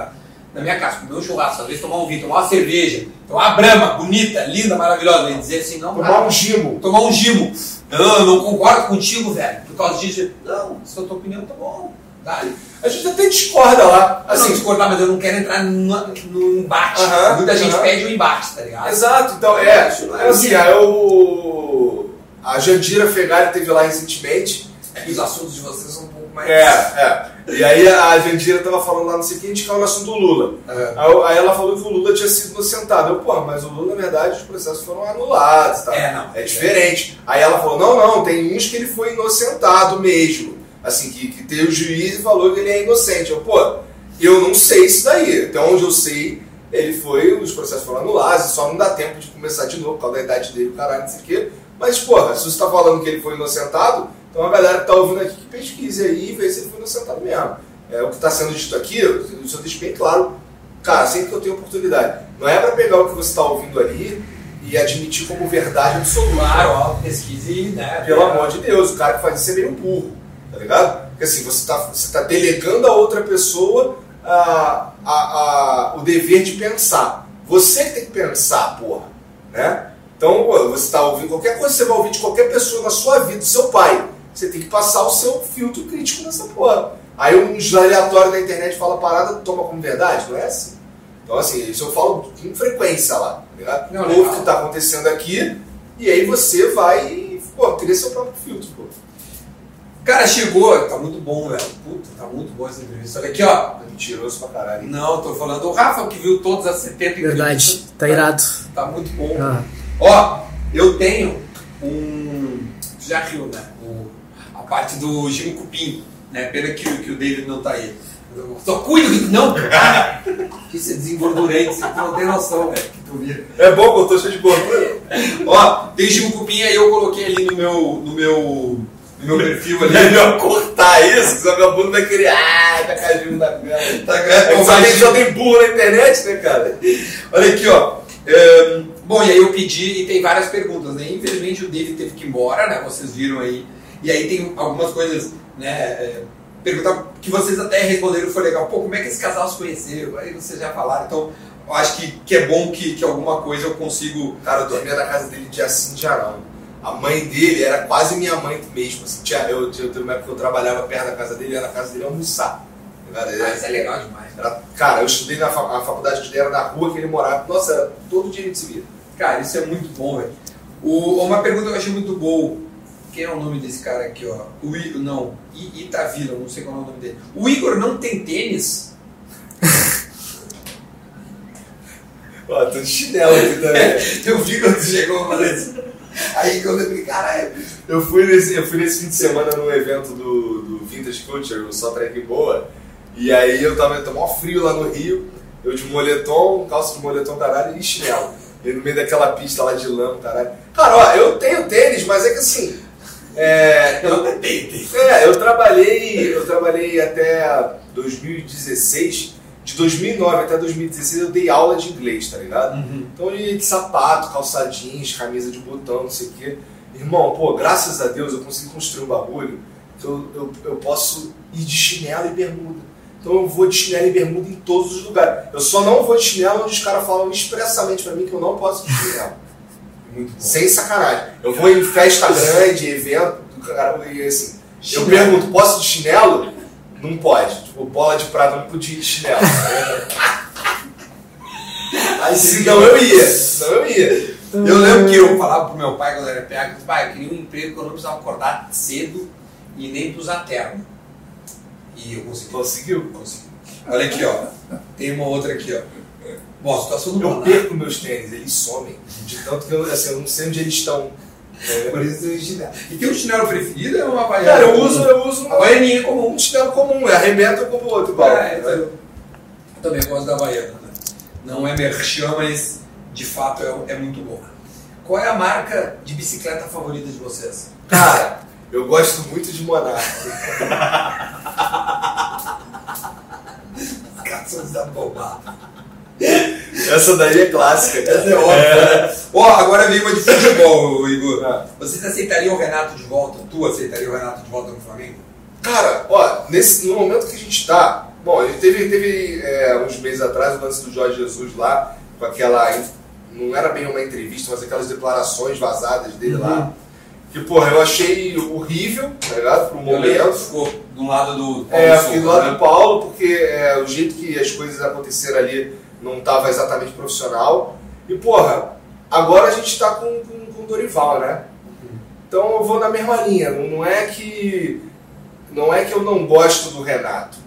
Speaker 3: Na minha casa, comer um churrasco, às vezes tomar um vinho, tomar uma cerveja, tomar uma brama, bonita, linda, maravilhosa. E dizer assim, não,
Speaker 2: tomar
Speaker 3: cara,
Speaker 2: um gimo.
Speaker 3: tomar um gimo. Não, eu não concordo contigo, velho. Por causa disso. Não, se é a tua opinião, tá bom. Dá-lhe.
Speaker 2: A gente até discorda lá.
Speaker 3: Assim,
Speaker 2: Assim,
Speaker 3: discordar, mas eu não quero entrar no, no embate.
Speaker 2: Aham,
Speaker 3: Muita gente
Speaker 2: aham.
Speaker 3: pede o embate, tá ligado?
Speaker 2: Exato, então é.
Speaker 3: Não é
Speaker 2: é assim, aí o. A Jandira Fegali teve lá recentemente.
Speaker 3: É que os assuntos de vocês são mais.
Speaker 2: É, é. E aí a Jandira tava falando lá, não sei o que, a gente caiu no assunto do Lula.
Speaker 3: É.
Speaker 2: Aí, aí ela falou que o Lula tinha sido inocentado. Eu, pô, mas o Lula, na verdade, os processos foram anulados, tá?
Speaker 3: É, não.
Speaker 2: É diferente. Aí ela falou, não, não, tem uns que ele foi inocentado mesmo. Assim, que, que teve o juiz e falou que ele é inocente. Eu, pô, eu não sei isso daí. Até onde eu sei, ele foi, os processos foram anulados, só não dá tempo de começar de novo, por causa da idade dele, o caralho, não sei o quê. Mas, porra, se você tá falando que ele foi inocentado, então a galera que tá ouvindo aqui que pesquise aí e vê se ele foi inocentado mesmo. É, o que está sendo dito aqui, eu deixo bem claro, cara, sempre que eu tenho oportunidade. Não é para pegar o que você está ouvindo ali e admitir como verdade absoluta.
Speaker 3: Claro, ó, pesquise, né?
Speaker 2: Pelo amor de Deus, o cara que faz isso é meio burro, tá ligado? Porque assim, você está você tá delegando a outra pessoa a, a, a, o dever de pensar. Você que tem que pensar, porra, né? Então, você está ouvindo qualquer coisa você vai ouvir de qualquer pessoa na sua vida, do seu pai, você tem que passar o seu filtro crítico nessa porra. Aí uns aleatórios na internet fala parada, toma como verdade, não é assim? Então, assim, isso eu falo com frequência lá, tá ligado?
Speaker 3: Não,
Speaker 2: Ouve o que está acontecendo aqui, e aí você vai e, pô, cria seu próprio filtro, pô.
Speaker 3: Cara, chegou, tá muito bom, velho. Puta, tá muito bom essa entrevista. Olha aqui, ó.
Speaker 2: Mentiroso pra caralho. hein?
Speaker 3: Não, tô falando o Rafa que viu todas as 70
Speaker 5: Verdade,
Speaker 3: entrevistas.
Speaker 5: tá irado.
Speaker 3: Tá muito bom.
Speaker 5: Ah,
Speaker 3: Ó, eu tenho um. Já riu, né? O- parte do Gimo Cupim, né? Pena que, o- que o David não tá aí. Eu Só cuido que. Não, cara! Isso é desengordurante, você não tem noção, velho, que tu vira.
Speaker 2: É bom que eu tô cheio de gordura.
Speaker 3: Ó, tem Gimo Cupim aí, eu coloquei ali no meu. no meu. no meu perfil ali.
Speaker 2: Melhor cortar isso, senão meu bunda vai querer. Ah, tá caindo na merda.
Speaker 3: Tá,
Speaker 2: É que só tem, só tem burro na internet, né, cara?
Speaker 3: Olha aqui, ó. Ahn, bom, e aí eu pedi e tem várias perguntas, né? Infelizmente o David teve que ir embora, né? Vocês viram aí. E aí tem algumas coisas, né? é, perguntar que vocês até responderam foi legal. Pô, como é que esse casal se conheceu? Aí vocês já falaram. Então, eu acho que, que é bom que, que alguma coisa eu consigo.
Speaker 2: Cara, eu dormia na casa dele dia sim, dia não. A mãe dele era quase minha mãe mesmo. Assim, tinha, eu, eu, teve uma época que eu trabalhava perto da casa dele, ia na casa dele almoçar. Ele
Speaker 3: Ah,
Speaker 2: era-
Speaker 3: isso é legal demais.
Speaker 2: era- cara, eu estudei na fa- a faculdade que eu era na rua que ele morava. Nossa, era todo dia gente se via.
Speaker 3: Cara, isso é muito bom, velho. Uma pergunta que eu achei muito boa. Quem é o nome desse cara aqui, ó? O I, não, I, Itavila, não sei qual é o nome dele. O Igor não tem tênis?
Speaker 2: Ó, tô de chinelo aqui também.
Speaker 3: Eu vi quando chegou isso. Aí quando eu falei, caralho.
Speaker 2: Eu fui nesse, eu fui nesse fim de semana no evento do, do Vintage Culture, o Só Track Boa, e aí eu tava, tava mó frio lá no Rio, eu de moletom, calça de moletom, caralho, e chinelo. E no meio daquela pista lá de lama, caralho. Cara, ó, eu tenho tênis, mas é que assim. É,
Speaker 3: Eu
Speaker 2: é, eu trabalhei, eu trabalhei até 2016, de 2009 até 2016 eu dei aula de inglês, tá ligado? Então eu ia de sapato, calça jeans, camisa de botão, não sei o quê. Irmão, pô, graças a Deus eu consegui construir um bagulho que eu, eu, eu posso ir de chinelo e bermuda. Então eu vou de chinelo e bermuda em todos os lugares. Eu só não vou de chinelo onde os caras falam expressamente pra mim que eu não posso ir de chinelo. Sem sacanagem. Eu vou em festa grande, evento, do cara, e assim. Eu
Speaker 3: Chinelo.
Speaker 2: pergunto, posso de chinelo? Não pode. Tipo, bola de prata não podia ir de chinelo.
Speaker 3: Aí
Speaker 2: Senão eu ia. Senão eu ia.
Speaker 3: Eu lembro que eu falava pro meu pai quando eu era PH, eu disse, pai, eu queria um emprego que eu não precisava acordar cedo e nem usar terno. E eu consegui.
Speaker 2: Conseguiu?
Speaker 3: Consegui. Olha aqui, ó. Tem uma outra aqui, ó. Bom, a situação do
Speaker 2: Eu
Speaker 3: Monarca.
Speaker 2: perco meus tênis, eles somem. De tanto que eu, assim, eu não sei onde eles estão.
Speaker 3: Por isso tem chinelo. E tem um chinelo preferido é uma havaiana?
Speaker 2: Cara, eu uso, eu uso uma,
Speaker 3: Havaianinha comum.
Speaker 2: um chinelo comum, é arrebenta como o outro.
Speaker 3: É, eu, eu também gosto da Havaiana. Né? Não é merchan, mas de fato é, é muito boa. Qual é a marca de bicicleta favorita de vocês?
Speaker 2: Cara, eu gosto muito de Monark.
Speaker 3: Caças da bobada.
Speaker 2: Essa daí é clássica.
Speaker 3: Essa é óbvia. né? Ó, agora vem uma de futebol, Igor.
Speaker 2: Ah.
Speaker 3: Vocês aceitariam o Renato de volta? Tu aceitaria o Renato de volta no Flamengo?
Speaker 2: Cara, ó, nesse, no momento que a gente tá. Bom, ele teve, teve é, uns meses atrás o lance do Jorge Jesus lá, com aquela. Não era bem uma entrevista, mas aquelas declarações vazadas dele lá. Que, porra, eu achei horrível, tá ligado? Pro momento.
Speaker 3: ficou do lado do Paulo
Speaker 2: É, fiquei do lado
Speaker 3: né?
Speaker 2: do Paulo, porque é, o jeito que as coisas aconteceram ali não estava exatamente profissional. E, porra, agora a gente tá com, com, Dorival, né? Então eu vou na mesma linha. Não, é que. Não é que eu não gosto do Renato.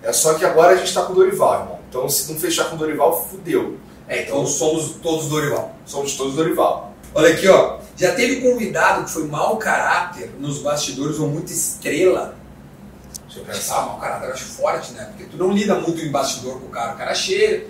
Speaker 2: É só que agora a gente tá com o Dorival, irmão. Então se não fechar com o Dorival, fudeu.
Speaker 3: É, então somos todos Dorival.
Speaker 2: Somos todos Dorival.
Speaker 3: Olha aqui, ó. Já teve convidado que foi mau caráter nos bastidores ou muita estrela.
Speaker 2: Deixa eu
Speaker 3: Pensar,
Speaker 2: pensar.
Speaker 3: mau caráter eu acho forte, né? Porque tu não lida muito em bastidor com o cara. O cara chega.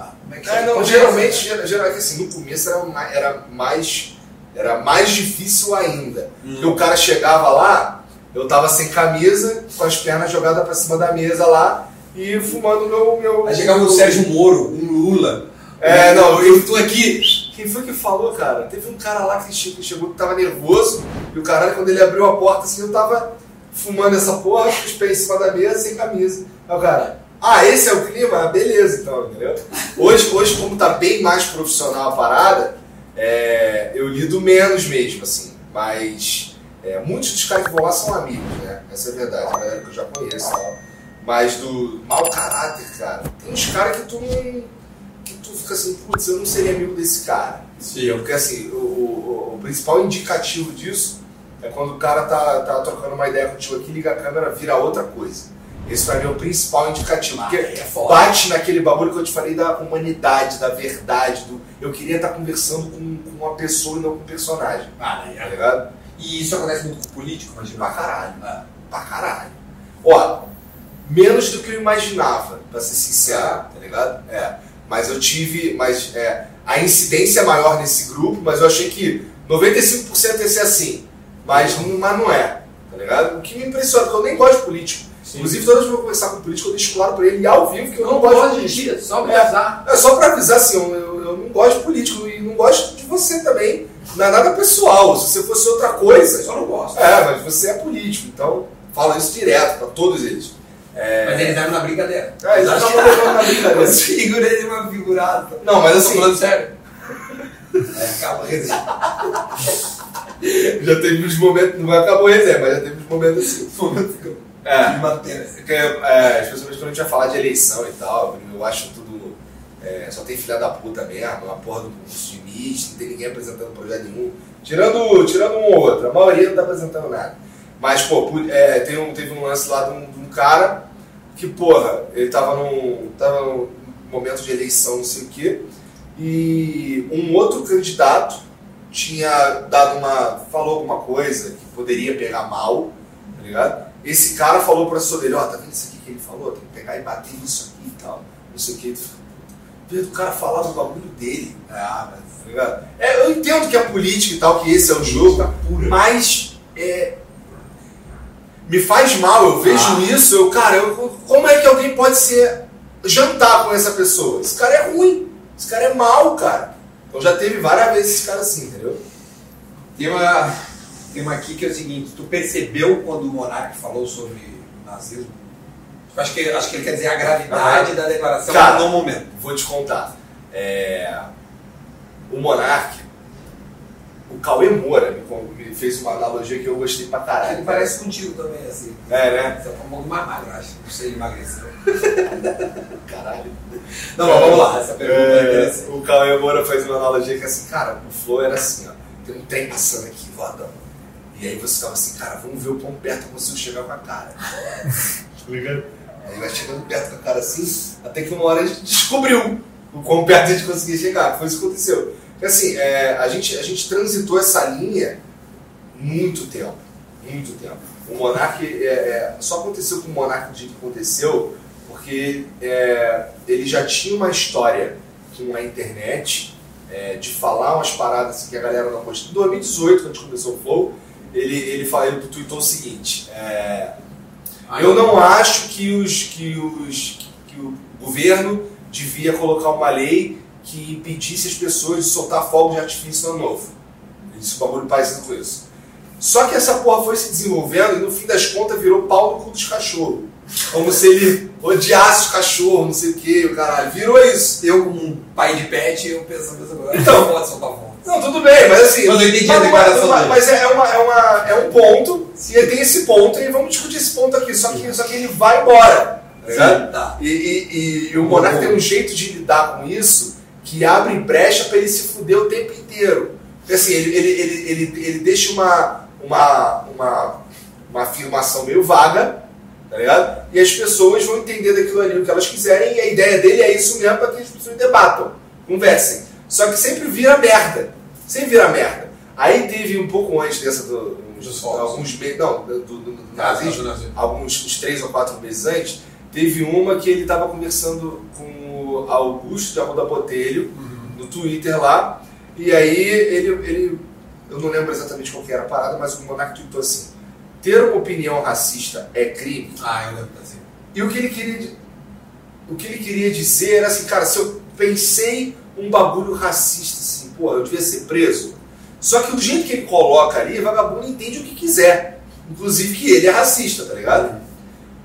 Speaker 3: Opa, como é que
Speaker 2: É, não,
Speaker 3: é
Speaker 2: geralmente,
Speaker 3: que-
Speaker 2: ger- geralmente assim, no começo era mais, era mais, era mais difícil ainda.
Speaker 3: Hum.
Speaker 2: Porque o cara chegava lá, eu tava sem camisa, com as pernas jogadas pra cima da mesa lá e fumando meu. meu
Speaker 3: Aí chegava o
Speaker 2: meu-
Speaker 3: Sérgio Moro, um Lula.
Speaker 2: É, não,
Speaker 3: eu tô aqui.
Speaker 2: Quem foi que falou, cara? Teve um cara lá que che- que chegou que tava nervoso e o caralho, quando ele abriu a porta assim, eu tava fumando essa porra, com os pés em cima da mesa, sem camisa. Aí o cara, ah, esse é o clima? Ah, Beleza, então, entendeu? Hoje, hoje como tá bem mais profissional a parada, é, eu lido menos mesmo, assim. Mas é, muitos dos caras que vão lá são amigos, né? Essa é a verdade, a galera que eu já conheço e tal. Mas do mau caráter, cara, tem uns caras que tu não. que tu fica assim, putz, eu não seria amigo desse cara.
Speaker 3: Sim.
Speaker 2: Porque assim, o, o- o principal indicativo disso é quando o cara tá, tá trocando uma ideia contigo aqui, liga a câmera, vira outra coisa. Esse pra mim é o principal indicativo.
Speaker 3: Ah,
Speaker 2: porque
Speaker 3: é
Speaker 2: bate naquele bagulho que eu te falei da humanidade, da verdade, do eu queria estar conversando com, com uma pessoa e não com um personagem.
Speaker 3: Ah,
Speaker 2: Tá ligado?
Speaker 3: E isso acontece muito com político, imagina.
Speaker 2: Pra caralho.
Speaker 3: Ah.
Speaker 2: Pra caralho. Ó, menos do que eu imaginava, pra ser sincero, tá ligado? É. Mas eu tive. Mas é, a incidência é maior nesse grupo, mas eu achei que 95% ia ser assim. Mas, mas não é, tá ligado? O que me impressiona, porque eu nem gosto de político. Inclusive, toda vez que eu vou conversar com um político, eu deixo claro pra ele ao vivo que eu não, gosto de político.
Speaker 3: só
Speaker 2: pra
Speaker 3: avisar.
Speaker 2: É só pra avisar assim, eu, eu- eu não gosto de político e não gosto de você também. Não é nada pessoal. Se você fosse outra coisa.
Speaker 3: Só não gosto.
Speaker 2: É, mas você é político, então fala isso direto pra todos eles.
Speaker 3: Mas eles eram na brincadeira.
Speaker 2: É, eles estavam na brincadeira.
Speaker 3: Os figuras de uma figurada.
Speaker 2: Não, mas
Speaker 3: Tô
Speaker 2: assim,
Speaker 3: falando sério. Aí acaba a
Speaker 2: já teve uns momentos, não acabou a resenha, mas já teve uns momentos assim. É,
Speaker 3: pena.
Speaker 2: porque, é, especialmente quando a gente vai falar de eleição e tal, eu acho tudo. é, só tem filha da puta mesmo, uma porra do curso de mídia, não tem ninguém apresentando projeto nenhum. Tirando, tirando um ou outro, a maioria não tá apresentando nada. Mas, pô, é, tem um, teve um lance lá de um, de um cara que, porra, ele tava num, tava num momento de eleição, não sei o quê, e um outro candidato tinha dado uma. falou alguma coisa que poderia pegar mal, tá ligado? Esse cara falou pro assessor dele, ó, tá vendo isso aqui que ele falou? Tem que pegar e bater nisso aqui e tal, não sei o que. Vendo o cara falar do bagulho dele, ah, mas, tá ligado? É, eu entendo que é política e tal, que esse é o jogo, mas é, me faz mal, eu vejo
Speaker 3: Ah.
Speaker 2: isso, eu, cara, eu, como é que alguém pode ser jantar com essa pessoa? Esse cara é ruim, esse cara é mal, cara. Então já teve várias vezes esse cara assim, entendeu?
Speaker 3: Tem uma, tem uma aqui que é o seguinte: tu percebeu quando o Monark falou sobre nazismo? Acho que, acho que ele quer dizer a gravidade da declaração
Speaker 2: Cara,
Speaker 3: no momento.
Speaker 2: Vou te contar. É, O Monark, o Cauê Moura me, me fez uma analogia que eu gostei pra caralho.
Speaker 3: Ele parece contigo também, assim.
Speaker 2: É, né?
Speaker 3: Você é um pouco mais magro, acho. Não sei, ele emagreceu.
Speaker 2: Caralho.
Speaker 3: Não, mas vamos lá. Essa pergunta é
Speaker 2: É,
Speaker 3: interessante.
Speaker 2: o Cauê Moura fez uma analogia que assim, cara, o flow era assim, ó. Tem um trem passando aqui, voadão. E aí você ficava assim, cara, vamos ver o quão perto eu consigo chegar com a cara. tá ligado? Aí vai chegando perto com a cara assim, até que uma hora a gente descobriu o quão perto a gente conseguia chegar. Foi isso que aconteceu. Porque assim, é, a, gente, a gente transitou essa linha muito tempo. Muito tempo. O Monark, é, é, só aconteceu com o Monark do jeito que aconteceu, porque é, ele já tinha uma história com a internet, é, de falar umas paradas assim, que a galera não gostou. Em 2018, quando a gente começou o Flow, ele, ele, ele tweetou o seguinte: é, Eu não acho que, os, que, os, que o governo devia colocar uma lei que impedisse as pessoas de soltar fogos de artifício no ano novo. Disse um bagulho parecido com isso. Só que essa porra foi se desenvolvendo e no fim das contas virou pau no cu dos cachorros. Como se ele odiasse os cachorros, não sei o que, o caralho. Virou isso.
Speaker 3: Eu, como um pai de pet, eu penso a mesma coisa.
Speaker 2: Então.
Speaker 3: não pode soltar fogo.
Speaker 2: Não, tudo bem, mas assim.
Speaker 3: Mas eu entendi a
Speaker 2: mas,
Speaker 3: declaração
Speaker 2: mas,
Speaker 3: dele.
Speaker 2: mas é, uma, é, uma, é um ponto, e tem esse ponto, e vamos discutir esse ponto aqui. Só que, só que ele vai embora. tá ligado?
Speaker 3: tá.
Speaker 2: E, e- e o Monark tem um jeito de lidar com isso que abre brecha pra ele se fuder o tempo inteiro. Porque assim, ele, ele, ele, ele, ele deixa uma, uma, uma, uma afirmação meio vaga, tá ligado? E as pessoas vão entender daquilo ali o que elas quiserem, e a ideia dele é isso mesmo para que as pessoas debatam, conversem. Só que sempre vira merda. Sempre vira merda. Aí teve um pouco antes dessa do,
Speaker 3: Dos
Speaker 2: alguns meses, não, do, do, do
Speaker 3: Ah,
Speaker 2: nazismo, alguns uns três ou quatro meses antes, teve uma que ele estava conversando com o Augusto de Arruda Botelho no Twitter lá, e aí ele, ele eu não lembro exatamente qual que era a parada, mas o Monark tweetou assim: ter uma opinião racista é crime.
Speaker 3: Ah, eu lembro assim.
Speaker 2: E o que ele queria, o que ele queria dizer era assim, cara, se eu pensei um bagulho racista, assim, pô, eu devia ser preso. Só que do jeito que ele coloca ali, vagabundo entende o que quiser. Inclusive que ele é racista, tá ligado?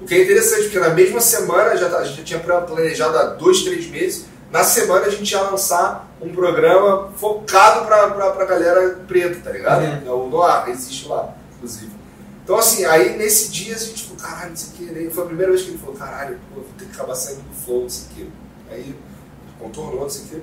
Speaker 2: O que é interessante, porque na mesma semana, já tá- a gente já tinha planejado há dois, três meses, na semana a gente ia lançar um programa focado pra, pra, pra galera preta, tá ligado?
Speaker 3: Uhum.
Speaker 2: É o Noir, existe lá, inclusive. Então, assim, aí nesse dia a gente falou, caralho, não sei o que. Aí Foi a primeira vez que ele falou, caralho, pô, vou ter que acabar saindo do flow, não sei o que. Aí contornou, não sei o que.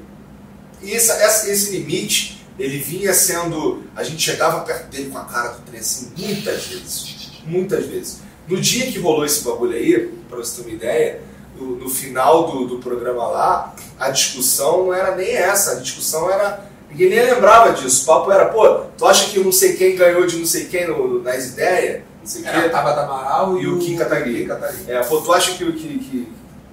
Speaker 2: E essa, essa- esse limite, ele vinha sendo. A gente chegava perto dele com a cara do trem assim, muitas vezes. Muitas vezes. No dia que rolou esse bagulho aí, pra você ter uma ideia, no, no final do, do programa lá, a discussão não era nem essa. A discussão era. Ninguém nem lembrava disso. O papo era, pô, tu acha que não sei quem ganhou de não sei quem no- nas ideias? Não sei o
Speaker 3: Era a
Speaker 2: quê.
Speaker 3: Tabata Amaral
Speaker 2: E o Kim Kataguiri. É, pô, tu acha que, o- que, que,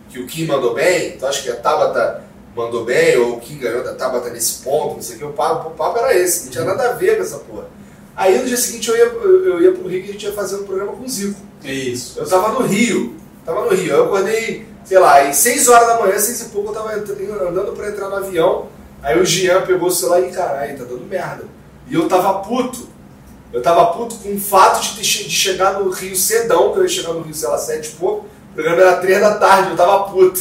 Speaker 2: que o Kim mandou bem? Tu acha que a Tabata mandou bem? Ou o Kim ganhou da Tabata nesse ponto? Não sei o que. O papo, o papo era esse. Não tinha nada a ver com essa porra. Aí no dia seguinte eu ia, eu, ia pro Rio e a gente ia fazer um programa com o Zico.
Speaker 3: Isso.
Speaker 2: Eu tava no Rio. Tava no Rio. Eu acordei, sei lá, às 6 horas da manhã, 6 e pouco, eu tava andando pra entrar no avião. Aí o Jean pegou o celular e, caralho, tá dando merda. E eu tava puto. Eu tava puto com o fato de, ter de chegar no Rio cedão, que eu ia chegar no Rio, sei lá, 7 e pouco. O programa era 3 da tarde, eu tava puto.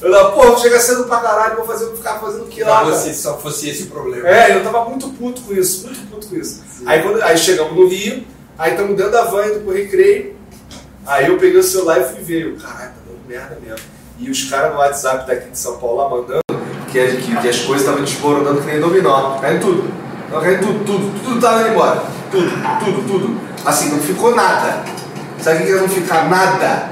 Speaker 2: Eu tava, pô, vou chegar cedo pra caralho, vou fazer, vou ficar fazendo o que lá,
Speaker 3: você, só fosse esse o problema.
Speaker 2: É, eu tava muito puto com isso, muito puto com isso. Aí, quando, aí chegamos no Rio, aí estamos dentro da van indo pro recreio. Aí eu peguei o celular e fui ver. Eu, caralho, tá dando merda mesmo. E os caras no WhatsApp daqui de São Paulo lá mandando que, as- que, que as coisas estavam desmoronando que nem dominó. Caindo tudo. Não, caindo tudo, tudo, tudo tava indo embora. Tudo, tudo, tudo. Assim, não ficou nada. Sabe o que é não ficar nada?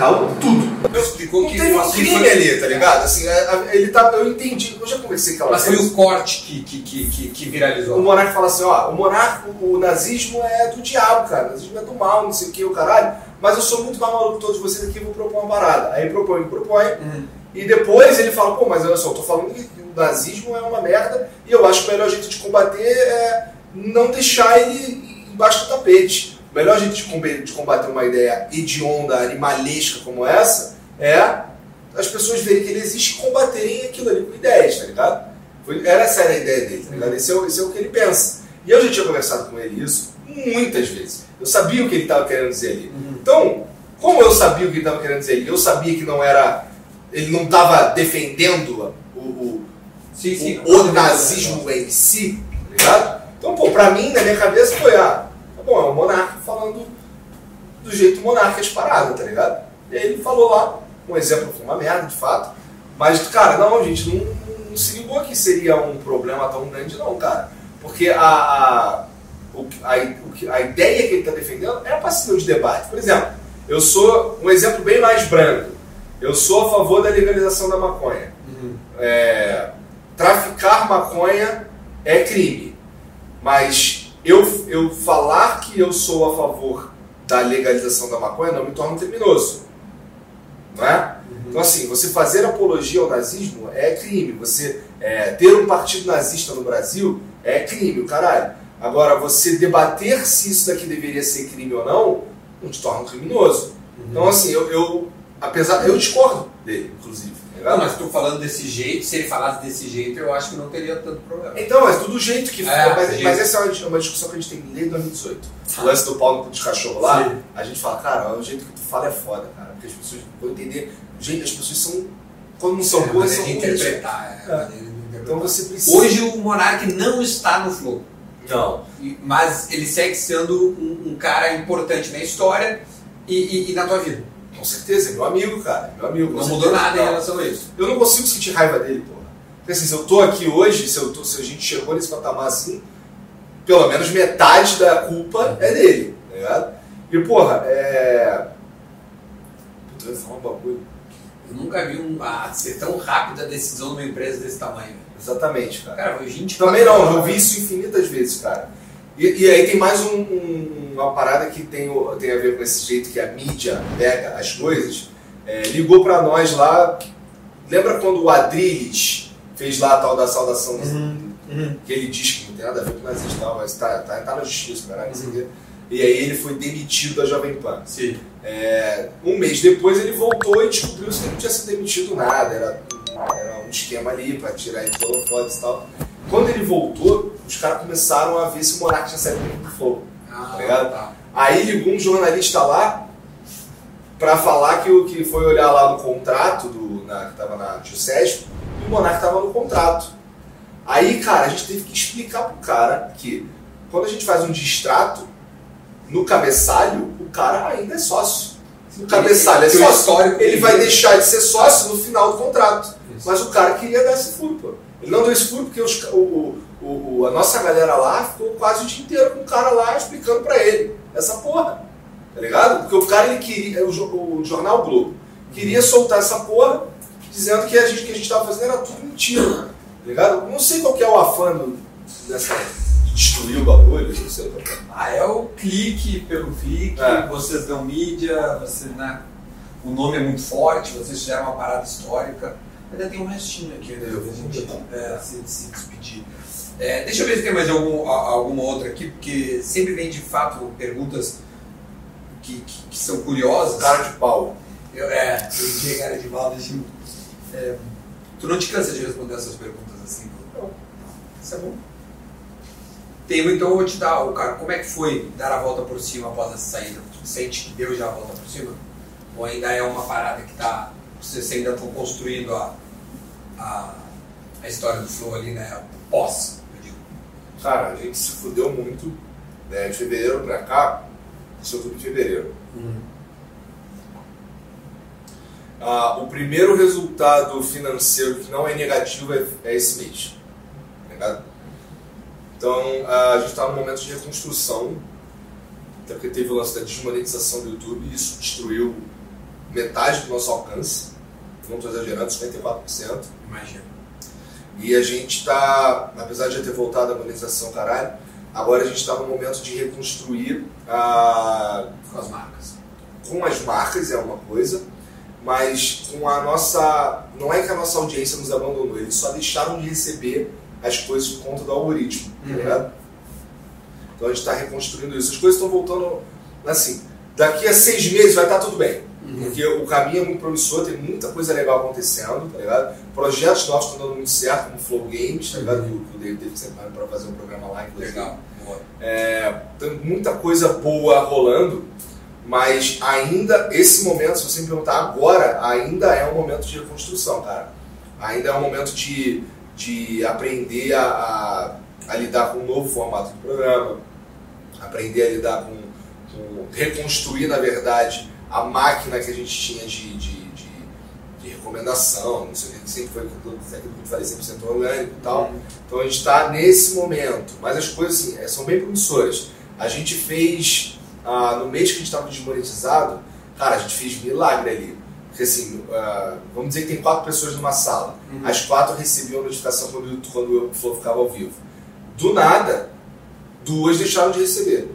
Speaker 2: Caiu tudo.
Speaker 3: Explicou
Speaker 2: Não
Speaker 3: que
Speaker 2: teve
Speaker 3: o
Speaker 2: um
Speaker 3: assunto
Speaker 2: crime
Speaker 3: foi-
Speaker 2: ali, tá ligado? Assim, a- ele tá, eu entendi, eu já conversei com ela.
Speaker 3: Mas foi o corte que, que, que, que, que
Speaker 2: O
Speaker 3: viralizou.
Speaker 2: monarca fala assim, ó, o monarca, o nazismo é do diabo, cara, o nazismo é do mal, não sei o que, o caralho, mas eu sou muito mais maluco que todos vocês aqui, vou propor uma parada. Aí propõe, propõe,
Speaker 3: Uhum.
Speaker 2: e depois ele fala, pô, mas olha só, eu tô falando que o nazismo é uma merda, e eu acho que o melhor jeito de combater é não deixar ele embaixo do tapete. O melhor jeito de combater, uma ideia hedionda, animalesca como essa, é as pessoas verem que ele existe e combaterem aquilo ali com ideias, tá ligado? Foi, era essa era a ideia dele, tá ligado? Esse é, o, esse é o que ele pensa. E eu já tinha conversado com ele isso muitas vezes. Eu sabia o que ele estava querendo dizer ali. Então, como eu sabia o que ele estava querendo dizer ali, eu sabia que não era. Ele não estava defendendo o, o,
Speaker 3: Sim, sim.
Speaker 2: o, o nazismo em si, tá ligado? Então, pô, pra mim, na minha cabeça, foi, ah, bom, é o monarca falando do jeito monarca de parada, tá ligado? E aí ele falou lá, um exemplo foi uma merda, de fato, mas, cara, não, gente, não, não se ligou que seria um problema tão grande, não, cara. Porque a, a, o, a, a ideia que ele está defendendo é passível de debate. Por exemplo, eu sou um exemplo bem mais branco. Eu sou a favor da legalização da maconha.
Speaker 3: Uhum.
Speaker 2: É, traficar maconha é crime. Mas eu, eu falar que eu sou a favor da legalização da maconha não me torna um criminoso. Não é? Então, assim, você fazer apologia ao nazismo é crime. Você é, ter um partido nazista no Brasil é crime, caralho. Agora, você debater se isso daqui deveria ser crime ou não, não te torna um criminoso. Então, assim, eu, eu apesar, eu discordo dele, inclusive.
Speaker 3: Não, mas tu falando desse jeito, se ele falasse desse jeito, eu acho que não teria tanto problema.
Speaker 2: Então, é tudo jeito que
Speaker 3: É,
Speaker 2: mas,
Speaker 3: jeito.
Speaker 2: mas essa é uma, uma discussão que a gente tem desde 2018. O lance do pau no cu de cachorro lá,
Speaker 3: Sim.
Speaker 2: a gente fala, cara, o jeito que tu fala é foda, cara. Porque as pessoas vão entender. Gente, as pessoas são. Quando não são
Speaker 3: É,
Speaker 2: boas, são
Speaker 3: interpretar. É,
Speaker 2: É.
Speaker 3: interpretar.
Speaker 2: Então você precisa.
Speaker 3: Hoje o Monark não está no Flow.
Speaker 2: Não.
Speaker 3: Mas ele segue sendo um, um cara importante na história e, e- e na tua vida.
Speaker 2: Com certeza, é meu amigo, cara. Meu amigo.
Speaker 3: Não mudou nada em relação a isso.
Speaker 2: Eu não consigo sentir raiva dele, porra. Porque assim, se eu tô aqui hoje, se, eu tô, se a gente chegou nesse patamar assim, pelo menos metade da culpa é dele, tá ligado? E, porra, é. Puta, eu ia falar um bagulho.
Speaker 3: Eu nunca vi um, ah, ser tão rápida a decisão numa empresa desse tamanho.
Speaker 2: Exatamente, cara.
Speaker 3: Cara, foi 20
Speaker 2: Também não, eu vi isso infinitas vezes, cara. E, e aí tem mais um- um- uma parada que tem, tem a ver com esse jeito que a mídia pega as coisas. É, ligou pra nós lá. Lembra quando o Adrilles fez lá a tal da saudação que ele diz que não tem nada a ver com nazista e tal, mas tá, tá, tá na justiça, caralho, quê. E aí ele foi demitido da Jovem Pan.
Speaker 3: Sim.
Speaker 2: É, um mês depois ele voltou e descobriu que ele não tinha sido demitido nada, era, era um esquema ali pra tirar ele holofotes e tal. Quando ele voltou, os caras começaram a ver se o Monark tinha saído do Flow.
Speaker 3: Ah,
Speaker 2: Tá ligado?
Speaker 3: tá.
Speaker 2: Aí ligou um jornalista lá pra falar que o que foi olhar lá no contrato do, na, que tava na Jusesp e o Monark tava no contrato. Aí, cara, a gente teve que explicar pro cara que quando a gente faz um distrato, no cabeçalho, o cara ainda é sócio. O cabeçalho é sócio.
Speaker 3: histórico
Speaker 2: Ele vai
Speaker 3: dele-
Speaker 2: deixar de ser sócio no final do contrato.
Speaker 3: Isso.
Speaker 2: Mas o cara queria dar esse furo, pô. Ele não deu esse furo porque os o, o- o- a nossa galera lá ficou quase o dia inteiro com o cara lá explicando pra ele essa porra. Tá ligado? Porque o cara, ele queria, o, jo- o jornal Globo, queria soltar essa porra dizendo que a gente que a gente tava fazendo era tudo mentira. Tá ligado? Não sei qual que é o afã do- dessa. de destruir o bagulho, não sei qual é.
Speaker 3: Ah, é o clique pelo clique,
Speaker 2: É.
Speaker 3: vocês dão mídia, você, né, o nome é muito forte, vocês fizeram uma parada histórica. Ainda tem um restinho aqui, né?
Speaker 2: Eu vou
Speaker 3: gente
Speaker 2: completar.
Speaker 3: é, se, se despedir. É, deixa eu ver se tem mais algum, a- alguma outra aqui, porque sempre vem de fato perguntas que, que, que são curiosas.
Speaker 2: Cara de pau.
Speaker 3: Eu, é, eu tinha cara de mal, deixa eu- é, Tu não te cansa de responder essas perguntas assim? Não. Isso é bom. Tem, então eu vou te dar, o cara, como é que foi dar a volta por cima após essa saída? Tu sente que deu já a volta por cima? Ou ainda é uma parada que tá. Vocês ainda estão construindo a, a, a história do Flow ali, né? Pós, eu digo.
Speaker 2: Cara, a gente se fudeu muito né, de fevereiro pra cá, isso é tudo de fevereiro. Ah, o primeiro resultado financeiro que não é negativo é, é esse mês. Tá ligado? Então, a gente está num momento de reconstrução, até porque teve o lance da desmonetização do YouTube e isso destruiu metade do nosso alcance. Não estou exagerando, 54%.
Speaker 3: Imagina.
Speaker 2: E a gente está, apesar de já ter voltado à monetização, caralho, agora a gente está no momento de reconstruir a,
Speaker 3: Com as marcas.
Speaker 2: com as marcas é uma coisa, mas com a nossa. Não é que a nossa audiência nos abandonou, eles só deixaram de receber as coisas por conta do algoritmo, tá
Speaker 3: Uhum.
Speaker 2: ligado? Então a gente está reconstruindo isso. As coisas estão voltando assim. Daqui a seis meses vai estar tudo bem. Porque o caminho é muito promissor, tem muita coisa legal acontecendo, tá ligado? Projetos novos estão dando muito certo, como o Flow Games, tá ligado? Que o- que o David teve sempre para fazer um programa lá, inclusive.
Speaker 3: Legal.
Speaker 2: É, tem muita coisa boa rolando, mas ainda, esse momento, se você me perguntar agora, ainda é um momento de reconstrução, cara. Ainda é um momento de, de aprender a, a, a lidar com um novo formato de programa, aprender a lidar com, com reconstruir, na verdade, a máquina que a gente tinha de, de, de, de recomendação, não sei o que, sempre foi aquilo que eu falei, 100% orgânico e tal. Então a gente está nesse momento, mas as coisas assim, é, são bem promissoras. A gente fez, ah, no mês que a gente estava desmonetizado, cara, a gente fez milagre ali. Porque assim, ah, vamos dizer que tem quatro pessoas numa sala. As quatro recebiam notificação quando, quando o Flow ficava ao vivo. Do nada, duas deixaram de receber.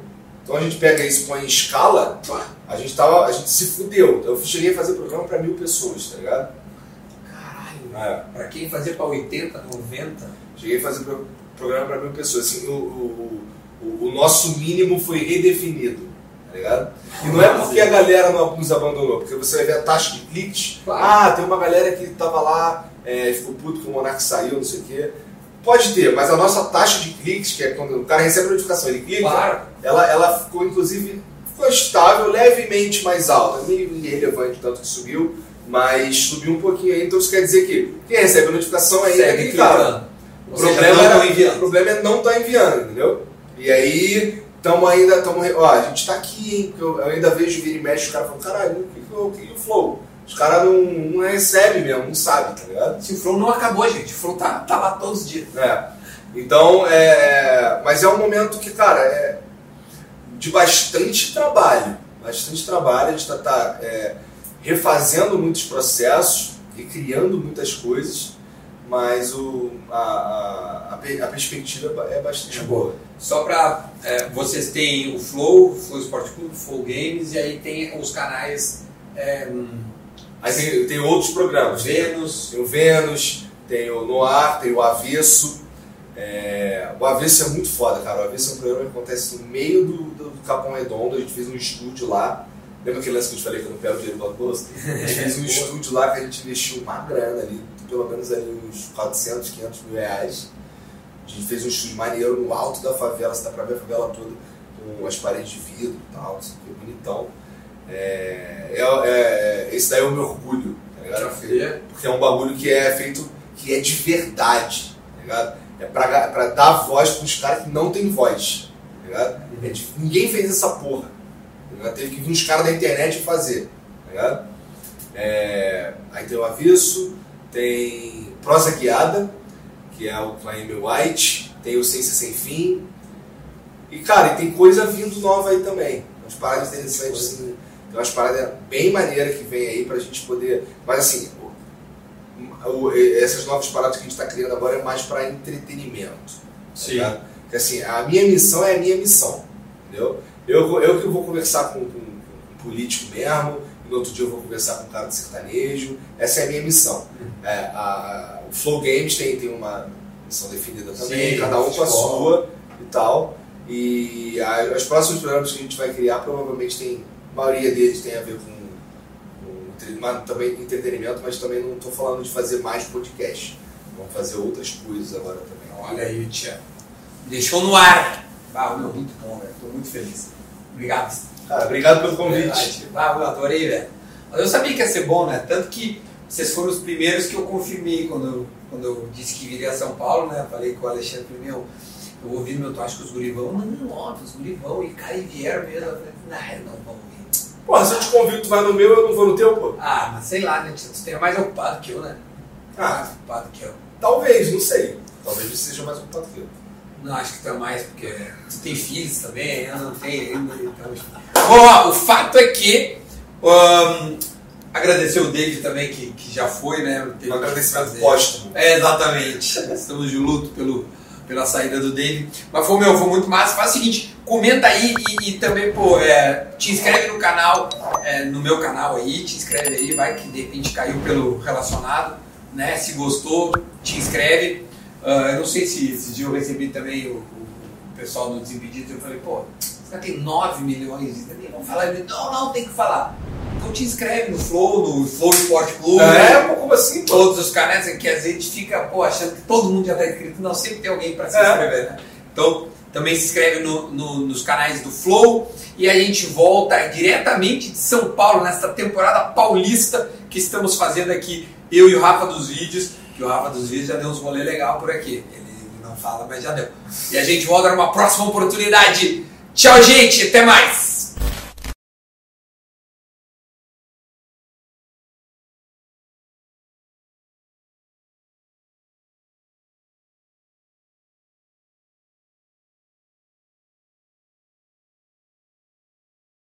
Speaker 2: Então a gente pega isso põe em escala, a gente, tava, a gente se fudeu. Eu cheguei a fazer programa para mil pessoas, tá ligado?
Speaker 3: Caralho.
Speaker 2: É.
Speaker 3: Pra quem fazia pra 80, 90.
Speaker 2: Cheguei a fazer pro- programa para mil pessoas. Assim, o, o, o, o nosso mínimo foi redefinido, tá ligado? E não é porque a galera não nos abandonou, porque você vai ver a taxa de cliques. Ah, tem uma galera que tava lá, é, ficou puto que o Monark saiu, não sei o quê. Pode ter, mas a nossa taxa de cliques, que é quando o cara recebe a notificação, ele clica,
Speaker 3: Claro.
Speaker 2: ela, ela ficou inclusive ficou estável, levemente mais alta, meio irrelevante tanto que subiu, mas subiu um pouquinho aí, então isso quer dizer que quem recebe a notificação aí é cara.
Speaker 3: clicando.
Speaker 2: O problema,
Speaker 3: não
Speaker 2: era- o problema é não estar enviando, entendeu? E aí, estamos ainda, tamo, ó, a gente tá aqui, hein? Eu, eu ainda vejo vira e mexe, os caras falam, caralho, o que, que, o que que o Flow? Os caras não, não recebem mesmo, não sabem, tá ligado?
Speaker 3: Se o Flow não acabou, gente. O Flow tá, tá lá todos os dias.
Speaker 2: É. Então, é, mas é um momento que, cara, é de bastante trabalho. Bastante trabalho, a gente tá, tá, é, refazendo muitos processos, recriando muitas coisas, mas o, a, a, a pe- a perspectiva é bastante
Speaker 3: É
Speaker 2: boa.
Speaker 3: Só pra. é, vocês têm o Flow, o Flow Sport Clube, o Flow Games, e aí tem os canais é, hum,
Speaker 2: Aí tem, tem outros programas.
Speaker 3: Vênus.
Speaker 2: tem o Vênus, tem o Noir, tem o Avesso. É, o Avesso é muito foda, cara. O Avesso é um programa que acontece no meio do, do Capão Redondo. A gente fez um estúdio lá. Lembra aquele lance que eu te falei que eu não pego dinheiro do bolso? A gente fez um estúdio lá que a gente investiu uma grana ali, pelo menos ali uns 400, 500 mil reais. A gente fez um estúdio maneiro no alto da favela, você dá pra ver a favela toda, com as paredes de vidro e tal, isso aqui é bonitão. É, é, é- esse daí é o meu orgulho, tá ligado? Porque é um bagulho que é feito, que é de verdade, tá ligado? É pra, pra dar voz pros caras que não tem voz, tá ligado? É de- ninguém fez essa porra, tá ligado? Teve que vir uns caras da internet fazer, tá ligado? É, aí tem o Aviso, tem Prosa Guiada, que é o Claim White, tem o Ciência Sem Fim, e cara, e tem coisa vindo nova aí também, umas paradas interessantes, assim, tem umas paradas bem maneiras que vem aí pra gente poder, mas assim, essas novas paradas que a gente está criando agora é mais para entretenimento. tá ligado? Porque assim, a minha missão é a minha missão. Entendeu? Eu, eu que vou conversar com, com, com um político mesmo, e no outro dia eu vou conversar com um cara de sertanejo. Essa é a minha missão. É, a- a- o Flow Games tem, tem uma missão definida também,
Speaker 3: Sim,
Speaker 2: cada um com a sua e tal. E a- os próximos programas que a gente vai criar provavelmente tem. A maioria deles tem a ver com com mas também entretenimento, mas também não estou falando de fazer mais podcast. Vamos fazer outras coisas agora também.
Speaker 3: Olha aí, Tia. Deixou no ar. Meu, muito bom, velho. Tô muito feliz. Obrigado.
Speaker 2: Cara, obrigado pelo convite.
Speaker 3: Ah, eu adorei, velho. Mas eu sabia que ia ser bom, né? Tanto que vocês foram os primeiros que eu confirmei quando eu, quando eu disse que viria a São Paulo, né? Falei com o Alexandre, meu, eu ouvi no meu tu acha que os gurivão? Não, não, óbvio, os gurivão. E cara, e vieram mesmo. Eu falei, não, não vão.
Speaker 2: Porra, se eu te convido, tu vai no meu, eu não vou no teu, pô.
Speaker 3: Ah, mas sei lá, né? Tu é mais ocupado que eu, né?
Speaker 2: Ah.
Speaker 3: Mais ocupado que eu.
Speaker 2: Talvez, não sei. Talvez você seja mais ocupado que eu.
Speaker 3: Não, acho que tu é mais, porque tu tem filhos também, eu não tenho ainda. Então... Bom, o fato é que. ahn, agradecer o David também, que, que já foi, né?
Speaker 2: Um agradecimento póstumo.
Speaker 3: É, exatamente. Estamos de luto pelo, pela saída do David. Mas foi, meu, foi muito massa. Faz o seguinte, comenta aí e, e também, pô, é, te inscreve no canal, é, no meu canal aí, te inscreve aí, vai que de repente caiu pelo relacionado, né? Se gostou, te inscreve. Ah, eu não sei se esse dia eu recebi também o, o- pessoal do Desimpedidos, eu falei, pô, esse cara tem 9 milhões inscritos, vamos falar. Ele, não, não, tem que falar. Então te inscreve no Flow, no Flow Sport Clube.
Speaker 2: É, pô, como assim?
Speaker 3: Todos os canais em que às vezes a gente fica, pô, achando que todo mundo já está inscrito. Não, sempre tem alguém para se
Speaker 2: É.
Speaker 3: inscrever, né? Então, também se inscreve no- no- nos canais do Flow. E a gente volta diretamente de São Paulo, nesta temporada paulista que estamos fazendo aqui, eu e o Rafa dos Vídeos. Que o Rafa dos Vídeos já deu uns rolê legal por aqui. Ele não fala, mas já deu. E a gente volta numa próxima oportunidade. Tchau, gente. Até mais.